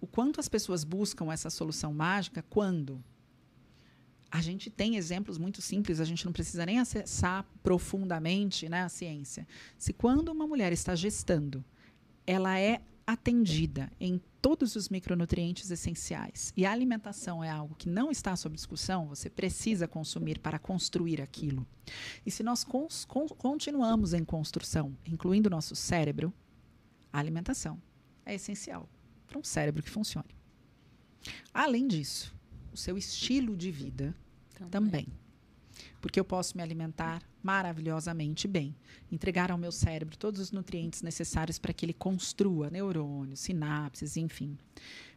o quanto as pessoas buscam essa solução mágica quando a gente tem exemplos muito simples, a gente não precisa nem acessar profundamente né, a ciência. Se quando uma mulher está gestando, ela é atendida em todos os micronutrientes essenciais e a alimentação é algo que não está sob discussão, você precisa consumir para construir aquilo. E se nós continuamos em construção, incluindo nosso cérebro, a alimentação é essencial para um cérebro que funcione. Além disso, o seu estilo de vida também. Porque eu posso me alimentar maravilhosamente bem, entregar ao meu cérebro todos os nutrientes necessários para que ele construa neurônios, sinapses, enfim.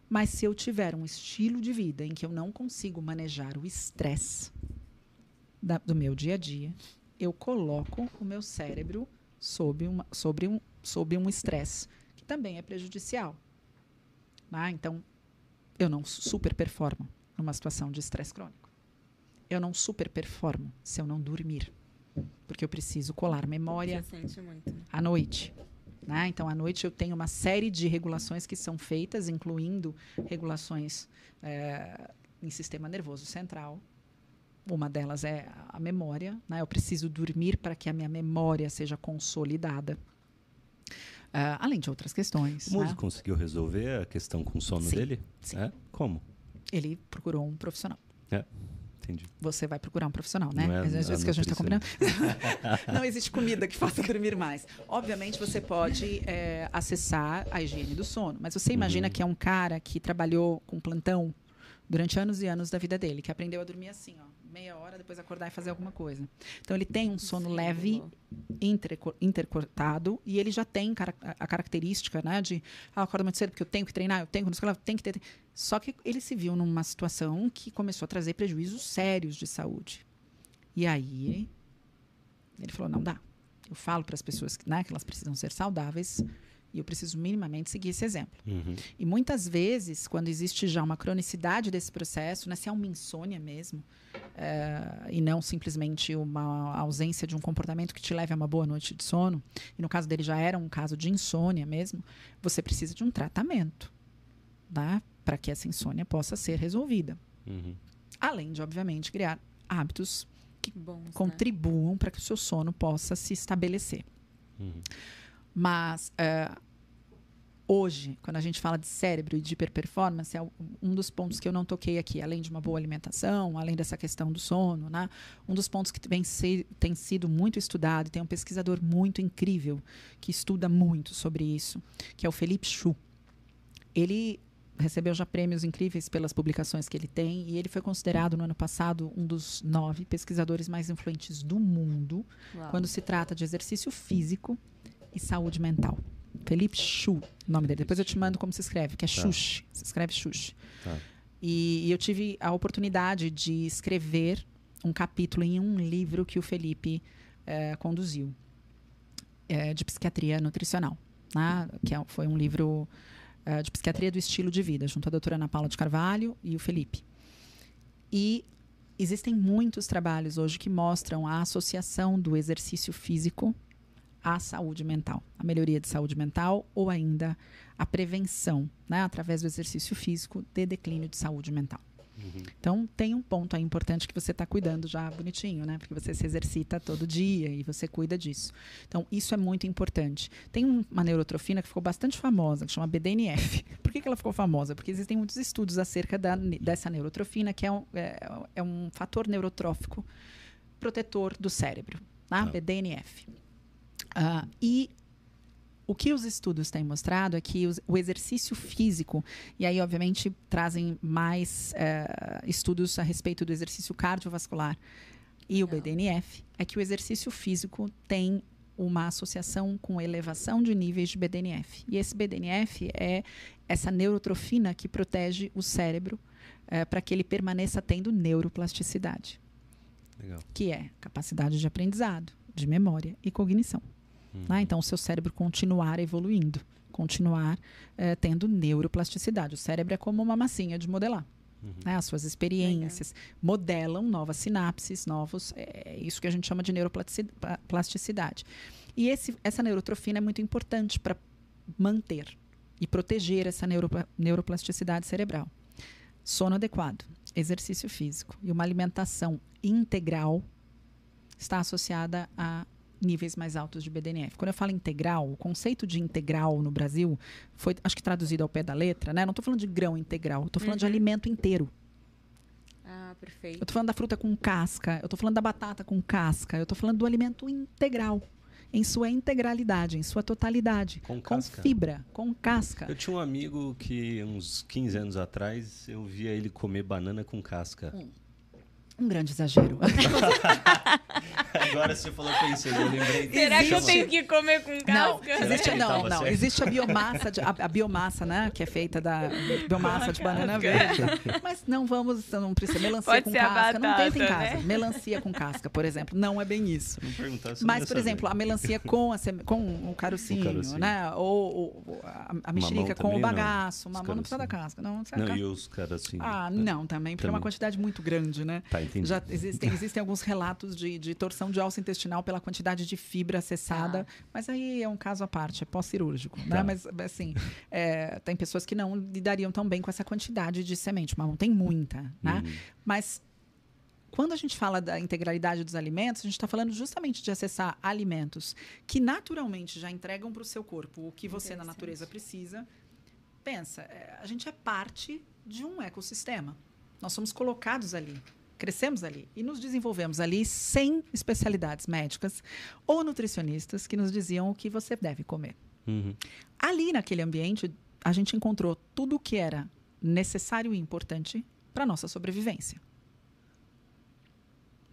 Mas se eu tiver um estilo de vida em que eu não consigo manejar o estresse do meu dia a dia, eu coloco o meu cérebro sob, uma, sobre um sob um estresse que também é prejudicial. Né? Então, eu não super performo numa situação de estresse crônico. Eu não super performo se eu não dormir. Porque eu preciso colar memória muito. à noite. né? Então, à noite eu tenho uma série de regulações que são feitas, incluindo regulações eh, em sistema nervoso central. Uma delas é a memória. né? Eu preciso dormir para que a minha memória seja consolidada. Ah, além de outras questões. O né? conseguiu resolver a questão com o sono Sim, dele? sim. É? Como? Ele procurou um profissional. Entendi. Você vai procurar um profissional, né? Não é Às vezes que a gente está combinando. Não existe comida que faça dormir mais. Obviamente, você pode é, acessar a higiene do sono, mas você imagina Uhum. que é um cara que trabalhou com plantão durante anos e anos da vida dele, que aprendeu a dormir assim, ó, meia hora, depois acordar e fazer alguma coisa. Então, ele tem um sono Sim, leve, Lu. interco- intercortado, e ele já tem cara- a característica, né, de, ah, eu acordo muito cedo porque eu tenho que treinar, eu tenho que, não sei o que ter... Só que ele se viu numa situação que começou a trazer prejuízos sérios de saúde. E aí, ele falou, não dá. Eu falo para as pessoas né, que elas precisam ser saudáveis, E eu preciso minimamente seguir esse exemplo. Uhum. E muitas vezes, quando existe já uma cronicidade desse processo, né, se é uma insônia mesmo, eh, e não simplesmente uma ausência de um comportamento que te leve a uma boa noite de sono, e no caso dele já era um caso de insônia mesmo, você precisa de um tratamento tá? para que essa insônia possa ser resolvida. Uhum. Além de, obviamente, criar hábitos Bons, né? contribuam para que o seu sono possa se estabelecer. Uhum. Mas é, hoje, quando a gente fala de cérebro e de hiperperformance, é um dos pontos que eu não toquei aqui, além de uma boa alimentação, além dessa questão do sono, né? Um dos pontos que vem se- tem sido muito estudado, tem um pesquisador muito incrível que estuda muito sobre isso, que é o Felipe Chu. Ele recebeu já prêmios incríveis pelas publicações que ele tem e ele foi considerado no ano passado um dos nove pesquisadores mais influentes do mundo Uau. quando se trata de exercício físico e saúde mental. Felipe Chu, o nome dele. Depois eu te mando como se escreve, que é Tá. Xuxi. Se escreve Xuxi. Tá. E, e eu tive a oportunidade de escrever um capítulo em um livro que o Felipe eh, conduziu, eh, de psiquiatria nutricional. né? Que é- foi um livro eh, de psiquiatria do estilo de vida, junto à doutora Ana Paula de Carvalho e o Felipe. E existem muitos trabalhos hoje que mostram a associação do exercício físico à saúde mental, a melhoria de saúde mental ou ainda a prevenção, né, através do exercício físico, de declínio de saúde mental. Uhum. Então, tem um ponto aí importante que você está cuidando já bonitinho, né? Porque você se exercita todo dia e você cuida disso. Então, isso é muito importante. Tem um- uma neurotrofina que ficou bastante famosa, que chama BDNF. *laughs* Por que, que ela ficou famosa? Porque existem muitos estudos acerca da, dessa neurotrofina, que é um, é, é um fator neurotrófico protetor do cérebro, tá? Tá. BDNF. Ah, e o que os estudos têm mostrado é que os- o exercício físico, e aí, obviamente, trazem mais eh, estudos a respeito do exercício cardiovascular e o. BDNF, é que o exercício físico tem uma associação com elevação de níveis de BDNF. E esse BDNF é essa neurotrofina que protege o cérebro para que ele permaneça tendo neuroplasticidade, Legal. que é capacidade de aprendizado, de memória e cognição. Uhum. né? Então, o seu cérebro continuar evoluindo, continuar eh, tendo neuroplasticidade. O cérebro é como uma massinha de modelar. Uhum. né? As suas experiências modelam novas sinapses, novos. É isso que a gente chama de neuroplasticidade. E esse, essa neurotrofina é muito importante para manter e proteger essa neuropla- neuroplasticidade cerebral. Sono adequado, exercício físico e uma alimentação integral está associada a níveis mais altos de BDNF. Quando eu falo integral, o conceito de integral no Brasil foi, acho que traduzido ao pé da letra, né? Não estou falando de grão integral, estou falando de Uhum. alimento inteiro. Ah, Eu perfeito. estou falando da fruta com casca, eu estou falando da batata com casca, eu estou falando do alimento integral, em sua integralidade, em sua totalidade, Com com casca? fibra, com casca. Eu tinha um amigo que, uns 15 anos atrás, eu via ele comer banana com casca. Um grande exagero. *laughs* Agora você falou pensei, eu lembrei. Será que eu tenho que comer com Não, casca? existe, não, tava não. certo. Existe a biomassa, de- a, a biomassa, né? Que é feita da biomassa de banana verde. Mas não vamos, não precisa. Melancia Pode com casca. não tenta em batata, casa. né? Melancia com casca, por exemplo. Não é bem isso. Não perguntar se eu Mas, por exemplo, a melancia *laughs* com, a seme- com o carocinho, O carocinho. né? Ou, ou a, a mexerica com também, o não? bagaço. Os Mamão não precisa da casca. Não, Não, e os caras assim. Ah, não, também, porque é uma Também. quantidade muito grande, né? Tá, entendi. Já existem, existem alguns relatos de, de torção de alça intestinal pela quantidade de fibra acessada, mas aí é um caso à parte, é pós-cirúrgico, né? Tá. Mas, assim, é, tem pessoas que não lidariam tão bem com essa quantidade de semente. Mamão tem muita, né? Uhum. Mas quando a gente fala da integralidade dos alimentos, a gente está falando justamente de acessar alimentos que naturalmente já entregam para o seu corpo o que você na natureza precisa. Pensa, é, a gente é parte de um ecossistema. Nós somos colocados ali, crescemos ali e nos desenvolvemos ali sem especialidades médicas ou nutricionistas que nos diziam o que você deve comer. Uhum. Ali naquele ambiente, a gente encontrou tudo o que era necessário e importante para nossa sobrevivência.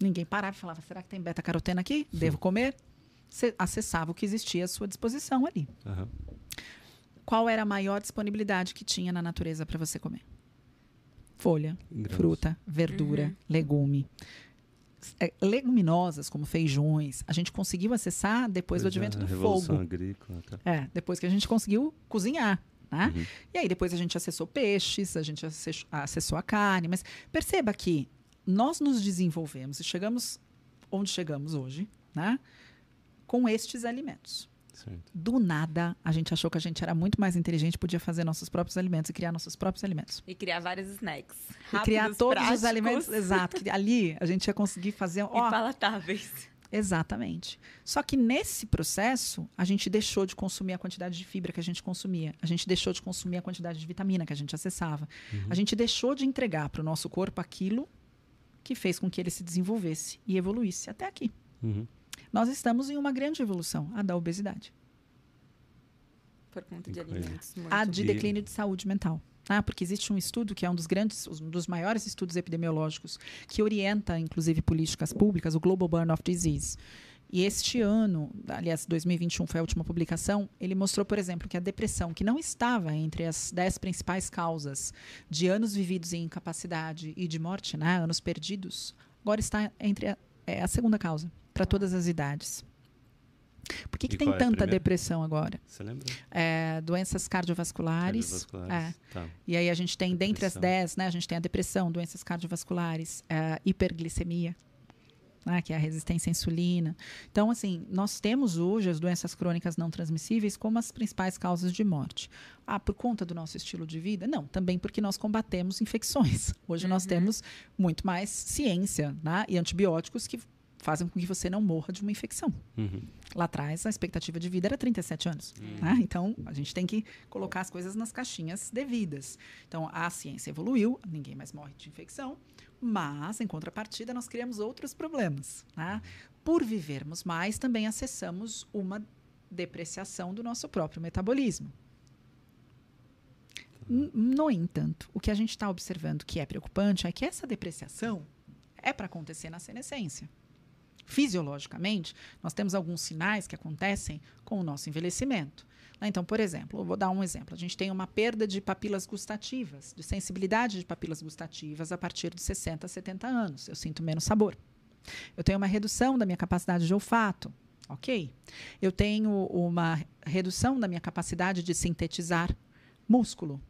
Ninguém parava e falava: será que tem beta-caroteno aqui? Devo comer? Você acessava o que existia à sua disposição ali. Aham. Qual era a maior disponibilidade que tinha na natureza para você comer? Folha, Grãos. fruta, verdura, Uhum. legume. é, leguminosas, como feijões, a gente conseguiu acessar depois do Pois é, advento do Revolução fogo. Agrícola. Tá. É, depois que a gente conseguiu cozinhar. Né? Uhum. E aí depois a gente acessou peixes, a gente acessou, acessou a carne, mas perceba que nós nos desenvolvemos e chegamos onde chegamos hoje, né? Com estes alimentos. Certo. Do nada, a gente achou que a gente era muito mais inteligente, podia fazer nossos próprios alimentos e criar nossos próprios alimentos. E criar vários snacks. e criar rápidos, todos práticos os alimentos, exato, ali a gente ia conseguir fazer, E ó, palatáveis. Exatamente. Só que nesse processo, a gente deixou de consumir a quantidade de fibra que a gente consumia. A gente deixou de consumir a quantidade de vitamina que a gente acessava. A gente deixou de entregar para o nosso corpo aquilo que fez com que ele se desenvolvesse e evoluísse até aqui. Uhum. Nós estamos em uma grande evolução, a da obesidade, Por conta de alimentos. Muito a de declínio de saúde mental. Ah, porque existe um estudo que é um dos grandes, um dos maiores estudos epidemiológicos que orienta, inclusive, políticas públicas, o Global Burn-off Disease. E este ano, aliás, 2021 foi a última publicação, ele mostrou, por exemplo, que a depressão, que não estava entre as dez principais causas de anos vividos em incapacidade e de morte, né, anos perdidos, agora está entre a, é a segunda causa, para todas as idades. Por que, que tem é tanta depressão agora? Você lembra? É, doenças cardiovasculares. Cardiovasculares. Tá. E aí a gente tem, dentre as Depressão. 10, né, a gente tem a depressão, doenças cardiovasculares, a hiperglicemia, né, que é a resistência à insulina. Então, assim, nós temos hoje as doenças crônicas não transmissíveis como as principais causas de morte. Ah, por conta do nosso estilo de vida? Não, também porque nós combatemos infecções. Hoje nós Uhum. temos muito mais ciência né, e antibióticos que fazem com que você não morra de uma infecção. Uhum. Lá atrás, a expectativa de vida era 37 anos. né? Então, a gente tem que colocar as coisas nas caixinhas devidas. Então, a ciência evoluiu, ninguém mais morre de infecção, mas, em contrapartida, nós criamos outros problemas. né? Por vivermos mais, também acessamos uma depreciação do nosso próprio metabolismo. No entanto, o que a gente está observando que é preocupante é que essa depreciação é para acontecer na senescência. Fisiologicamente, nós temos alguns sinais que acontecem com o nosso envelhecimento. né? Então, por exemplo, eu vou dar um exemplo. A gente tem uma perda de papilas gustativas, de sensibilidade de papilas gustativas a partir de 60, 70 anos. Eu sinto menos sabor. Eu tenho uma redução da minha capacidade de olfato. Ok. Eu tenho uma redução da minha capacidade de sintetizar músculo.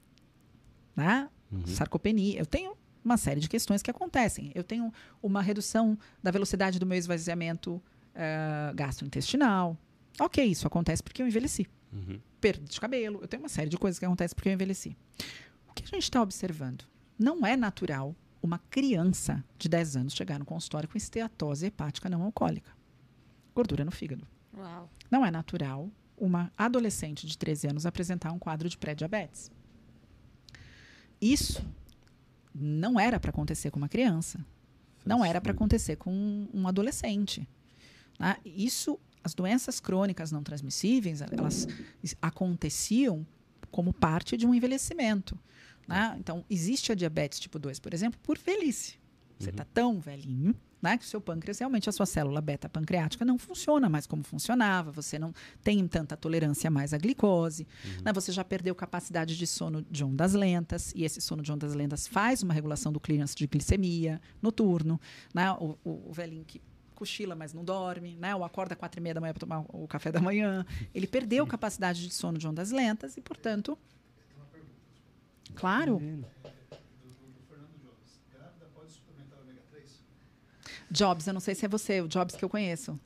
Né? Uhum. sarcopenia. Eu tenho uma série de questões que acontecem. Eu tenho uma redução da velocidade do meu esvaziamento eh, gastrointestinal. Ok, isso acontece porque eu envelheci. Uhum. Perda de cabelo. Eu tenho uma série de coisas que acontecem porque eu envelheci. O que a gente está observando? Não é natural uma criança de 10 anos chegar no consultório com esteatose hepática não alcoólica. Gordura no fígado. Uau. Não é natural uma adolescente de 13 anos apresentar um quadro de pré-diabetes. Isso não era para acontecer com uma criança. Não era para acontecer com um, adolescente. né? Isso, as doenças crônicas não transmissíveis, elas aconteciam como parte de um envelhecimento. né? Então, existe a diabetes tipo 2, por exemplo, por velhice. Você está tão velhinho né, que o seu pâncreas, realmente a sua célula beta-pancreática não funciona mais como funcionava, você não tem tanta tolerância mais à glicose, né, você já perdeu capacidade de sono de ondas lentas, e esse sono de ondas lentas faz uma regulação do clearance de glicemia noturno, né, o, o, o velhinho que cochila, mas não dorme, né? Ou acorda quatro e meia da manhã para tomar o café da manhã. Ele perdeu capacidade de sono de ondas lentas e, portanto... Claro. Jobs, eu não sei se é você, o Jobs que eu conheço.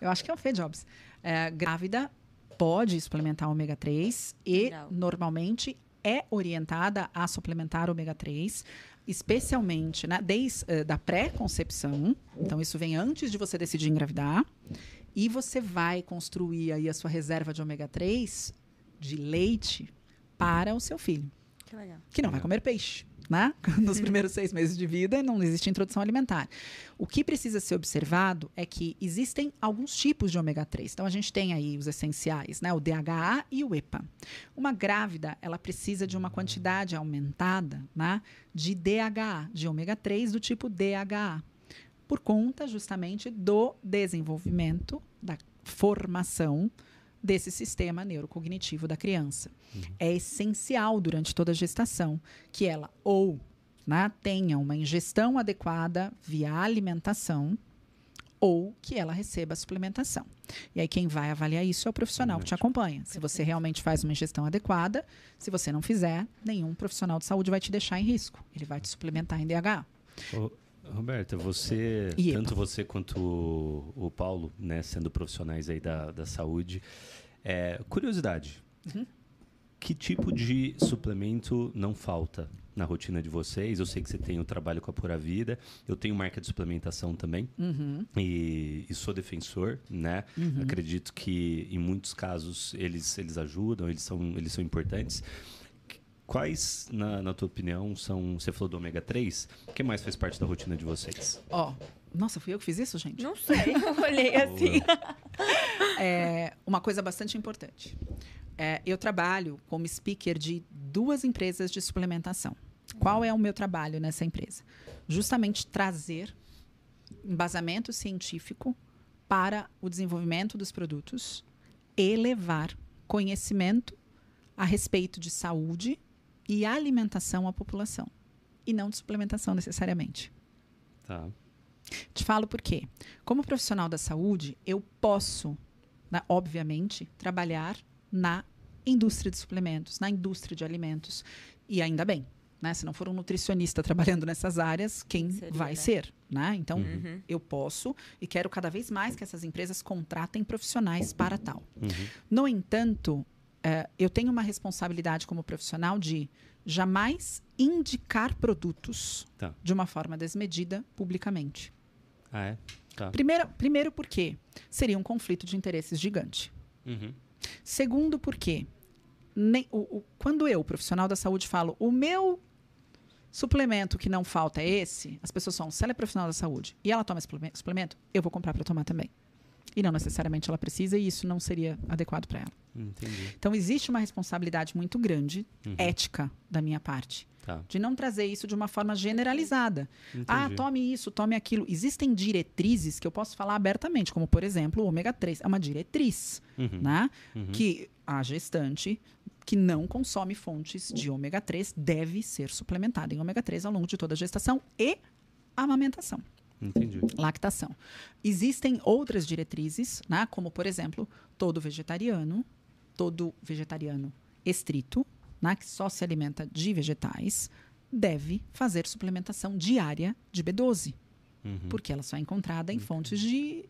Eu acho que é o Fê Jobs. É, grávida pode suplementar ômega 3 e Legal. normalmente é orientada a suplementar ômega 3, especialmente né, desde eh, da pré-concepção. Então isso vem antes de você decidir engravidar e você vai construir aí a sua reserva de ômega 3 de leite para o seu filho Que legal. que não vai comer peixe, né? *laughs* Nos primeiros seis meses de vida não existe introdução alimentar. O que precisa ser observado é que existem alguns tipos de ômega 3. Então a gente tem aí os essenciais, né? O DHA e o EPA. Uma grávida, ela precisa de uma quantidade aumentada, né? De DHA, de ômega 3 do tipo DHA, por conta justamente do desenvolvimento, da formação desse sistema neurocognitivo da criança. É essencial durante toda a gestação que ela ou né, tenha uma ingestão adequada via alimentação, ou que ela receba a suplementação. E aí quem vai avaliar isso é o profissional que te acompanha. Se você realmente faz uma ingestão adequada, se você não fizer, nenhum profissional de saúde vai te deixar em risco. Ele vai te suplementar em DH. Ô, Roberta, você, tanto você quanto o, o Paulo, né, sendo profissionais aí da, da saúde, é, curiosidade, Uhum. que tipo de suplemento não falta na rotina de vocês? Eu sei que você tem o trabalho com a Pura Vida, eu tenho marca de suplementação também Uhum. e, e sou defensor, né? Acredito que em muitos casos eles, eles ajudam, eles são, eles são importantes. Quais, na, na tua opinião, são. Você falou do ômega 3, o que mais faz parte da rotina de vocês? Ó, nossa, fui eu que fiz isso, gente? Não sei, *laughs* eu olhei assim. É uma coisa bastante importante. É, eu trabalho como speaker de duas empresas de suplementação. Qual é o meu trabalho nessa empresa? Justamente trazer embasamento científico para o desenvolvimento dos produtos e levar conhecimento a respeito de saúde e alimentação à população. E não de suplementação necessariamente. Tá. Te falo por quê. Como profissional da saúde, eu posso, né, obviamente, trabalhar na indústria de suplementos, na indústria de alimentos. E ainda bem. Né? Se não for um nutricionista *laughs* trabalhando nessas áreas, quem Seria, vai né? ser? Né? Então, Uhum. eu posso e quero cada vez mais que essas empresas contratem profissionais para tal. Uhum. No entanto, eh, eu tenho uma responsabilidade como profissional de jamais indicar produtos Tá. de uma forma desmedida publicamente. Ah, é? Tá. Primeiro, primeiro porque seria um conflito de interesses gigante. Uhum. Segundo, porque nem- o- o- quando eu, profissional da saúde, falo o meu suplemento que não falta é esse, as pessoas falam, se ela é profissional da saúde e ela toma esse suplemento, eu vou comprar para tomar também. E não necessariamente ela precisa e isso não seria adequado para ela. Entendi. Então, existe uma responsabilidade muito grande, Uhum. ética, da minha parte, Tá. de não trazer isso de uma forma generalizada. Entendi. Ah, tome isso, tome aquilo. Existem diretrizes que eu posso falar abertamente, como, por exemplo, o ômega 3. É uma diretriz, Uhum. né? Uhum. Que a gestante que não consome fontes de ômega 3 deve ser suplementada em ômega 3 ao longo de toda a gestação e amamentação, Entendi. lactação. Existem outras diretrizes, né? como, por exemplo, todo vegetariano, todo vegetariano estrito, né? que só se alimenta de vegetais, deve fazer suplementação diária de B12 Uhum. porque ela só é encontrada em fontes de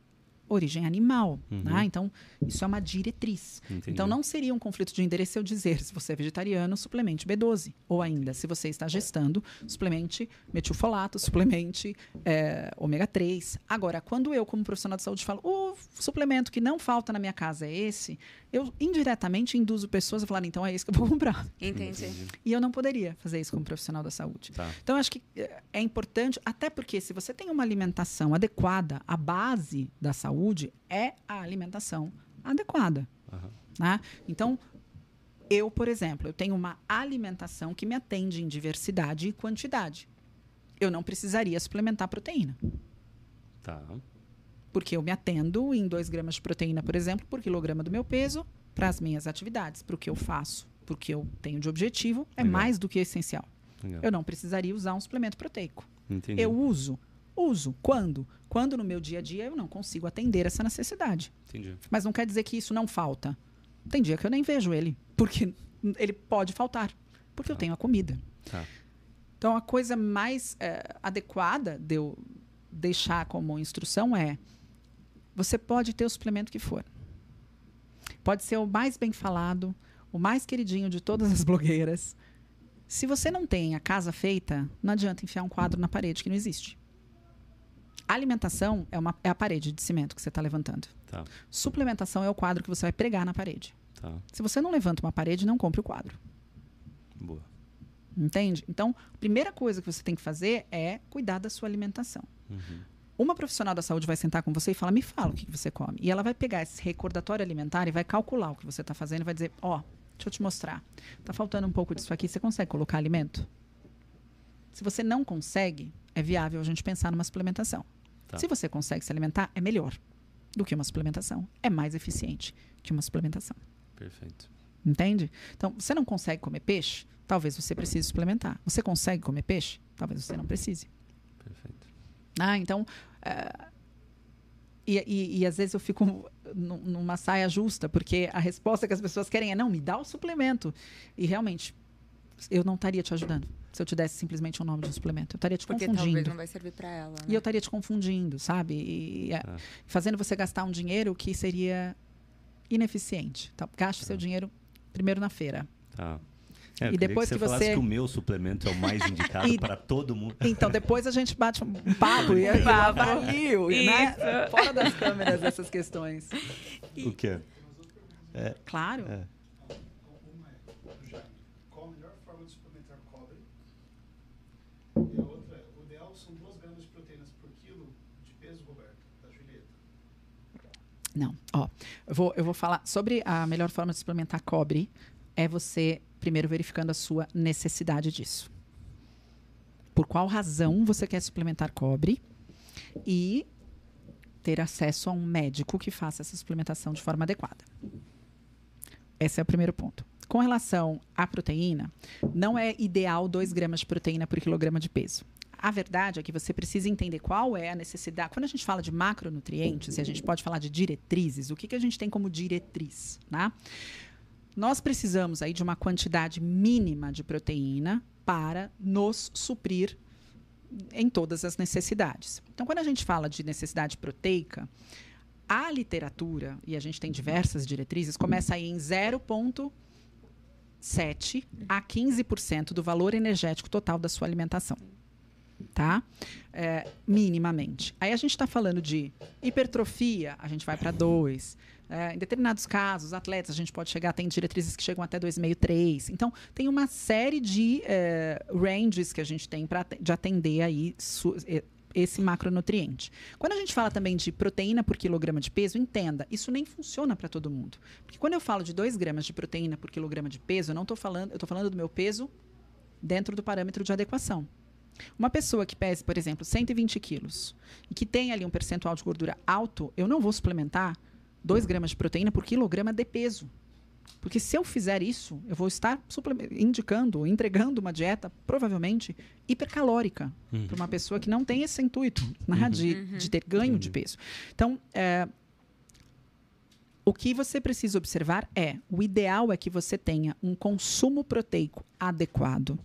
origem animal. Uhum. né? Então, isso é uma diretriz. Entendi. Então, não seria um conflito de interesse eu dizer, se você é vegetariano, suplemente B12. Ou ainda, se você está gestando, suplemente metilfolato, suplemente é, ômega 3. Agora, quando eu, como profissional de saúde, falo, o suplemento que não falta na minha casa é esse, eu indiretamente induzo pessoas a falar, então é esse que eu vou comprar. Entendi. E eu não poderia fazer isso como profissional da saúde. Tá. Então, acho que eh, é importante, até porque se você tem uma alimentação adequada, a base da saúde é a alimentação adequada. Aham. né? Então, eu, por exemplo, eu tenho uma alimentação que me atende em diversidade e quantidade. Eu não precisaria suplementar proteína, Tá. porque eu me atendo em 2 gramas de proteína, por exemplo, por quilograma do meu peso, para as minhas atividades, para o que eu faço, para o que eu tenho de objetivo, é Legal. mais do que essencial. Legal. Eu não precisaria usar um suplemento proteico. Entendi. Eu uso. Uso. Quando? Quando no meu dia a dia eu não consigo atender essa necessidade. Entendi. Mas não quer dizer que isso não falta. Tem dia que eu nem vejo ele, porque ele pode faltar, porque eu Tá. tenho a comida. Tá. Então a coisa mais eh, adequada de eu deixar como instrução é: você pode ter o suplemento que for. Pode ser o mais bem falado, o mais queridinho de todas as blogueiras. Se você não tem a casa feita, não adianta enfiar um quadro na parede que não existe. Alimentação é, uma, é a parede de cimento que você está levantando. Tá. Suplementação é o quadro que você vai pregar na parede. Tá. Se você não levanta uma parede, não compre o quadro. Boa. Entende? Então, a primeira coisa que você tem que fazer é cuidar da sua alimentação. Uhum. Uma profissional da saúde vai sentar com você e falar: me fala o que você come. E ela vai pegar esse recordatório alimentar e vai calcular o que você está fazendo e vai dizer: ó, deixa eu te mostrar. Tá faltando um pouco disso aqui. Você consegue colocar alimento? Se você não consegue, é viável a gente pensar numa suplementação. Tá. Se você consegue se alimentar, é melhor do que uma suplementação. É mais eficiente que uma suplementação. Perfeito. Entende? Então, você não consegue comer peixe? Talvez você precise suplementar. Você consegue comer peixe? Talvez você não precise. Perfeito. Ah, então, eh, E, e, e, às vezes eu fico numa saia justa, porque a resposta que as pessoas querem é: não, me dá o suplemento. E realmente, eu não estaria te ajudando se eu te desse simplesmente o nome de um suplemento. Eu estaria te porque confundindo. talvez não vai servir para ela. Né? E eu estaria te confundindo, sabe? E, é. fazendo você gastar um dinheiro que seria ineficiente. Tá? Gaste tá. seu dinheiro primeiro na feira. Tá. É, e depois que, você, que, você... que o meu suplemento é o mais *laughs* indicado e... para todo mundo. Então, depois a gente bate um papo e *laughs* eu avalio, né? Fora das câmeras essas questões. O quê? É, claro. É. Qual a melhor forma de suplementar cobre? E a outra, o ideal são 2 gramas de proteínas por quilo de peso, Roberto, da Julieta. Não, ó, eu vou, eu vou falar sobre a melhor forma de suplementar cobre é você primeiro verificando a sua necessidade disso. Por qual razão você quer suplementar cobre e ter acesso a um médico que faça essa suplementação de forma adequada. Esse é o primeiro ponto. Com relação à proteína, não é ideal 2 gramas de proteína por quilograma de peso. A verdade é que você precisa entender qual é a necessidade. Quando a gente fala de macronutrientes, e a gente pode falar de diretrizes, o que, que a gente tem como diretriz? Né? Nós precisamos aí de uma quantidade mínima de proteína para nos suprir em todas as necessidades. Então, quando a gente fala de necessidade proteica, a literatura, e a gente tem diversas diretrizes, começa aí em 0,7 a 15% do valor energético total da sua alimentação. Tá? É, minimamente. Aí a gente está falando de hipertrofia, a gente vai para 2 é, em determinados casos, atletas, a gente pode chegar, tem diretrizes que chegam até 2,5, 3. Então, tem uma série de é, ranges que a gente tem para de atender aí su, esse macronutriente. Quando a gente fala também de proteína por quilograma de peso, entenda, isso nem funciona para todo mundo. Porque quando eu falo de 2 gramas de proteína por quilograma de peso, eu não estou falando, eu estou falando do meu peso dentro do parâmetro de adequação. Uma pessoa que pese, por exemplo, 120 quilos e que tem ali um percentual de gordura alto, eu não vou suplementar 2 gramas de proteína por quilograma de peso. Porque se eu fizer isso, eu vou estar indicando, entregando uma dieta provavelmente hipercalórica uhum. para uma pessoa que não tem esse intuito né, uhum. de, uhum. de, ter ganho uhum. de peso. Então, é, o que você precisa observar é: o ideal é que você tenha um consumo proteico adequado,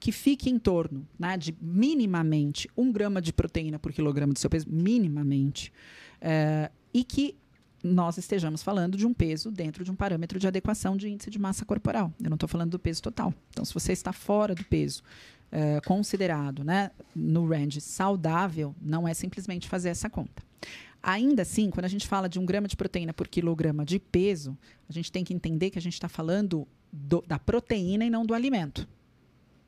que fique em torno né, de minimamente um grama de proteína por quilograma do seu peso, minimamente, é, e que nós estejamos falando de um peso dentro de um parâmetro de adequação de índice de massa corporal. Eu não estou falando do peso total. Então, se você está fora do peso é, considerado né, no range saudável, não é simplesmente fazer essa conta. Ainda assim, quando a gente fala de um grama de proteína por quilograma de peso, a gente tem que entender que a gente está falando do, da proteína e não do alimento.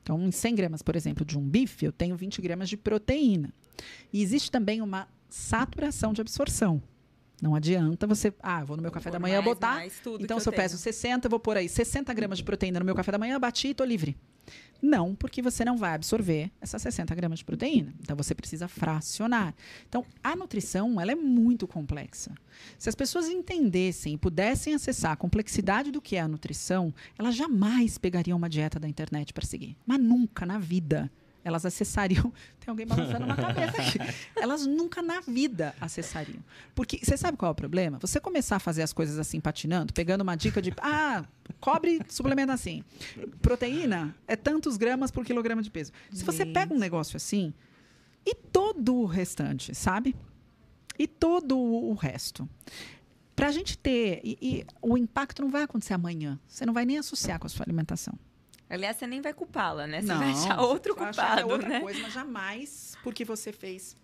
Então, em 100 gramas, por exemplo, de um bife, eu tenho 20 gramas de proteína. E existe também uma saturação de absorção. Não adianta você, ah, vou no meu café da manhã mais, botar. Mais, então, se eu, eu peso 60, eu vou pôr aí 60 gramas de proteína no meu café da manhã, bati e estou livre. Não, porque você não vai absorver essas 60 gramas de proteína. Então, você precisa fracionar. Então, a nutrição, ela é muito complexa. Se as pessoas entendessem e pudessem acessar a complexidade do que é a nutrição, elas jamais pegariam uma dieta da internet para seguir. Mas nunca na vida elas acessariam. *laughs* Tem alguém balançando uma cabeça aqui. Elas nunca na vida acessariam. Porque você sabe qual é o problema? Você começar a fazer as coisas assim, patinando, pegando uma dica de. Ah, cobre suplementa assim. Proteína é tantos gramas por quilograma de peso. Se você pega um negócio assim, e todo o restante, sabe? E todo o resto. Para a gente ter. E, e o impacto não vai acontecer amanhã. Você não vai nem associar com a sua alimentação. Aliás, você nem vai culpá-la, né? Você não, vai achar outro culpado, achar que é outra né? coisa, mas jamais porque você fez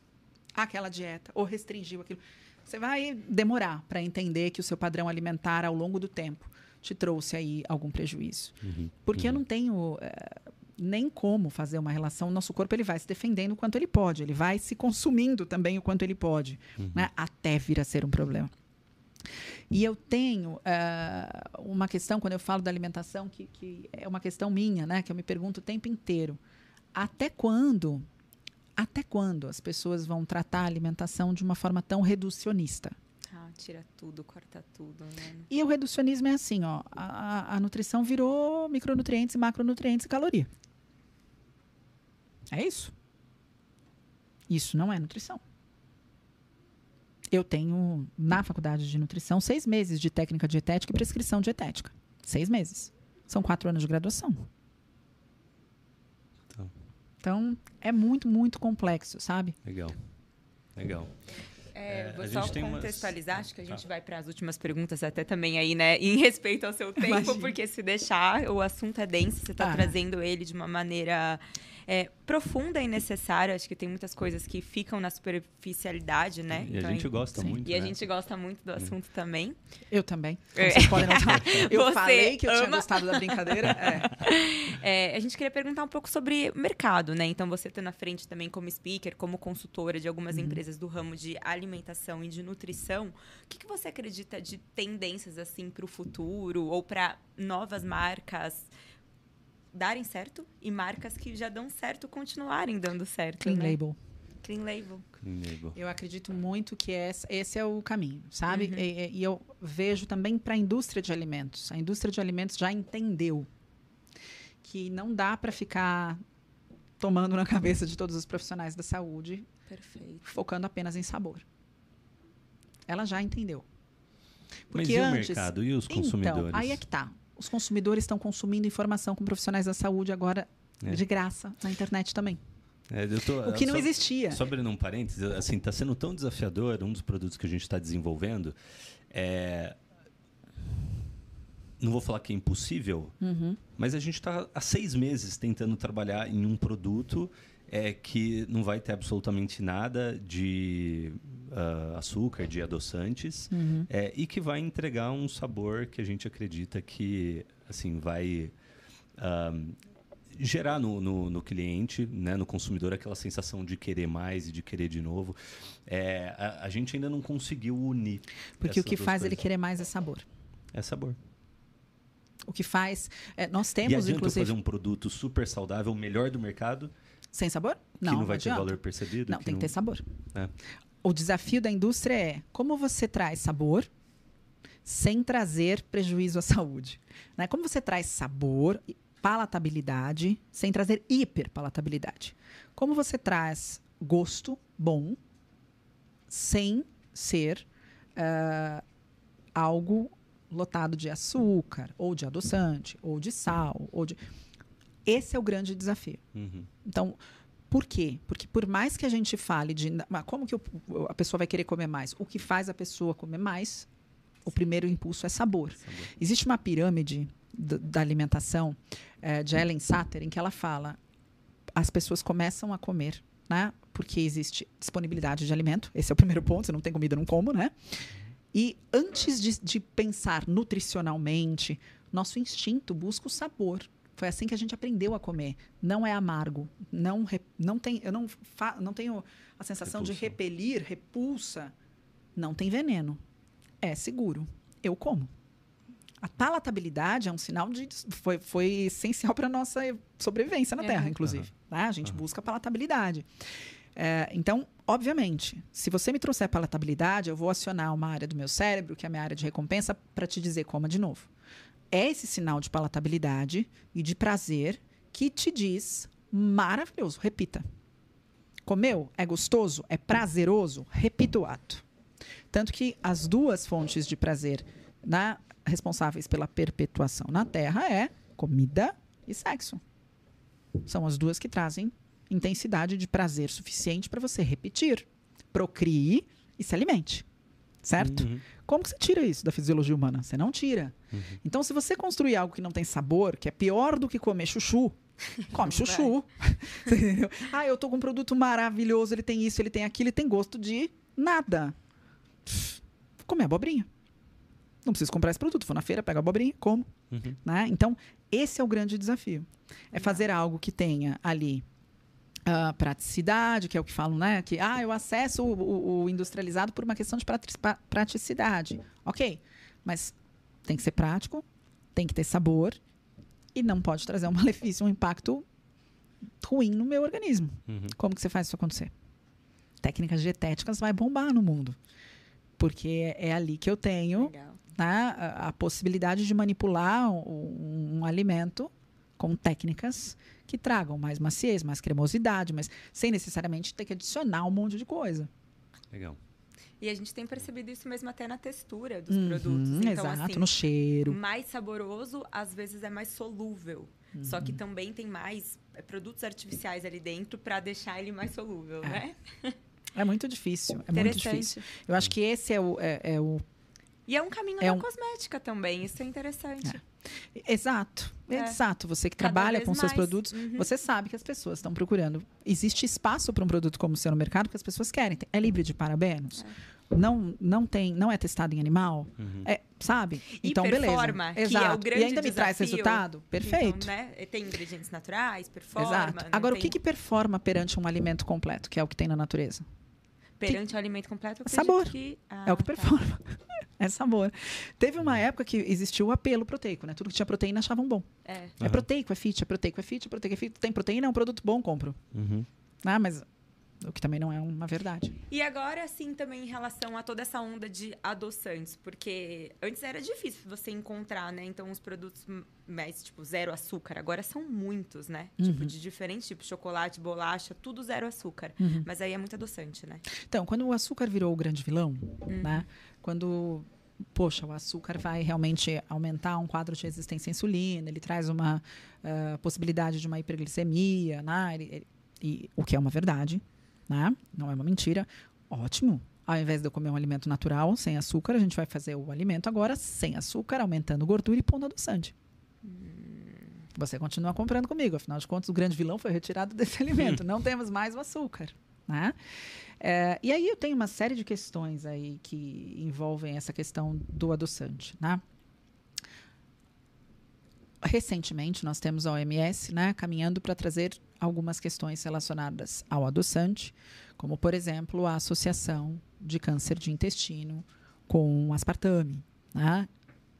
aquela dieta ou restringiu aquilo. Você vai demorar para entender que o seu padrão alimentar ao longo do tempo te trouxe aí algum prejuízo. Uhum, porque uhum. eu não tenho é, nem como fazer uma relação. O nosso corpo ele vai se defendendo o quanto ele pode, ele vai se consumindo também o quanto ele pode, uhum. né? até vir a ser um problema. E eu tenho uh, uma questão, quando eu falo da alimentação, que, que é uma questão minha, né? Que eu me pergunto o tempo inteiro. Até quando, até quando as pessoas vão tratar a alimentação de uma forma tão reducionista? Ah, tira tudo, corta tudo, né? E o reducionismo é assim, ó. A, a nutrição virou micronutrientes, macronutrientes e caloria. É isso. Isso não é nutrição. Eu tenho, na faculdade de nutrição, seis meses de técnica dietética e prescrição dietética. Seis meses. São quatro anos de graduação. Então. Então, é muito, muito complexo, sabe? Legal. Legal. É, É, vou a só gente tem umas- contextualizar, acho que a gente Tá. vai para as últimas perguntas até também aí, né? Em respeito ao seu tempo, Imagina. porque se deixar, o assunto é denso, você está Ah. trazendo ele de uma maneira é, profunda e necessária. Acho que tem muitas coisas que ficam na superficialidade, né? E a Então, gente gosta sim. muito. E a né? gente gosta muito do assunto também. Eu também. É. Como vocês podem notar. *laughs* Eu Você falei que eu tinha ama. gostado da brincadeira. *laughs* É. É, a gente queria perguntar um pouco sobre mercado, né? Então, você está na frente também como speaker, como consultora de algumas empresas do ramo de alimentação e de nutrição. O que, que você acredita de tendências, assim, para o futuro ou para novas marcas darem certo e marcas que já dão certo continuarem dando certo, Clean né? label. Clean label. Clean label. Eu acredito muito que esse, esse é o caminho, sabe? Uhum. E, e eu vejo também para a indústria de alimentos. A indústria de alimentos já entendeu que não dá para ficar tomando na cabeça de todos os profissionais da saúde, Perfeito. focando apenas em sabor. Ela já entendeu. Mas Porque e o antes, mercado? E os consumidores? Então, aí é que tá. Os consumidores estão consumindo informação com profissionais da saúde agora É. de graça na internet também. É, tô- O que não só- existia. Só abrindo um parênteses, assim, está sendo tão desafiador, um dos produtos que a gente está desenvolvendo, é... não vou falar que é impossível, Uhum. mas a gente está há seis meses tentando trabalhar em um produto é, que não vai ter absolutamente nada de ah, açúcar, de adoçantes, Uhum. é, e que vai entregar um sabor que a gente acredita que assim vai ah, gerar no, no, no cliente, né, no consumidor, aquela sensação de querer mais e de querer de novo. É, a, a gente ainda não conseguiu unir. Porque o que faz ele coisas. querer mais é sabor. É sabor. O que faz. é, nós e temos, eu inclusive. fazer um produto super saudável, o melhor do mercado, Sem sabor? que não, vai ter adianta. valor percebido? Não, tem que não- ter sabor. É. O desafio da indústria é como você traz sabor sem trazer prejuízo à saúde. Né? Como você traz sabor, palatabilidade, sem trazer hiperpalatabilidade. Como você traz gosto bom sem ser ah, algo lotado de açúcar, ou de adoçante, ou de sal, ou de. Esse é o grande desafio. Uhum. Então, por quê? Porque por mais que a gente fale de como que a pessoa vai querer comer mais, o que faz a pessoa comer mais, o primeiro impulso é sabor. Sabor. Existe uma pirâmide d- da alimentação eh, de Ellen Satter em que ela fala as pessoas começam a comer, né? Porque existe disponibilidade de alimento. Esse é o primeiro ponto. Se não tem comida, não como, né? E antes de, de pensar nutricionalmente, nosso instinto busca o sabor. Foi assim que a gente aprendeu a comer. Não é amargo. Não, re- não tem, eu não, fa- não tenho a sensação de Repulsão. repelir, repulsa. Não tem veneno. É seguro. Eu como. A palatabilidade é um sinal de. Foi, foi essencial para a nossa sobrevivência na É. Terra, inclusive. né? A gente busca palatabilidade. É, então, obviamente, se você me trouxer palatabilidade, eu vou acionar uma área do meu cérebro, que é a minha área de recompensa, para te dizer coma de novo. É esse sinal de palatabilidade e de prazer que te diz maravilhoso, repita. Comeu? É gostoso? É prazeroso? Repita o ato. Tanto que as duas fontes de prazer na- responsáveis pela perpetuação na Terra é comida e sexo. São as duas que trazem intensidade de prazer suficiente para você repetir, procrie e se alimente. Certo? Uhum. Como que você tira isso da fisiologia humana? Você não tira. Então, se você construir algo que não tem sabor, que é pior do que comer chuchu, *laughs* come chuchu. *laughs* Ah, eu tô com um produto maravilhoso, ele tem isso, ele tem aquilo, ele tem gosto de nada. Vou comer abobrinha. Não preciso comprar esse produto. Vou na feira, pego a abobrinha, como. Uhum. Né? Então, esse é o grande desafio. É fazer algo que tenha ali ah, praticidade, que é o que falam, né? Que ah, eu acesso o, o- o industrializado por uma questão de praticidade. Ok, mas tem que ser prático, tem que ter sabor e não pode trazer um *laughs* malefício, um impacto ruim no meu organismo. Uhum. Como que você faz isso acontecer? Técnicas dietéticas vai bombar no mundo. Porque é ali que eu tenho né, a, a possibilidade de manipular um, um alimento com técnicas que tragam mais maciez, mais cremosidade, mas sem necessariamente ter que adicionar um monte de coisa. Legal. E a gente tem percebido isso mesmo até na textura dos Uhum, produtos. Então, exato, assim, no cheiro. mais saboroso, às vezes é mais solúvel. Só Uhum. que também tem mais é, produtos artificiais ali dentro para deixar ele mais solúvel, É. né? É muito difícil. É muito difícil. Eu acho que esse é o. é- é o E é um caminho É da um- cosmética também, isso é interessante. Exato, É. exato. Você que Cada trabalha com seus mais. produtos, Uhum. você sabe que as pessoas estão procurando. Existe espaço para um produto como o seu no mercado que as pessoas querem. É livre de parabenos. Não, não tem, não é testado em animal. Uhum. É, sabe? E então performa, beleza. que é o Exato. grande e ainda me traz desafio. resultado. Perfeito. Então, né, tem ingredientes naturais, performa. Exato. Agora, o tem- que, que performa perante um alimento completo, que é o que tem na natureza? Perante o alimento completo, eu Sabor. Que... é o que Ah, tá. performa. *laughs* é sabor. Teve uma época que existiu o apelo proteico, né? Tudo que tinha proteína achavam bom. É. É Aham. proteico, é fit, é proteico, é fit, é proteico, é fit. Tem proteína, é um produto bom, compro. Uhum. Ah, mas o que também não é uma verdade. E agora, sim, também em relação a toda essa onda de adoçantes, porque antes era difícil você encontrar, né? Então, os produtos mais, tipo, zero açúcar, agora são muitos, né? Tipo, Uhum. de diferentes tipos, chocolate, bolacha, tudo zero açúcar. Uhum. Mas aí é muito adoçante, né? Então, quando o açúcar virou o grande vilão, Hum. né? Quando, poxa, o açúcar vai realmente aumentar um quadro de resistência à insulina, ele traz uma ah, possibilidade de uma hiperglicemia, né? Ele- ele- e, o que é uma verdade, né? Não é uma mentira. Ótimo. Ao invés de eu comer um alimento natural, sem açúcar, a gente vai fazer o alimento agora sem açúcar, aumentando gordura e pondo adoçante. Você continua comprando comigo, afinal de contas, o grande vilão foi retirado desse *laughs* alimento. *laughs* Não temos mais o açúcar. Né? É, e aí eu tenho uma série de questões aí que envolvem essa questão do adoçante, né? Recentemente nós temos a OMS, né, caminhando para trazer algumas questões relacionadas ao adoçante, como por exemplo a associação de câncer de intestino com aspartame, né?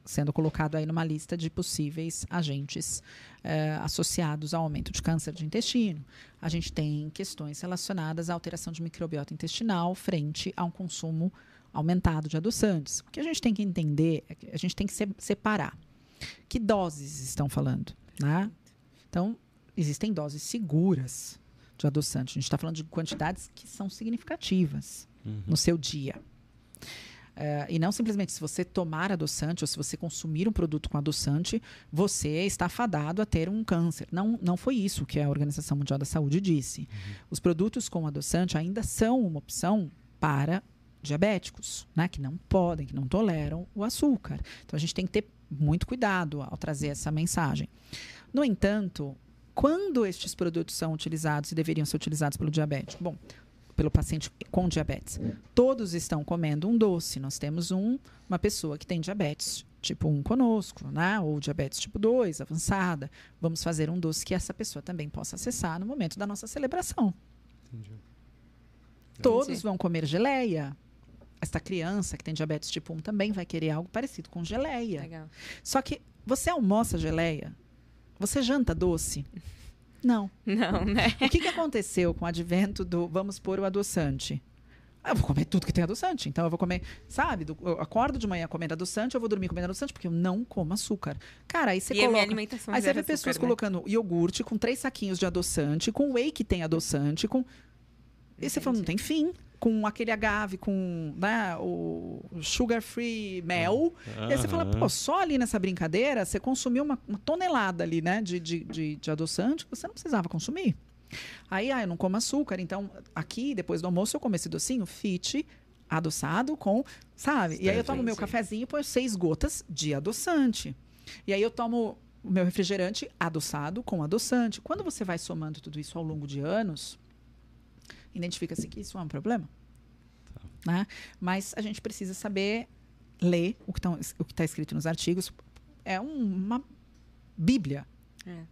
Sendo colocado aí numa lista de possíveis agentes eh, associados ao aumento de câncer de intestino a gente tem questões relacionadas à alteração de microbiota intestinal frente a um consumo aumentado de adoçantes. O que a gente tem que entender é que a gente tem que se- separar que doses estão falando, né? Então, existem doses seguras de adoçante. A gente está falando de quantidades que são significativas Uhum. no seu dia. Eh, e não simplesmente se você tomar adoçante ou se você consumir um produto com adoçante, você está fadado a ter um câncer. Não, não foi isso que a Organização Mundial da Saúde disse. Os produtos com adoçante ainda são uma opção para diabéticos, né, que não podem, que não toleram o açúcar. Então a gente tem que ter muito cuidado ao trazer essa mensagem. No entanto, quando estes produtos são utilizados e deveriam ser utilizados pelo diabético? Bom, pelo paciente com diabetes. Todos estão comendo um doce. Nós temos um, uma pessoa que tem diabetes tipo 1 conosco, né? ou diabetes tipo 2, avançada. Vamos fazer um doce que essa pessoa também possa acessar no momento da nossa celebração. Entendi. Todos vão comer geleia. Esta criança que tem diabetes tipo 1 também vai querer algo parecido com geleia. Legal. Só que você almoça geleia? Você janta doce? *laughs* Não. Não, né? O que, que aconteceu com o advento do vamos pôr o adoçante? Ah, Eu vou comer tudo que tem adoçante. Então eu vou comer, sabe? do- eu acordo de manhã comendo adoçante, eu vou dormir comendo adoçante, porque eu não como açúcar. Cara, aí você e a minha coloca. Aí você vê pessoas açúcar, né? colocando iogurte com três saquinhos de adoçante, com whey que tem adoçante, com. E você fala, não tem fim. Com aquele agave, com né, o sugar free mel. E aí você fala, pô, só ali nessa brincadeira você consumiu uma, uma tonelada ali, né, de, de, de, de adoçante que você não precisava consumir. Aí, ah, eu não como açúcar, então aqui, depois do almoço, eu como esse docinho fit, adoçado com, sabe? E aí eu tomo meu cafezinho e ponho seis gotas de adoçante. E aí eu tomo o meu refrigerante adoçado com adoçante. Quando você vai somando tudo isso ao longo de anos, identifica-se que isso é um problema. Né? Mas a gente precisa saber ler o que está escrito nos artigos. É um- uma bíblia. É.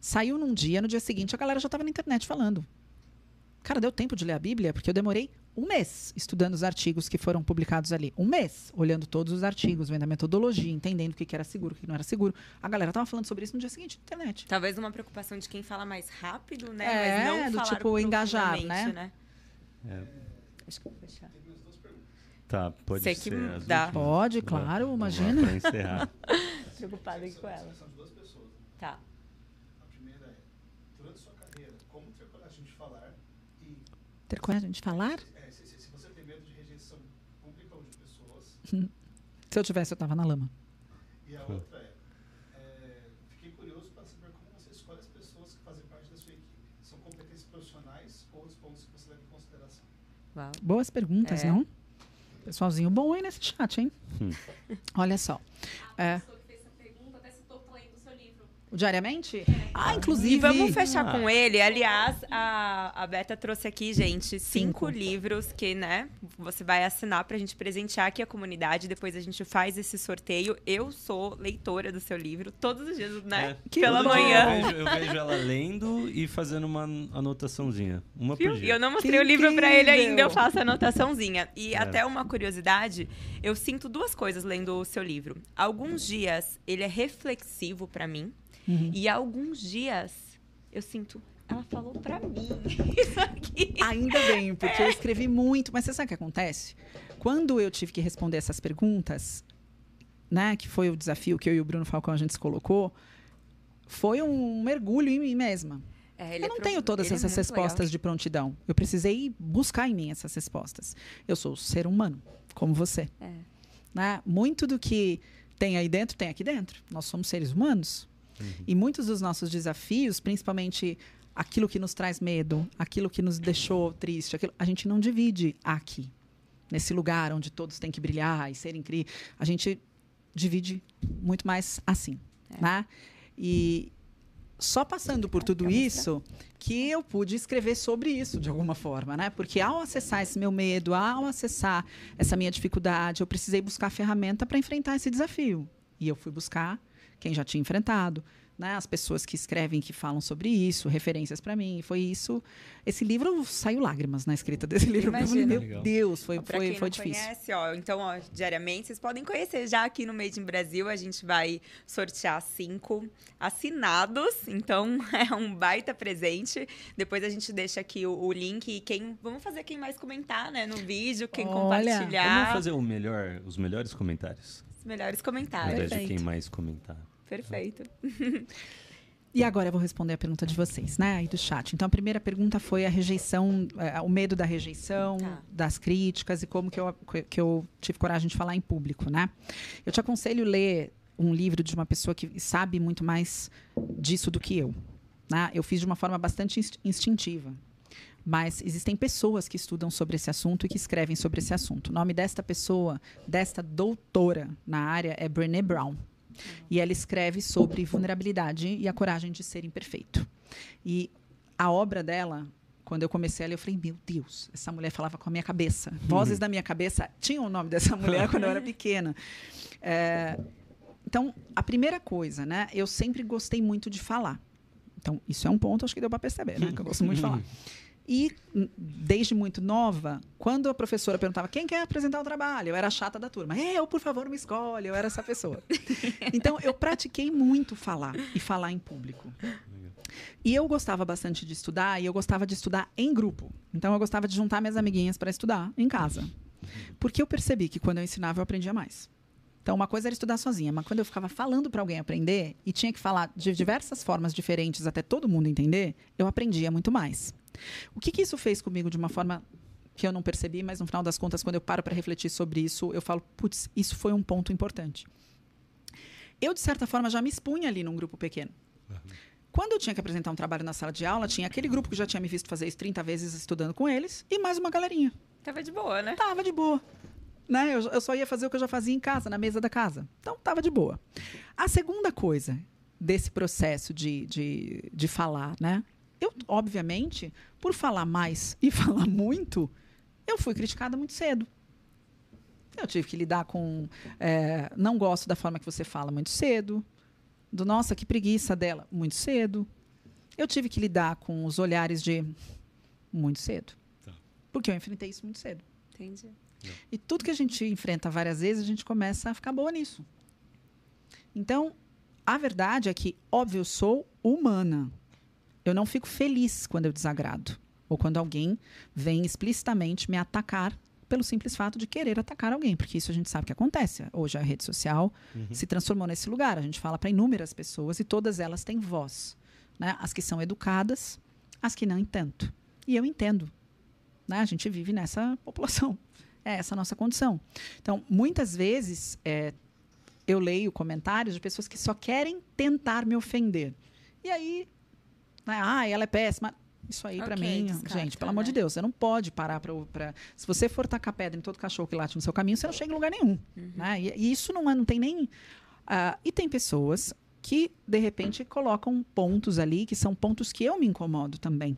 Saiu num dia, no dia seguinte a galera já estava na internet falando. Cara, deu tempo de ler a Bíblia, porque eu demorei um mês estudando os artigos que foram publicados ali. Um mês, olhando todos os artigos, vendo a metodologia, entendendo o que que era seguro, o que não era seguro. A galera tava falando sobre isso no dia seguinte na internet. Talvez uma preocupação de quem fala mais rápido, né? É, Mas não do falar tipo, engajar, né? né? Acho que vou fechar. Tá, pode Sei ser. que as dá. Pode, claro, vamos lá imagina. Pra encerrar. *laughs* Preocupada aqui com ela. São de duas pessoas. Tá. A primeira é, durante sua carreira, como ter coragem de falar e Ter coragem de falar? é, se, se- se você tem medo de rejeição complicam de pessoas. *laughs* Se eu tivesse, eu tava na lama. E a outra é, é, fiquei curioso para saber como você escolhe as pessoas que fazem parte da sua equipe. São competências profissionais ou os pontos que você leva em consideração? Uau. Boas perguntas, É. não? Pessoalzinho bom aí nesse chat, hein? Hum. Olha só. É, A pessoa que fez essa pergunta até citou que tá lendo o seu livro. o diariamente? Ah, inclusive. E vamos fechar Ah. com ele. Aliás, a, a Beta trouxe aqui, gente, cinco, Cinco. livros que, né, você vai assinar pra gente presentear aqui a comunidade. Depois a gente faz esse sorteio. Eu sou leitora do seu livro todos os dias, né? É. Que Pela manhã. Eu vejo, eu vejo ela lendo e fazendo uma anotaçãozinha. Uma Viu? por E dia. eu não mostrei Que o livro pra ele ainda, eu faço a anotaçãozinha. E É. até uma curiosidade, eu sinto duas coisas lendo o seu livro. Alguns dias ele é reflexivo pra mim, Uhum. e alguns dias eu sinto, ela falou pra mim *laughs* isso aqui. Ainda bem, porque eu escrevi muito. Mas você sabe o que acontece? Quando eu tive que responder essas perguntas, né, que foi o desafio que eu e o Bruno Falcão a gente se colocou, foi um mergulho em mim mesma. É, ele eu é não pro- tenho todas é essas muito respostas legal. de prontidão. Eu precisei buscar em mim essas respostas. Eu sou ser humano, como você. É. Né? Muito do que tem aí dentro, tem aqui dentro. Nós somos seres humanos. E muitos dos nossos desafios, principalmente aquilo que nos traz medo, aquilo que nos deixou triste, aquilo, a gente não divide aqui, nesse lugar onde todos têm que brilhar e ser incrível. A gente divide muito mais assim, né? E só passando por tudo isso que eu pude escrever sobre isso de alguma forma, né? Porque ao acessar esse meu medo, ao acessar essa minha dificuldade, eu precisei buscar ferramenta para enfrentar esse desafio. E eu fui buscar quem já tinha enfrentado, né? As pessoas que escrevem, que falam sobre isso, referências para mim. Foi isso. Esse livro saiu lágrimas na escrita *laughs* desse livro. Imagino. meu Legal. Deus, foi, pra foi, quem foi não difícil. conhece, ó, então, ó, diariamente, vocês podem conhecer já aqui no Made in Brasil. A gente vai sortear cinco assinados. Então, *laughs* é um baita presente. Depois a gente deixa aqui o, o link e quem. Vamos fazer quem mais comentar, né? No vídeo, quem Olha, compartilhar. Vamos fazer o melhor, os melhores comentários. Melhores comentários. invés de Perfeito. quem mais comentar. Perfeito. *laughs* E agora eu vou responder a pergunta de vocês, né? Aí do chat. Então a primeira pergunta foi a rejeição, eh, o medo da rejeição, Tá. das críticas e como que eu, que eu tive coragem de falar em público, né? Eu te aconselho ler um livro de uma pessoa que sabe muito mais disso do que eu. Né? Eu fiz de uma forma bastante inst- instintiva. Mas existem pessoas que estudam sobre esse assunto e que escrevem sobre esse assunto. O nome desta pessoa, desta doutora na área, é Brené Brown. E ela escreve sobre vulnerabilidade e a coragem de ser imperfeito. E a obra dela, quando eu comecei a ler, eu falei: Meu Deus, essa mulher falava com a minha cabeça. Vozes da minha cabeça tinham o nome dessa mulher *laughs* quando eu era pequena. É, então, a primeira coisa, né? Eu sempre gostei muito de falar. Então, isso é um ponto, acho que deu para perceber, né? Que eu gosto muito de falar. *laughs* E, n- desde muito nova, quando a professora perguntava quem quer apresentar o trabalho, eu era chata da turma. Eu, por favor, me escolhe. Eu era essa pessoa. *laughs* Então, eu pratiquei muito falar e falar em público. E eu gostava bastante de estudar, e eu gostava de estudar em grupo. Então, eu gostava de juntar minhas amiguinhas para estudar em casa. Porque eu percebi que quando eu ensinava, eu aprendia mais. Então, uma coisa era estudar sozinha, mas quando eu ficava falando para alguém aprender e tinha que falar de diversas formas diferentes até todo mundo entender, eu aprendia muito mais. O que, que isso fez comigo de uma forma que eu não percebi, mas no final das contas, quando eu paro para refletir sobre isso, eu falo, putz, isso foi um ponto importante. Eu, de certa forma, já me expunha ali num grupo pequeno. Quando eu tinha que apresentar um trabalho na sala de aula, tinha aquele grupo que já tinha me visto fazer isso 30 vezes estudando com eles, e mais uma galerinha. Tava de boa, né? Tava de boa. Né? Eu, eu só ia fazer o que eu já fazia em casa, na mesa da casa. Então, tava de boa. A segunda coisa desse processo de, de, de falar, né? Eu, obviamente, por falar mais *laughs* e falar muito, eu fui criticada muito cedo. Eu tive que lidar com. é, não gosto da forma que você fala muito cedo. Do nossa, que preguiça dela, muito cedo. Eu tive que lidar com os olhares de. muito cedo. Tá. Porque eu enfrentei isso muito cedo. Entendi. E tudo que a gente enfrenta várias vezes, a gente começa a ficar boa nisso. Então, a verdade é que, óbvio, eu sou humana. Eu não fico feliz quando eu desagrado. Ou quando alguém vem explicitamente me atacar pelo simples fato de querer atacar alguém. Porque isso a gente sabe que acontece. Hoje a rede social se transformou nesse lugar. A gente fala para inúmeras pessoas e todas elas têm voz. Né? As que são educadas, as que não tanto. E eu entendo. Né? A gente vive nessa população. é essa a nossa condição. Então, muitas vezes, é, eu leio comentários de pessoas que só querem tentar me ofender. E aí, né, ah, ela é péssima. Isso aí, para Ok, mim, descarta, gente, pelo amor de né? Deus, você não pode parar para. Se você for tacar pedra em todo cachorro que late no seu caminho, você não chega em lugar nenhum. Né? E, e isso não, é, não tem nem. ah, e tem pessoas que, de repente, colocam pontos ali que são pontos que eu me incomodo também.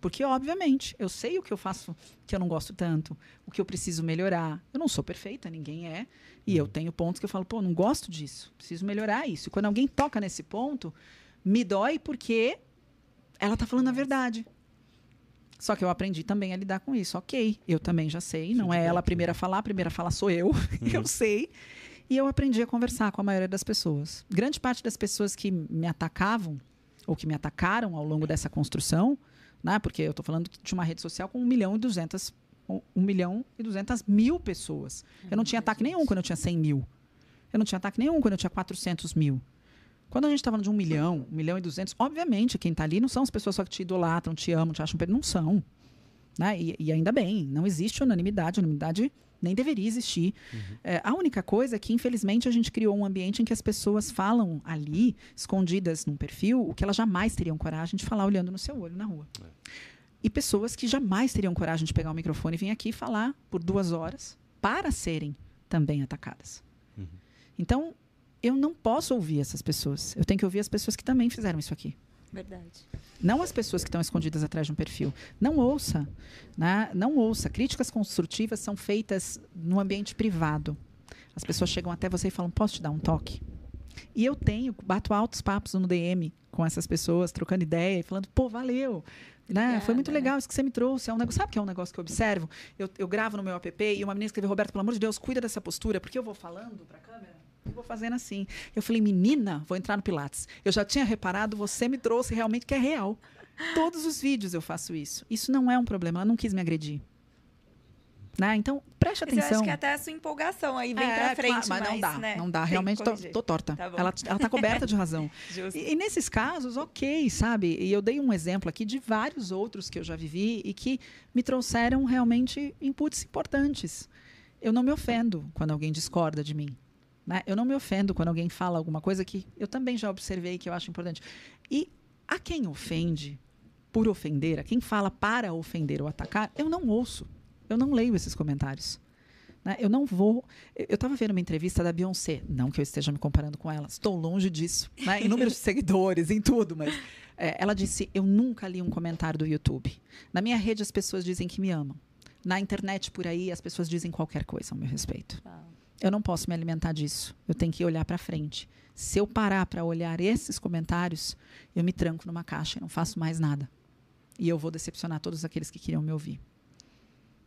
Porque, obviamente, eu sei o que eu faço que eu não gosto tanto, o que eu preciso melhorar. Eu não sou perfeita, ninguém é. E eu tenho pontos que eu falo, pô, não gosto disso, preciso melhorar isso. E quando alguém toca nesse ponto, me dói porque ela tá falando a verdade. Só que eu aprendi também a lidar com isso. Ok, eu também já sei. Não é ela a primeira a falar, a primeira a falar sou eu. *laughs* eu sei. E eu aprendi a conversar com a maioria das pessoas. Grande parte das pessoas que me atacavam, ou que me atacaram ao longo dessa construção, né? porque eu estou falando de uma rede social com 1 milhão e 200, 1 milhão e 200 mil pessoas. Eu não tinha ataque nenhum quando eu tinha 100 mil. Eu não tinha ataque nenhum quando eu tinha 400 mil. Quando a gente está falando de um milhão, um milhão e duzentos, obviamente quem está ali não são as pessoas só que te idolatram, te amam, te acham per- não são. Né? E, e ainda bem, não existe unanimidade, unanimidade nem deveria existir. É, a única coisa é que, infelizmente, a gente criou um ambiente em que as pessoas falam ali, escondidas num perfil, o que elas jamais teriam coragem de falar olhando no seu olho na rua. E pessoas que jamais teriam coragem de pegar o microfone e vir aqui falar por duas horas para serem também atacadas. Então, eu não posso ouvir essas pessoas. Eu tenho que ouvir as pessoas que também fizeram isso aqui. Verdade. Não as pessoas que estão escondidas atrás de um perfil. Não ouça. Né? Não ouça. Críticas construtivas são feitas no ambiente privado. As pessoas chegam até você e falam: posso te dar um toque? E eu tenho, bato altos papos no DM com essas pessoas, trocando ideia e falando: pô, valeu. Né? Foi muito legal isso que você me trouxe. É um negócio, sabe que é um negócio que eu observo? Eu, eu gravo no meu app e uma menina escreveu: Roberto, pelo amor de Deus, cuida dessa postura, porque eu vou falando para a câmera. Vou fazendo assim. Eu falei, menina, vou entrar no Pilates. Eu já tinha reparado, você me trouxe realmente que é real. Todos os vídeos eu faço isso. Isso não é um problema. Ela não quis me agredir. Né? Então, preste Mas eu atenção. acho que até a sua empolgação aí vem É, pra frente, claro, mas não dá, né? não dá. Realmente tô, tô torta. Tá ela, ela tá coberta de razão. *laughs* E, e nesses casos, ok, sabe? E eu dei um exemplo aqui de vários outros que eu já vivi e que me trouxeram realmente inputs importantes. Eu não me ofendo quando alguém discorda de mim. Né? Eu não me ofendo quando alguém fala alguma coisa que eu também já observei que eu acho importante. E a quem ofende por ofender, a quem fala para ofender ou atacar, eu não ouço. Eu não leio esses comentários. né? Eu não vou. Eu estava vendo uma entrevista da Beyoncé. Não que eu esteja me comparando com ela. Estou longe disso. Né? Em números de seguidores, em tudo. Mas é, ela disse: Eu nunca li um comentário do YouTube. Na minha rede, as pessoas dizem que me amam. Na internet, por aí, as pessoas dizem qualquer coisa ao meu respeito. Eu não posso me alimentar disso. Eu tenho que olhar para frente. Se eu parar para olhar esses comentários, eu me tranco numa caixa e não faço mais nada. E eu vou decepcionar todos aqueles que queriam me ouvir.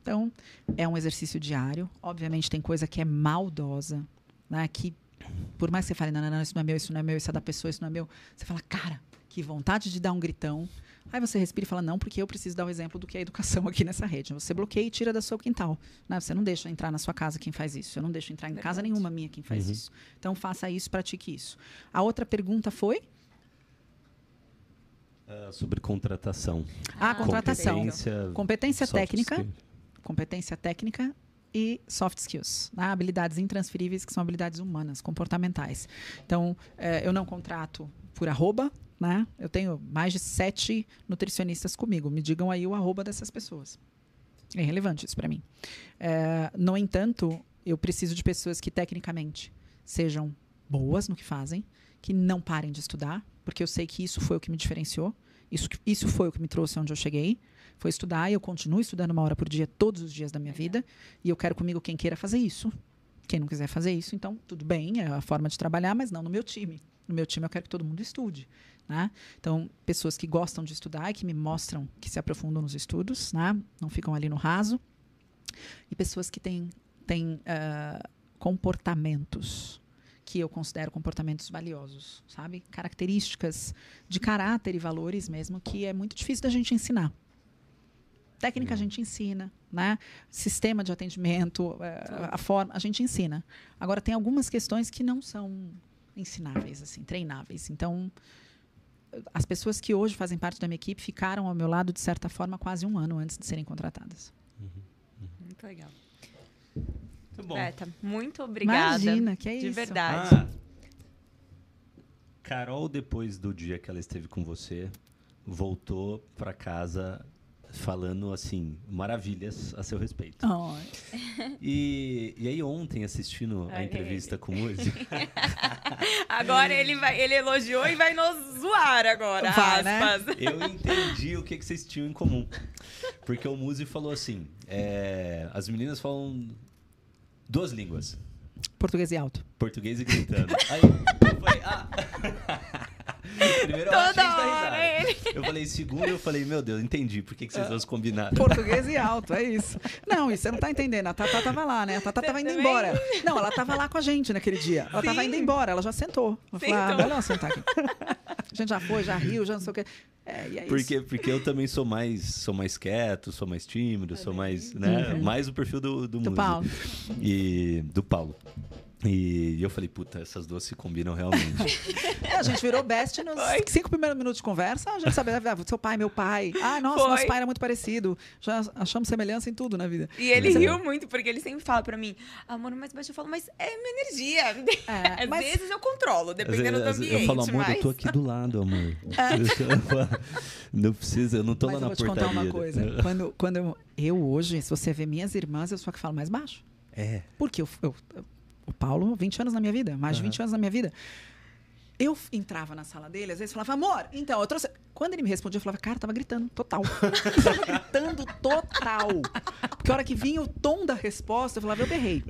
Então, é um exercício diário. Obviamente, tem coisa que é maldosa, né? Que, por mais que você fale, não, não, não, isso não é meu, isso não é meu, isso é da pessoa, isso não é meu, você fala, cara, que vontade de dar um gritão. Aí você respira e fala, não, porque eu preciso dar o exemplo do que é educação aqui nessa rede. Você bloqueia e tira do seu quintal. Né? Você não deixa entrar na sua casa quem faz isso. Eu não deixo entrar em casa Verdade. nenhuma minha quem faz isso. Então, faça isso, pratique isso. A outra pergunta foi? Ah, sobre contratação. Ah, a contratação. Competência, Competência técnica. skill. competência técnica e soft skills, né? habilidades intransferíveis que são habilidades humanas, comportamentais. Então, eh, eu não contrato por arroba, né? Eu tenho mais de sete nutricionistas comigo. Me digam aí o arroba dessas pessoas. É relevante isso para mim. Eh, no entanto, eu preciso de pessoas que tecnicamente sejam boas no que fazem, que não parem de estudar, porque eu sei que isso foi o que me diferenciou. Isso, isso foi o que me trouxe onde eu cheguei. Foi estudar e eu continuo estudando uma hora por dia todos os dias da minha vida. E eu quero comigo quem queira fazer isso. Quem não quiser fazer isso, então tudo bem, é a forma de trabalhar, mas não no meu time. No meu time eu quero que todo mundo estude. Né? Então, pessoas que gostam de estudar e que me mostram que se aprofundam nos estudos, né? não ficam ali no raso. E pessoas que têm, têm ah, comportamentos que eu considero comportamentos valiosos, sabe? Características de caráter e valores mesmo que é muito difícil da gente ensinar. Técnica a gente ensina, né? Sistema de atendimento, eh, a forma a gente ensina. Agora tem algumas questões que não são ensináveis, assim, treináveis. Então as pessoas que hoje fazem parte da minha equipe ficaram ao meu lado de certa forma quase um ano antes de serem contratadas. Muito legal. Muito bom. Beta, muito obrigada. Imagina, que é De isso. verdade. Ah, Carol, depois do dia que ela esteve com você, voltou pra casa falando assim maravilhas a seu respeito. Ai. E, e aí ontem assistindo a entrevista com o Muzi, *laughs* Agora ele vai, ele elogiou e vai nos zoar agora, Vai, né? eu entendi o que, que vocês tinham em comum. Porque o Muzi falou assim: é, as meninas falam duas línguas. Português e alto. Português e gritando. Aí eu falei, ah. Primeiro eu achei Toda da hora ele. Eu falei, segundo, eu falei, meu Deus, entendi por que, que vocês dois combinaram. Português e alto, é isso. Não, isso você não tá entendendo. A Tatá tava lá, né? A Tatá tava indo também? embora. Não, ela tava lá com a gente naquele dia. Ela tava Sim. indo embora, ela já sentou. Eu falei, ah, melhor sentar aqui. A gente já foi, já riu, já não sei o quê. É, e é isso. Porque, porque eu também sou mais, sou mais quieto, sou mais tímido, sou mais, né? Mais o perfil do, do, Do. Paulo. E do Paulo. E eu falei, puta, essas duas se combinam realmente. *laughs* A gente virou best nos Foi. cinco primeiros minutos de conversa. A gente sabia, ah, seu pai, meu pai. Ah, nossa, Foi. nosso pai era muito parecido. Já achamos semelhança em tudo na vida. E ele Legal. riu muito, porque ele sempre fala pra mim, amor, mas baixo eu falo, mas é minha energia. É, *laughs* Às mas- vezes eu controlo, dependendo do vezes ambiente, eu falo, amor, mas... eu tô aqui do lado, amor. *laughs* não precisa, eu não tô Mas lá eu na vou te portaria. contar uma coisa. Quando, quando eu, eu hoje, se você ver minhas irmãs, eu sou a que falo mais baixo. É. Porque eu, eu- o Paulo, 20 anos na minha vida, mais de 20 anos na minha vida. Eu entrava na sala dele, às vezes falava, amor, então, eu trouxe. Quando ele me respondia, eu falava, cara, tava gritando, total. *laughs* tava gritando total. Porque a hora que vinha o tom da resposta, eu falava, eu berrei.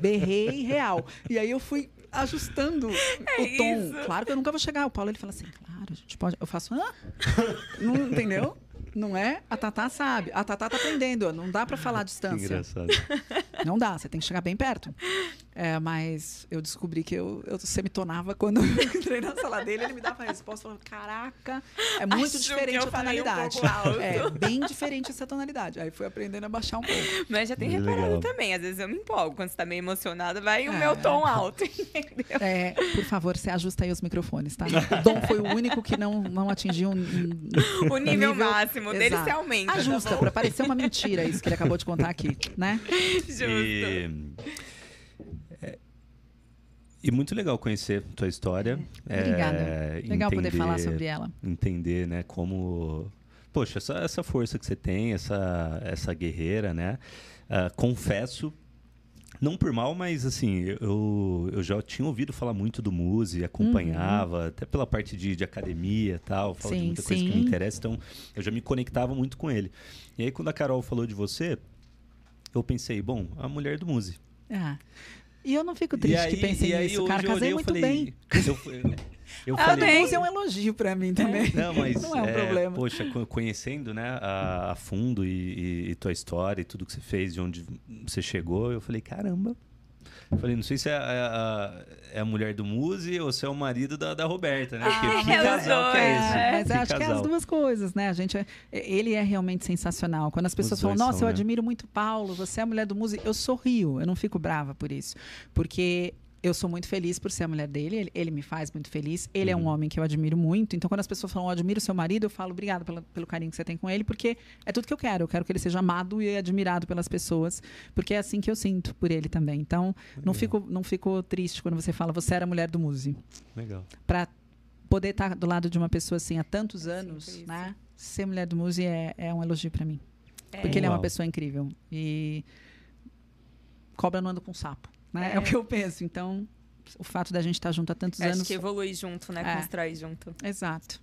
Berrei real. E aí eu fui ajustando o tom. isso. Claro que eu nunca vou chegar. O Paulo ele fala assim, claro, a gente pode. Eu faço, hã? Não, entendeu? Não é? A Tatá sabe. A Tatá tá aprendendo. Não dá pra falar *laughs* Que distância. engraçado. *laughs* Não dá, você tem que chegar bem perto. É, mas eu descobri que eu, eu semitonava quando *laughs* eu entrei na sala dele, ele me dava a resposta, falando, caraca, é muito Acho diferente a um tonalidade. alto. é, bem diferente essa tonalidade. Aí fui aprendendo a baixar um pouco. Mas já tem Legal. reparado também, às vezes eu me empolgo, quando você tá meio emocionada, vai o É. meu tom alto, entendeu? É, por favor, você ajusta aí os microfones, tá? O Dom foi o único que não, não atingiu um, um- O nível, máximo dele Exato. se aumenta, tá Ajusta, bom? pra parecer uma mentira isso que ele acabou de contar aqui, né? *laughs* Justo. E, é, e muito legal conhecer tua história. Obrigada. É, Legal poder entender- falar sobre ela. Entender, né, como... Poxa, essa, essa força que você tem, essa, essa guerreira, né? Ah, confesso, não por mal, mas assim, eu, eu já tinha ouvido falar muito do Muse, acompanhava, até pela parte de, de academia e tal, fala de Sim, muita coisa que me sim. interessa, então eu já me conectava muito com ele. E aí, quando a Carol falou de você, eu pensei, bom, a mulher do Muse. Ah. E eu não fico triste que pensem e aí nisso, hoje cara. Casei olhei, eu muito falei- bem. *laughs* Eu, eu Ah, falei, bem. É um elogio pra mim também. não, *laughs* mas não é um é, problema. Poxa, co- conhecendo, né, a, a fundo e, e- e tua história e tudo que você fez, de onde você chegou, eu falei, caramba. Eu falei, não sei se é a, a- é a mulher do Muse ou se é o marido da, da Roberta, né? Porque Ah, que é casal que é dois. esse? É, mas acho que é casal. as duas coisas, né? A gente é- ele é realmente sensacional. Quando as pessoas falam, nossa, são, eu né? admiro muito Paulo, você é a mulher do músico, eu sorrio, eu não fico brava por isso. Porque eu sou muito feliz por ser a mulher dele, ele, ele me faz muito feliz. Ele é um Uhum. homem que eu admiro muito. Então, quando as pessoas falam, eu admiro seu marido, eu falo, obrigada pela- pelo carinho que você tem com ele, porque é tudo que eu quero. Eu quero que ele seja amado e admirado pelas pessoas, porque é assim que eu sinto por ele também. Então, não fico, não fico triste quando você fala, você era a mulher do músico Legal. para poder estar do lado de uma pessoa assim há tantos anos, isso. né? Ser mulher do Muzi é, é um elogio para mim, porque ele é uma pessoa incrível e cobra não anda com sapo, né? É. É. o que eu penso. Então, o fato da gente estar junto há tantos Acho anos, que evolui junto, né? É. Constrói junto. exato.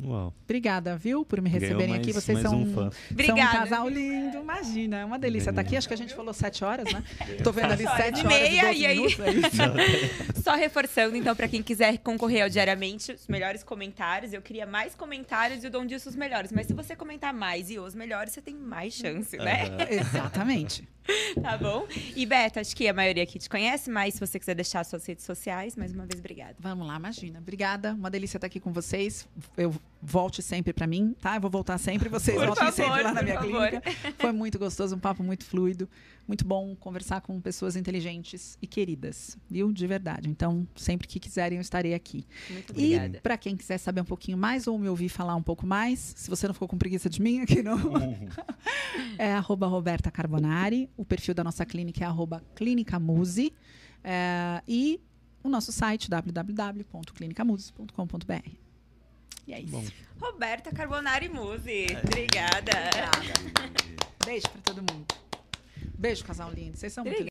Uau. Obrigada, viu, por me receberem Ganhou aqui. mais- Vocês mais são um fã. São um Obrigada. casal lindo, imagina, é uma delícia estar aqui. Acho que a gente falou sete horas, né? Tô vendo ali Sete horas sete e horas e meia, doze e aí? minutos. é. Só reforçando, então, pra quem quiser concorrer ao diariamente, os melhores comentários. Eu queria mais comentários e o Dom disse os melhores. Mas se você comentar mais e os melhores, você tem mais chance, né? Aham. Exatamente. *laughs* Tá bom? E Beto, acho que a maioria aqui te conhece, mas se você quiser deixar suas redes sociais, mais uma vez, obrigada. Vamos lá, imagina. Obrigada, uma delícia estar aqui com vocês. Eu volte sempre para mim, tá? Eu vou voltar sempre, vocês Por voltem favor, sempre lá na minha favor. clínica. *laughs* Foi muito gostoso, um papo muito fluido, muito bom conversar com pessoas inteligentes e queridas, viu? De verdade. Então, sempre que quiserem, eu estarei aqui. Muito E obrigada. para quem quiser saber um pouquinho mais ou me ouvir falar um pouco mais, se você não ficou com preguiça de mim aqui, não. *laughs* é arroba Roberta Carbonari. O perfil da nossa clínica é arroba Clinicamuse. É, e o nosso site www.clinicamuse.com.br. E é isso. Roberta Carbonari Muse. Obrigada. Beijo para todo mundo. Beijo, casal lindo. Vocês são muito Obrigada.